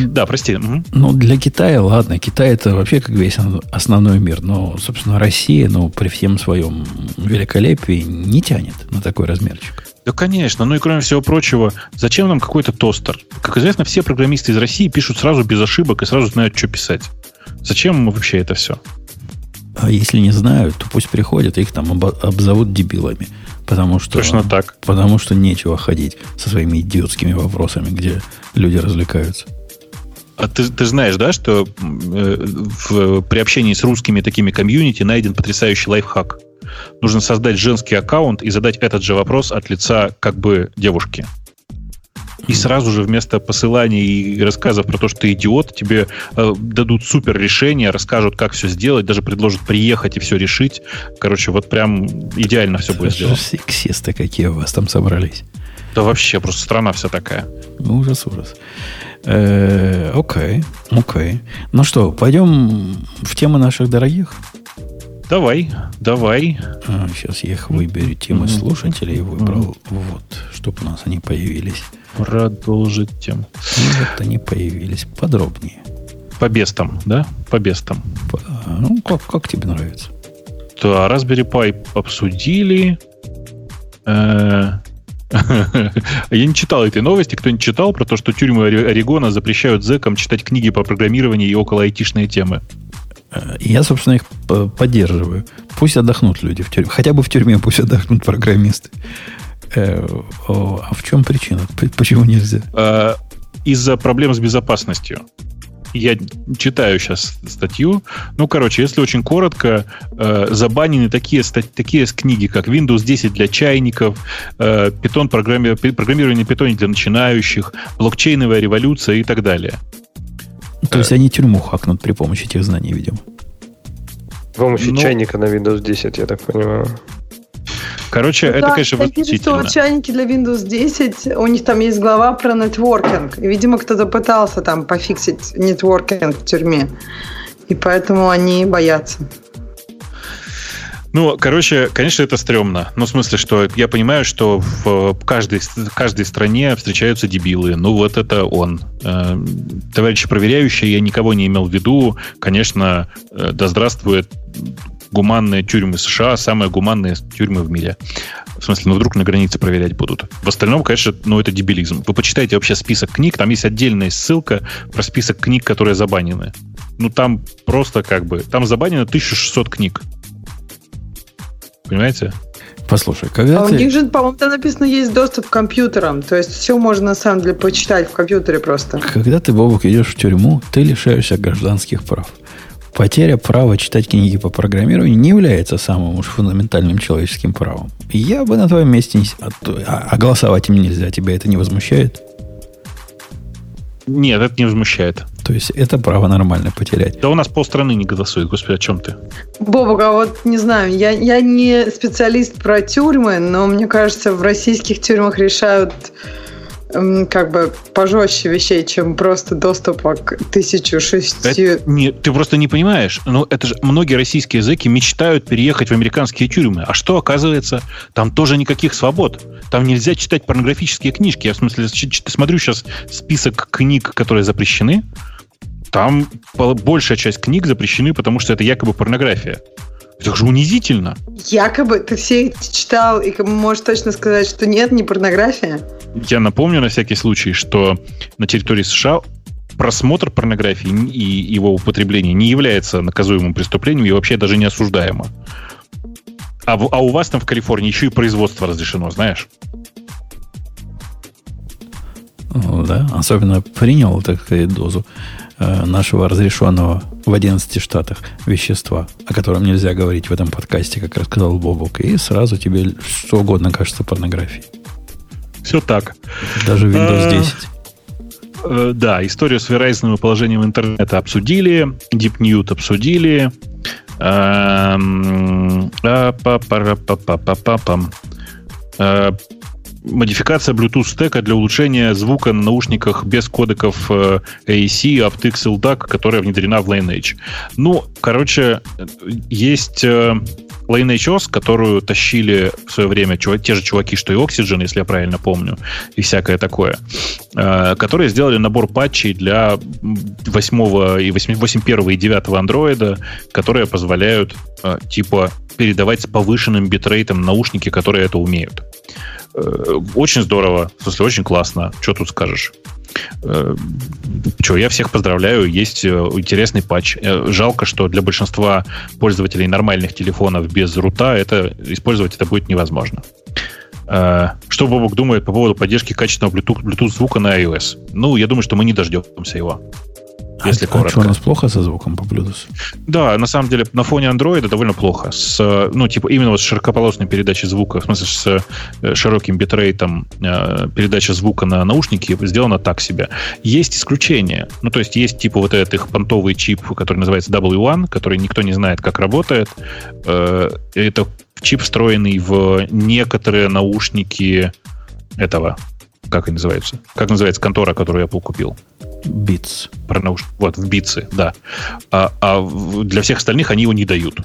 Да, прости. Ну, для Китая, ладно. Китай это вообще как весь основной мир. Но, собственно, Россия, ну, при всем своем великолепии, не тянет на такой размерчик. Да, конечно. Ну и кроме всего прочего, зачем нам какой-то тостер? Как известно, все программисты из России пишут сразу без ошибок и сразу знают, что писать. Зачем вообще это все? А если не знают, то пусть приходят, их там обзовут дебилами. Потому что, Точно так. Потому что нечего ходить со своими идиотскими вопросами, где люди развлекаются. А ты, ты знаешь, да, что э, в, при общении с русскими такими комьюнити найден потрясающий лайфхак? Нужно создать женский аккаунт и задать этот же вопрос от лица как бы девушки. И сразу же вместо посыланий и рассказов про то, что ты идиот, тебе э, дадут супер решение, расскажут, как все сделать, даже предложат приехать и все решить. Короче, вот прям идеально все будет сделано. Сексисты какие у вас там собрались. Да вообще, просто страна вся такая. Ужас, ужас. Э, окей, окей. Ну что, пойдем в тему наших дорогих? Давай, давай. А, сейчас я их выберу, темы слушателей выбрал. Вот, чтобы у нас они появились. Продолжить тему. вот они появились. Подробнее. По бестам, да? По бестам. По, ну, как, как тебе нравится? Да, Raspberry Pi обсудили. Э, (laughs) я не читал этой новости. Кто не читал про то, что тюрьмы Орегона запрещают зэкам читать книги по программированию и около айтишные темы? Э, я, собственно, их поддерживаю. Пусть отдохнут люди в тюрьме. Хотя бы в тюрьме пусть отдохнут программисты. Э, а в чем причина? Почему нельзя? Э, из-за проблем с безопасностью. Я читаю сейчас статью. Ну, короче, если очень коротко, э, забанены такие, такие книги, как Windows 10 для чайников, э, Python, программи, программирование Python для начинающих, блокчейновая революция и так далее. То есть они тюрьму хакнут при помощи этих знаний, видимо. С помощью ну, чайника на Windows 10, я так понимаю. Короче, ну, это, да, конечно, восхитительно. что чайники для Windows 10, у них там есть глава про нетворкинг. И, видимо, кто-то пытался там пофиксить нетворкинг в тюрьме. И поэтому они боятся. Ну, короче, конечно, это стрёмно. Ну, в смысле, что я понимаю, что в каждой, в каждой стране встречаются дебилы. Ну, вот это он. Э, товарищи проверяющие, я никого не имел в виду. Конечно, э, да здравствует гуманные тюрьмы США, самые гуманные тюрьмы в мире. В смысле, ну вдруг на границе проверять будут. В остальном, конечно, ну это дебилизм. Вы почитайте вообще список книг, там есть отдельная ссылка про список книг, которые забанены. Ну там просто как бы, там забанено 1600 книг. Понимаете? Послушай, когда а ты... у них же, по-моему, там написано, есть доступ к компьютерам. То есть все можно, на самом деле, почитать в компьютере просто. Когда ты, Бобок, идешь в тюрьму, ты лишаешься гражданских прав. Потеря права читать книги по программированию не является самым уж фундаментальным человеческим правом. Я бы на твоем месте не... А, а, а голосовать им нельзя. Тебя это не возмущает? Нет, это не возмущает. То есть это право нормально потерять. Да у нас полстраны не голосует. Господи, о чем ты? Бобок, а вот не знаю, я, я не специалист про тюрьмы, но мне кажется, в российских тюрьмах решают как бы пожестче вещей, чем просто доступа к 1006. Это, нет, ты просто не понимаешь. Ну, это же многие российские языки мечтают переехать в американские тюрьмы. А что оказывается? Там тоже никаких свобод. Там нельзя читать порнографические книжки. Я в смысле смотрю сейчас список книг, которые запрещены. Там большая часть книг запрещены, потому что это якобы порнография. Это же унизительно. Якобы ты все читал и можешь точно сказать, что нет, не порнография. Я напомню на всякий случай, что на территории США просмотр порнографии и его употребление не является наказуемым преступлением и вообще даже не осуждаемо. А, а у вас там в Калифорнии еще и производство разрешено, знаешь? Да, особенно принял, так сказать, дозу нашего разрешенного в 11 штатах вещества, о котором нельзя говорить в этом подкасте, как рассказал Бобок, и сразу тебе что угодно кажется порнографией. Все так. Даже Windows 10. А, э, да, историю с и положением интернета обсудили, DeepNewt обсудили. Эм, а, модификация Bluetooth стека для улучшения звука на наушниках без кодеков э, AAC, aptX, LDAC, которая внедрена в Lineage. Ну, короче, есть э, Lineage которую тащили в свое время чувак, те же чуваки, что и Oxygen, если я правильно помню, и всякое такое, э, которые сделали набор патчей для 8 и 8, 8.1 и 9 андроида, которые позволяют э, типа передавать с повышенным битрейтом наушники, которые это умеют. Э, очень здорово, в смысле, очень классно. Что тут скажешь? Э, Че, я всех поздравляю, есть э, интересный патч. Жалко, что для большинства пользователей нормальных телефонов без рута это использовать это будет невозможно. Что Бобок думает по поводу поддержки качественного Bluetooth, Bluetooth звука на iOS? Ну, я думаю, что мы не дождемся его если а, коротко. А что, у нас плохо со звуком по Bluetooth? Да, на самом деле, на фоне Android довольно плохо. С, ну, типа, именно вот с широкополосной передачей звука, в смысле, с э, широким битрейтом э, передача звука на наушники сделана так себе. Есть исключения. Ну, то есть, есть, типа, вот этот их понтовый чип, который называется W1, который никто не знает, как работает. Э, это чип, встроенный в некоторые наушники этого, как они называются? Как называется контора, которую Apple купил? Beats. Про науш... Вот, в Beats, да. А, а для всех остальных они его не дают.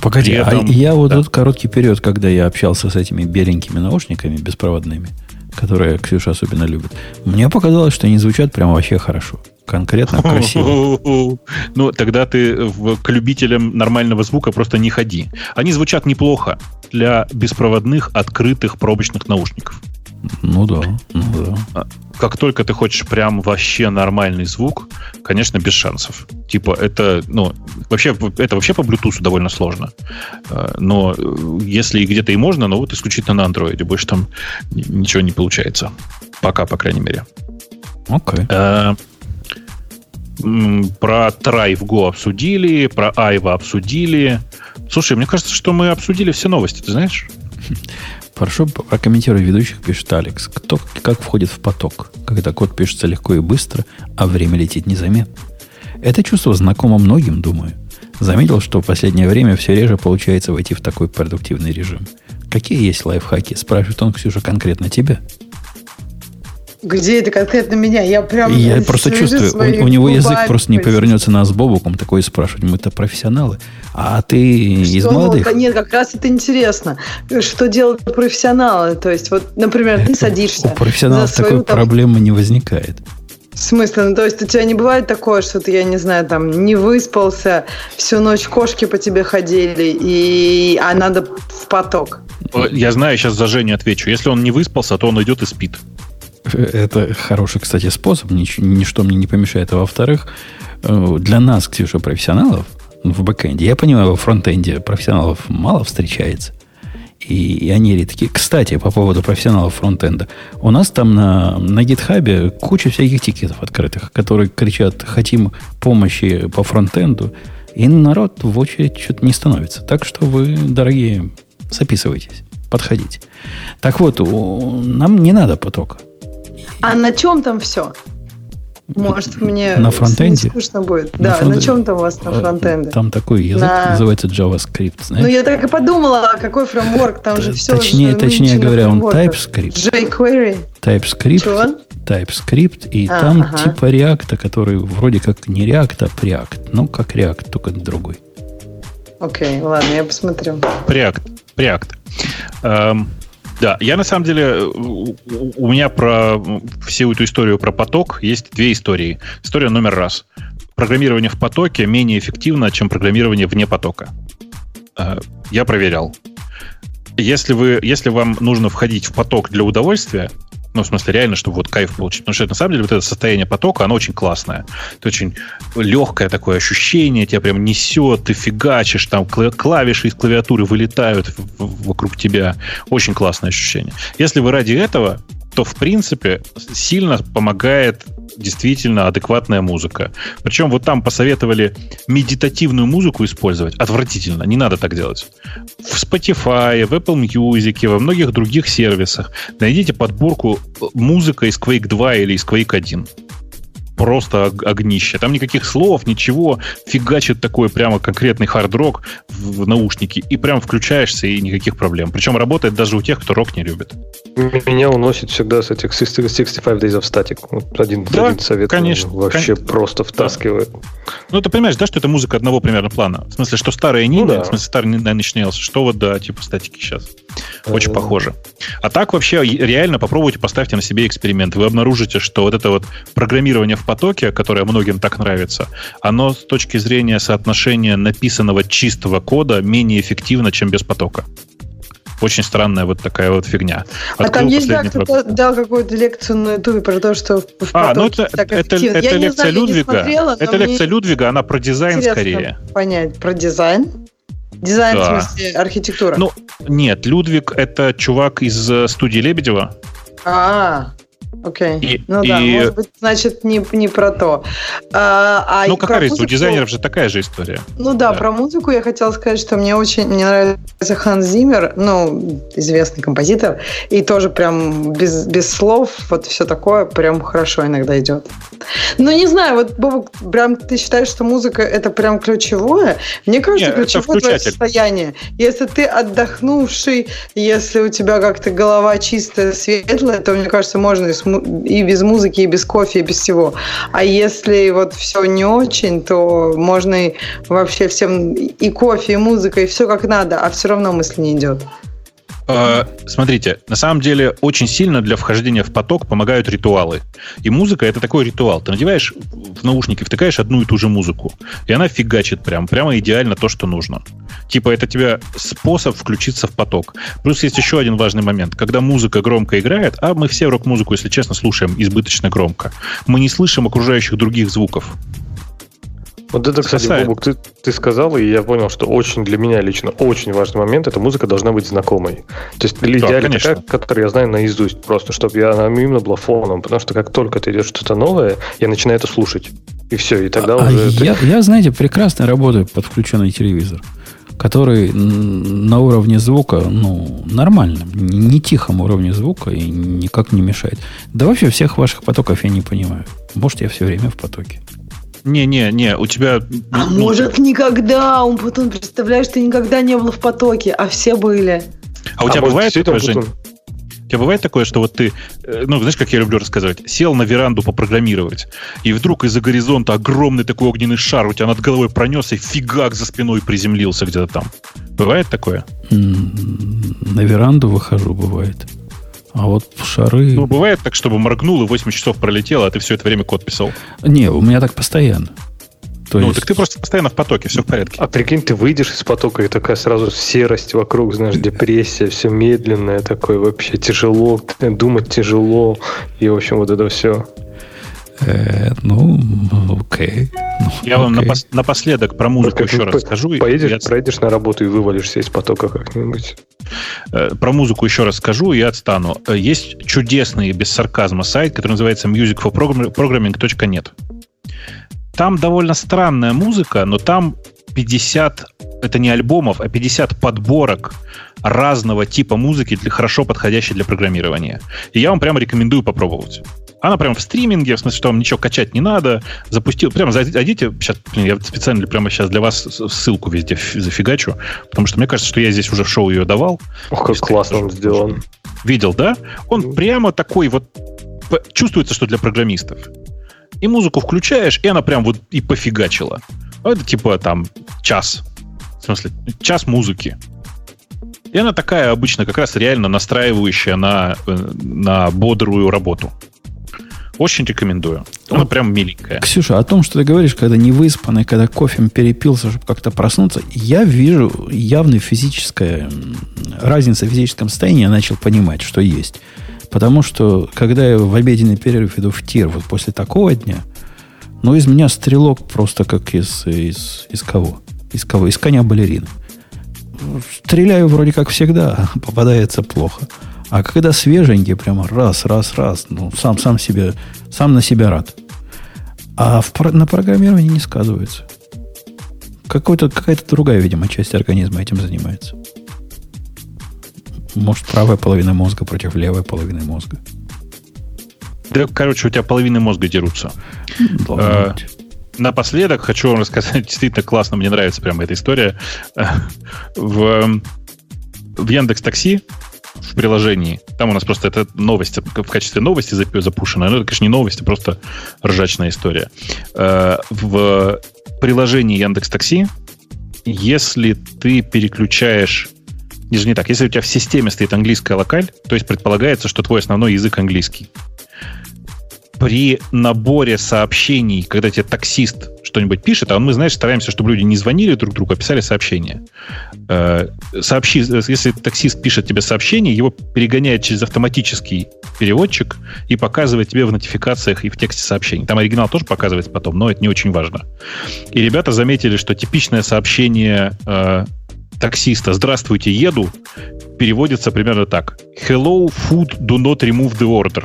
Погоди, а этом... а я вот да. тут короткий период, когда я общался с этими беленькими наушниками беспроводными, которые Ксюша особенно любит, мне показалось, что они звучат прям вообще хорошо. Конкретно (laughs) красиво. Ну, тогда ты к любителям нормального звука просто не ходи. Они звучат неплохо для беспроводных открытых пробочных наушников. Ну да, ну да. А, как только ты хочешь прям вообще нормальный звук, конечно, без шансов. Типа это, ну, вообще, это вообще по Bluetooth довольно сложно. А, но э, если где-то и можно, но вот исключительно на Android. Больше там ничего не получается. Пока, по крайней мере. Окей. Okay. А, про Try в Go обсудили, про Айва обсудили. Слушай, мне кажется, что мы обсудили все новости, ты знаешь? (laughs) Хорошо прокомментируй ведущих, пишет Алекс. Кто как входит в поток, когда код пишется легко и быстро, а время летит незаметно? Это чувство знакомо многим, думаю. Заметил, что в последнее время все реже получается войти в такой продуктивный режим. Какие есть лайфхаки? Спрашивает он, Ксюша, конкретно тебя. Где это конкретно меня? Я прям... Я просто чувствую, у, у него язык просто не повернется нас с Бобуком такое спрашивать. Мы-то профессионалы. А ты что? из молодых? Нет, как раз это интересно. Что делают профессионалы? То есть, вот, например, ты садишься... У профессионалов свою, такой там... проблемы не возникает. В смысле? Ну, то есть у тебя не бывает такое, что ты, я не знаю, там, не выспался, всю ночь кошки по тебе ходили, и... а надо в поток? Я знаю, сейчас за Женю отвечу. Если он не выспался, то он идет и спит. Это хороший, кстати, способ, ничто, ничто мне не помешает. А во-вторых, э, для нас, Ксюша, профессионалов в бэкэнде, я понимаю, во фронтенде профессионалов мало встречается. И, и они редкие. Кстати, по поводу профессионалов фронтенда. У нас там на, на гитхабе куча всяких тикетов открытых, которые кричат, хотим помощи по фронтенду. И народ в очередь что-то не становится. Так что вы, дорогие, записывайтесь, подходите. Так вот, нам не надо потока. А на чем там все? Может, мне на фронтенде? скучно будет. На да, фронт... на чем там у вас на э, фронтенде? Там такой язык на... называется JavaScript. Знаешь? Ну, я так и подумала, какой фреймворк, там же все Точнее, точнее говоря, он TypeScript. jQuery. TypeScript. Чего? TypeScript, и а, там ага. типа React, который вроде как не React, а Preact. Ну, как React, только другой. Окей, ладно, я посмотрю. Preact. Preact. Эм, да, я на самом деле, у меня про всю эту историю про поток есть две истории. История номер раз. Программирование в потоке менее эффективно, чем программирование вне потока. Э, я проверял. Если, вы, если вам нужно входить в поток для удовольствия, ну, в смысле, реально, чтобы вот кайф получить. Потому что, на самом деле, вот это состояние потока, оно очень классное. Это очень легкое такое ощущение, тебя прям несет, ты фигачишь, там клавиши из клавиатуры вылетают вокруг тебя. Очень классное ощущение. Если вы ради этого то, в принципе, сильно помогает действительно адекватная музыка. Причем вот там посоветовали медитативную музыку использовать. Отвратительно, не надо так делать. В Spotify, в Apple Music, во многих других сервисах найдите подборку музыка из Quake 2 или из Quake 1 просто огнище. Там никаких слов, ничего. Фигачит такой прямо конкретный хард-рок в наушники. И прям включаешься, и никаких проблем. Причем работает даже у тех, кто рок не любит. Меня уносит всегда с этих 65 Days of Static. Один, да, один совет конечно, вообще кон... просто втаскивает. Ну, ты понимаешь, да, что это музыка одного примерно плана? В смысле, что старая Нина, ну, да. в смысле, старый Nine Inch что вот, да, типа статики сейчас. Очень а, похоже. А так вообще реально попробуйте, поставьте на себе эксперимент. Вы обнаружите, что вот это вот программирование в потоке, которое многим так нравится, оно с точки зрения соотношения написанного чистого кода менее эффективно, чем без потока. Очень странная вот такая вот фигня. Открыл а там есть, да, кто-то дал какую-то лекцию на ютубе про то, что в А, ну это, это, это, это лекция знаю, Людвига. Смотрела, это лекция Людвига, она про дизайн скорее. понять, про дизайн? Дизайн, да. в смысле, архитектура? Ну, нет, Людвиг — это чувак из э, студии Лебедева. А, Окей. Okay. Ну и... да, может быть, значит, не, не про то. А, а ну, какая разница, у дизайнеров же такая же история. Ну да, да, про музыку я хотела сказать, что мне очень мне нравится Ханс Зиммер, ну, известный композитор, и тоже прям без, без слов, вот все такое прям хорошо иногда идет. Ну, не знаю, вот, Бобок, прям ты считаешь, что музыка это прям ключевое? Мне кажется, Нет, ключевое твое состояние. Если ты отдохнувший, если у тебя как-то голова чистая, светлая, то, мне кажется, можно и, и без музыки, и без кофе, и без всего. А если вот все не очень, то можно и вообще всем и кофе, и музыка, и все как надо, а все равно мысль не идет. Э, смотрите, на самом деле очень сильно для вхождения в поток помогают ритуалы. И музыка это такой ритуал. Ты надеваешь в наушники, втыкаешь одну и ту же музыку, и она фигачит прям, прямо идеально то, что нужно. Типа это тебе способ включиться в поток. Плюс есть еще один важный момент. Когда музыка громко играет, а мы все рок-музыку, если честно, слушаем избыточно громко, мы не слышим окружающих других звуков. Вот это, кстати, Спасает. Бобук, ты, ты сказал, и я понял, что очень для меня лично очень важный момент, эта музыка должна быть знакомой. То есть или да, идеально конечно. такая, которую я знаю наизусть, просто чтобы я, она именно была фоном, потому что как только ты идет что-то новое, я начинаю это слушать. И все, и тогда а уже... Я, ты... я, знаете, прекрасно работаю под включенный телевизор, который на уровне звука, ну, нормальном, не тихом уровне звука и никак не мешает. Да вообще всех ваших потоков я не понимаю. Может, я все время в потоке. Не-не-не, у тебя... А ну, может, никогда? Он потом, представляешь, ты никогда не был в потоке, а все были. А у тебя а бывает такое, Жень? У тебя бывает такое, что вот ты, э, ну, знаешь, как я люблю рассказывать, сел на веранду попрограммировать, и вдруг из-за горизонта огромный такой огненный шар у тебя над головой пронесся, и фигак за спиной приземлился где-то там. Бывает такое? На веранду выхожу, бывает. А вот шары... Ну, бывает так, чтобы моргнул и 8 часов пролетело, а ты все это время код писал? Не, у меня так постоянно. То ну, есть... так ты просто постоянно в потоке, все в порядке. А прикинь, ты выйдешь из потока, и такая сразу серость вокруг, знаешь, депрессия, все медленное такое, вообще тяжело, думать тяжело, и, в общем, вот это все. Э, ну, окей. Ну, я вам напос- напоследок про музыку как, еще раз скажу. Поедешь, я... проедешь на работу и вывалишься из потока как-нибудь. Э, про музыку еще раз скажу и отстану. Э, есть чудесный, без сарказма, сайт, который называется musicforprogramming.net. Там довольно странная музыка, но там 50, это не альбомов, а 50 подборок разного типа музыки, для, хорошо подходящей для программирования. И я вам прямо рекомендую попробовать. Она прям в стриминге, в смысле, что вам ничего качать не надо. Запустил, прямо зайдите, сейчас, блин, я специально прямо сейчас для вас ссылку везде зафигачу, потому что мне кажется, что я здесь уже в шоу ее давал. Ох, как классно он сделан. Видел, да? Он прямо такой вот, чувствуется, что для программистов. И музыку включаешь, и она прям вот и пофигачила. Это типа там час. В смысле, час музыки. И она такая обычно как раз реально настраивающая на, э, на бодрую работу. Очень рекомендую. Она а, прям миленькая. Ксюша, о том, что ты говоришь, когда не выспанный, когда кофем перепился, чтобы как-то проснуться, я вижу явную физическая разница в физическом состоянии, я начал понимать, что есть. Потому что, когда я в обеденный перерыв иду в тир, вот после такого дня, ну, из меня стрелок просто как из, из, из кого? Из кого? Из коня балерины. Стреляю вроде как всегда, а (laughs) попадается плохо. А когда свеженький, прямо раз, раз, раз, ну, сам, сам, себе, сам на себя рад. А в, на программировании не сказывается. Какой-то, какая-то другая, видимо, часть организма этим занимается. Может, правая половина мозга против левой половины мозга. Да, короче, у тебя половины мозга дерутся. Э, напоследок хочу вам рассказать, (laughs) действительно классно, мне нравится прямо эта история. (laughs) В, в Яндекс Такси в приложении. Там у нас просто это новость в качестве новости запущена. Но это, конечно, не новость, а просто ржачная история. Э, в приложении Яндекс Такси, если ты переключаешь Даже не так. Если у тебя в системе стоит английская локаль, то есть предполагается, что твой основной язык английский при наборе сообщений, когда тебе таксист что-нибудь пишет, а мы, знаешь, стараемся, чтобы люди не звонили друг другу, а писали сообщения. Э, сообщи, если таксист пишет тебе сообщение, его перегоняет через автоматический переводчик и показывает тебе в нотификациях и в тексте сообщений. Там оригинал тоже показывается потом, но это не очень важно. И ребята заметили, что типичное сообщение э, таксиста «Здравствуйте, еду» переводится примерно так. «Hello, food, do not remove the order».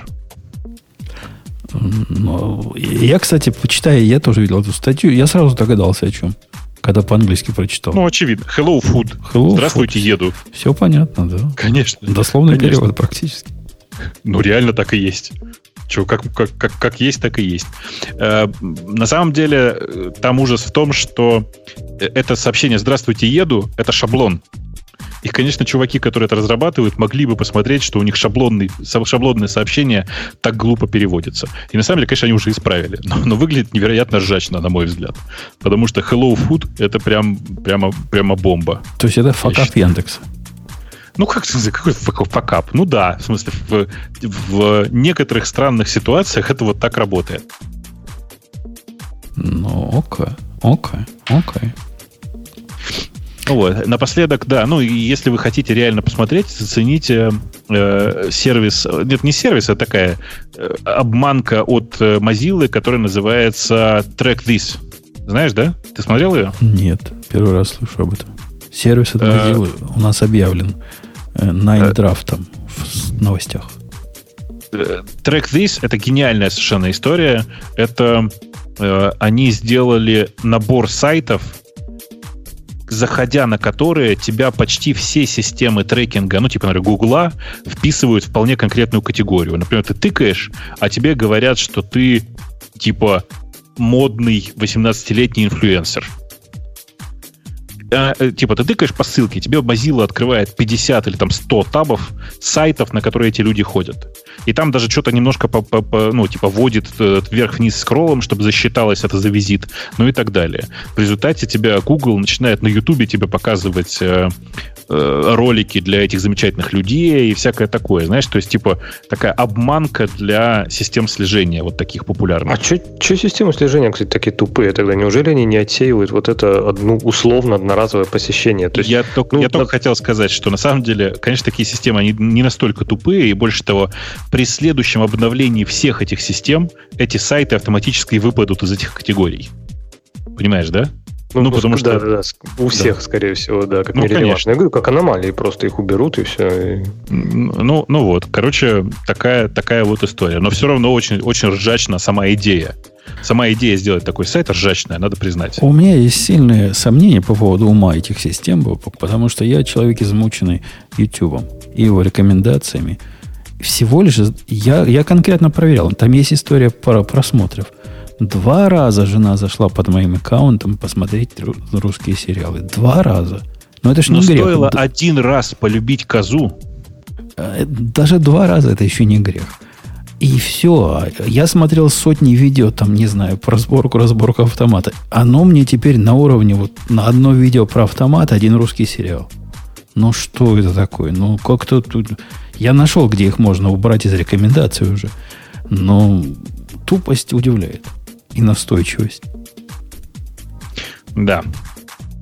Я, кстати, почитая, я тоже видел эту статью, я сразу догадался о чем, когда по-английски прочитал. Ну, очевидно. Hello, food. Hello, Здравствуйте, food. еду. Все понятно, да. Конечно. Дословный Конечно. перевод практически. Ну, реально так и есть. Че, как, как, как, как есть, так и есть. Э, на самом деле, там ужас в том, что это сообщение «Здравствуйте, еду» — это шаблон. И, конечно, чуваки, которые это разрабатывают, могли бы посмотреть, что у них шаблонный, шаблонное сообщение так глупо переводится. И на самом деле, конечно, они уже исправили. Но, но выглядит невероятно ржачно, на мой взгляд. Потому что Hello Food это прям, прямо, прямо бомба. То есть это факап Яндекса? Ну, как какой факап? Ну да, в смысле, в, в некоторых странных ситуациях это вот так работает. Ну, окей, окей, окей. Вот. Напоследок, да, ну, если вы хотите реально посмотреть, зацените э, сервис, нет, не сервис, а такая э, обманка от э, Mozilla, которая называется Track This. Знаешь, да? Ты смотрел ее? Нет, первый раз слышу об этом. Сервис от э, Mozilla у нас объявлен э, Nine Draft в новостях. Track This — это гениальная совершенно история. Это э, они сделали набор сайтов, заходя на которые тебя почти все системы трекинга, ну, типа, например, Гугла, вписывают в вполне конкретную категорию. Например, ты тыкаешь, а тебе говорят, что ты, типа, модный 18-летний инфлюенсер. А, э, типа, ты тыкаешь по ссылке, тебе Mozilla открывает 50 или там 100 табов сайтов, на которые эти люди ходят и там даже что-то немножко, по, по, по, ну, типа, вводит э, вверх-вниз скроллом, чтобы засчиталось это за визит, ну и так далее. В результате тебя Google начинает на YouTube тебе показывать э, э, ролики для этих замечательных людей и всякое такое, знаешь, то есть, типа, такая обманка для систем слежения вот таких популярных. А что системы слежения, кстати, такие тупые тогда? Неужели они не отсеивают вот это одну условно одноразовое посещение? То есть, я только, ну, я только хотел сказать, что на самом деле, конечно, такие системы, они не настолько тупые, и больше того, при следующем обновлении всех этих систем эти сайты автоматически выпадут из этих категорий. Понимаешь, да? Ну, ну потому что... Да, да, да. У всех, да. скорее всего, да, как ну, нерелевантно. Я говорю, как аномалии, просто их уберут и все. Ну, ну вот, короче, такая, такая вот история. Но все равно очень, очень ржачна сама идея. Сама идея сделать такой сайт ржачная, надо признать. У меня есть сильные сомнения по поводу ума этих систем, потому что я человек, измученный YouTube и его рекомендациями всего лишь, я, я конкретно проверял, там есть история про просмотров. Два раза жена зашла под моим аккаунтом посмотреть русские сериалы. Два раза. Но это ж не Но грех. стоило один раз полюбить козу. Э, даже два раза это еще не грех. И все. Я смотрел сотни видео, там, не знаю, про сборку, разборку автомата. Оно мне теперь на уровне, вот на одно видео про автомат, один русский сериал. Ну, что это такое? Ну, как-то тут... Я нашел, где их можно убрать из рекомендаций уже. Но тупость удивляет. И настойчивость. Да.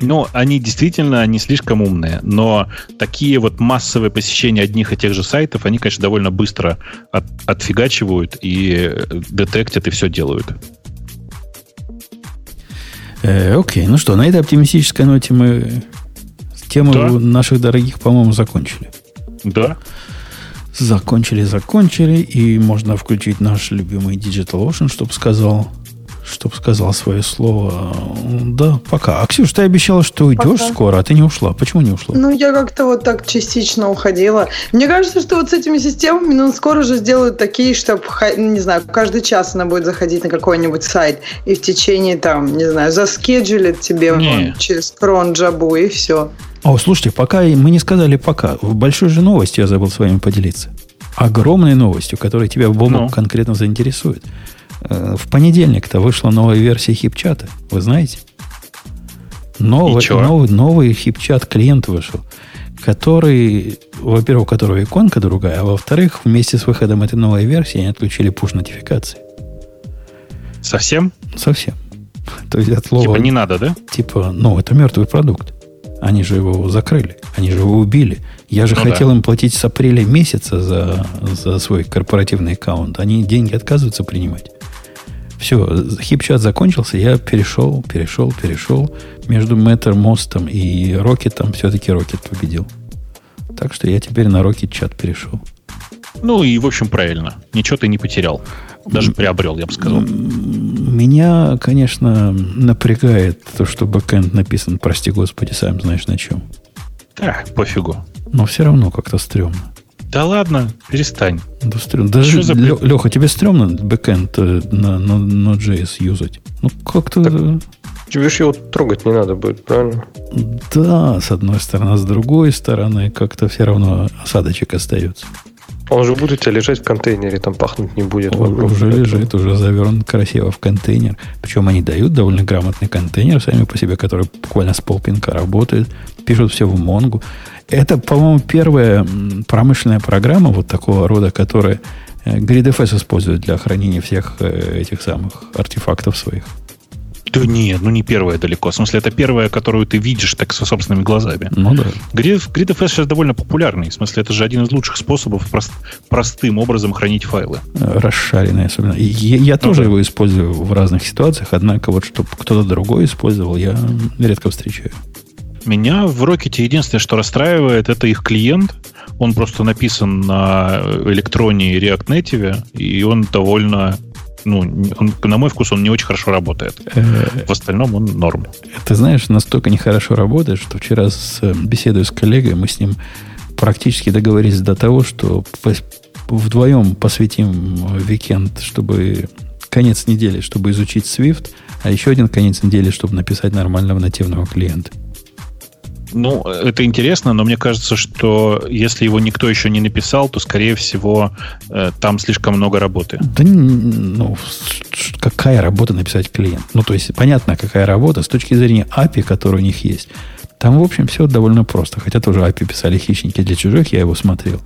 Ну, они действительно не слишком умные, но такие вот массовые посещения одних и тех же сайтов, они, конечно, довольно быстро от, отфигачивают и детектят и все делают. Э, окей, ну что, на этой оптимистической ноте мы тему да. наших дорогих, по-моему, закончили. Да. Закончили, закончили, и можно включить наш любимый Digital Ocean, чтобы сказал, Чтоб сказал свое слово. Да, пока. А, Ксюш, ты обещала, что уйдешь пока. скоро, а ты не ушла. Почему не ушла? Ну, я как-то вот так частично уходила. Мне кажется, что вот с этими системами, ну, скоро же сделают такие, чтобы, не знаю, каждый час она будет заходить на какой-нибудь сайт и в течение, там, не знаю, заскеджулит тебе вон, через крон джабу и все. О, слушайте, пока мы не сказали пока. В большой же новости я забыл с вами поделиться. Огромной новостью, которая тебя, Бобок, ну. конкретно заинтересует. Э, в понедельник-то вышла новая версия хипчата. Вы знаете? Новый, новый, новый хипчат клиент вышел, который, во-первых, у которого иконка другая, а во-вторых, вместе с выходом этой новой версии они отключили push-нотификации. Совсем? Совсем. (laughs) То есть от слова... Типа не надо, да? Типа, ну, это мертвый продукт. Они же его закрыли, они же его убили. Я же ну хотел да. им платить с апреля месяца за, за свой корпоративный аккаунт. Они деньги отказываются принимать. Все, хипчат закончился, я перешел, перешел, перешел. Между Мостом и Рокетом все-таки Рокет победил. Так что я теперь на Рокет чат перешел. Ну и, в общем, правильно. Ничего ты не потерял. Даже приобрел, я бы сказал. Меня, конечно, напрягает то, что бэкэнд написан, прости господи, сам знаешь на чем. А, пофигу. Но все равно как-то стрёмно. Да ладно, перестань. Да стрёмно. Даже, за... Леха, тебе стрёмно бэкэнд э, на, на, на JS юзать? Ну, как-то... Так, тебе же его трогать не надо будет, правильно? Да, с одной стороны. А с другой стороны, как-то все равно осадочек остается. Он же будет у тебя лежать в контейнере, там пахнуть не будет. Он уже лежит, уже завернут красиво в контейнер. Причем они дают довольно грамотный контейнер сами по себе, который буквально с полпинка работает. Пишут все в Монгу. Это, по-моему, первая промышленная программа вот такого рода, которая э, GridFS использует для хранения всех э, этих самых артефактов своих. Да нет, ну не первая далеко. В смысле, это первая, которую ты видишь так со собственными глазами. Ну да. Grid, GridFS сейчас довольно популярный. В смысле, это же один из лучших способов прост, простым образом хранить файлы. Расшаренный особенно. Я, я ну, тоже да. его использую в разных ситуациях, однако вот чтобы кто-то другой использовал, я редко встречаю. Меня в Rocket единственное, что расстраивает, это их клиент. Он просто написан на электроне React Native, и он довольно ну, он, на мой вкус, он не очень хорошо работает. В остальном он норм. Ты знаешь, настолько нехорошо работает, что вчера с, э, беседую с коллегой, мы с ним практически договорились до того, что вдвоем посвятим викенд, чтобы конец недели, чтобы изучить Swift, а еще один конец недели, чтобы написать нормального нативного клиента. Ну, это интересно, но мне кажется, что если его никто еще не написал, то, скорее всего, э, там слишком много работы. Да, ну, какая работа написать клиент? Ну, то есть, понятно, какая работа с точки зрения API, который у них есть. Там, в общем, все довольно просто. Хотя тоже API писали хищники для чужих, я его смотрел.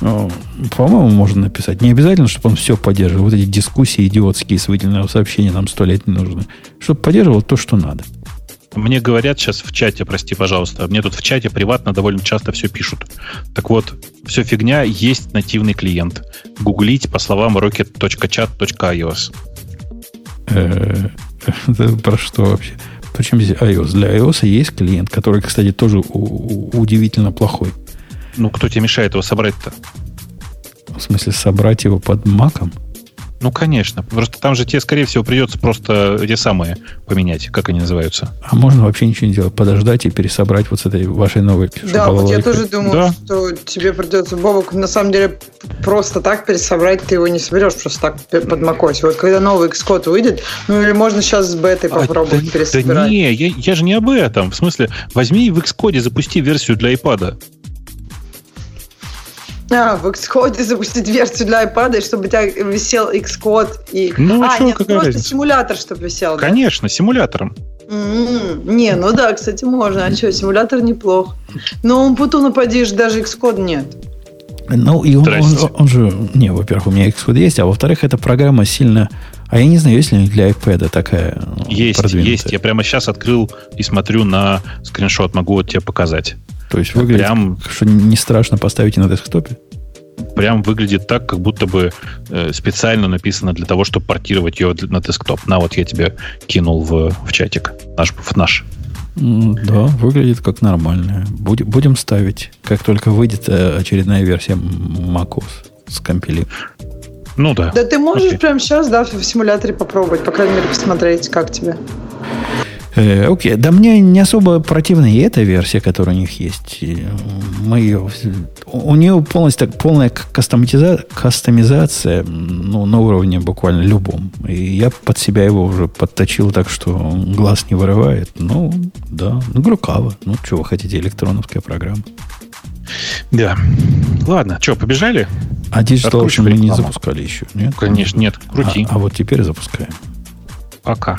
Ну, по-моему, можно написать. Не обязательно, чтобы он все поддерживал. Вот эти дискуссии идиотские с выделенного сообщения нам сто лет не нужны. Чтобы поддерживал то, что надо. Мне говорят сейчас в чате, прости, пожалуйста, мне тут в чате приватно довольно часто все пишут. Так вот, все фигня, есть нативный клиент. Гуглить по словам rocket.chat.ios. (laughs) Это про что вообще? Причем здесь iOS? Для iOS есть клиент, который, кстати, тоже удивительно плохой. Ну, кто тебе мешает его собрать-то? В смысле, собрать его под маком? Ну, конечно. Просто там же тебе, скорее всего, придется просто эти самые поменять, как они называются. А можно вообще ничего не делать? Подождать и пересобрать вот с этой вашей новой Да, вот я тоже думаю, да? что тебе придется, Бобок, на самом деле, просто так пересобрать ты его не соберешь, просто так под macOS. Вот когда новый Xcode выйдет, ну или можно сейчас с бетой а, попробовать да, пересобирать. Да не, я, я же не об этом. В смысле, возьми в Xcode запусти версию для iPad. А, в Xcode запустить версию для iPad, чтобы у тебя висел Xcode и... Ну, а, что, нет, просто разница? симулятор, чтобы висел, Конечно, да? симулятором. Mm-hmm. Не, ну да, кстати, можно. А что, симулятор неплох. Но он Путу нападишь, даже Xcode нет. Ну, и он, он, он же... Не, во-первых, у меня Xcode есть, а во-вторых, эта программа сильно... А я не знаю, есть ли для iPad такая Есть, есть. Я прямо сейчас открыл и смотрю на скриншот, могу вот тебе показать. То есть выглядит, прям, что не страшно поставить и на десктопе? Прям выглядит так, как будто бы э, специально написано для того, чтобы портировать ее на десктоп. На, вот я тебе кинул в, в чатик. Наш, в наш. Да, выглядит как нормальная. Будем, будем ставить, как только выйдет э, очередная версия macOS с компилируем. Ну да. Да ты можешь Окей. прямо сейчас, да, в симуляторе попробовать, по крайней мере, посмотреть, как тебе. Э, окей, да мне не особо противна и эта версия, которая у них есть. Мы ее, у нее полностью так, полная кастомизация, кастомизация ну, на уровне буквально любом. И я под себя его уже подточил так, что глаз не вырывает. Ну, да, ну, глюкаво. Ну, что вы хотите, электроновская программа. Да. Ладно, что, побежали? А Digital Ocean мы не запускали еще, нет? Конечно, нет. Крути. А, а вот теперь запускаем. Пока.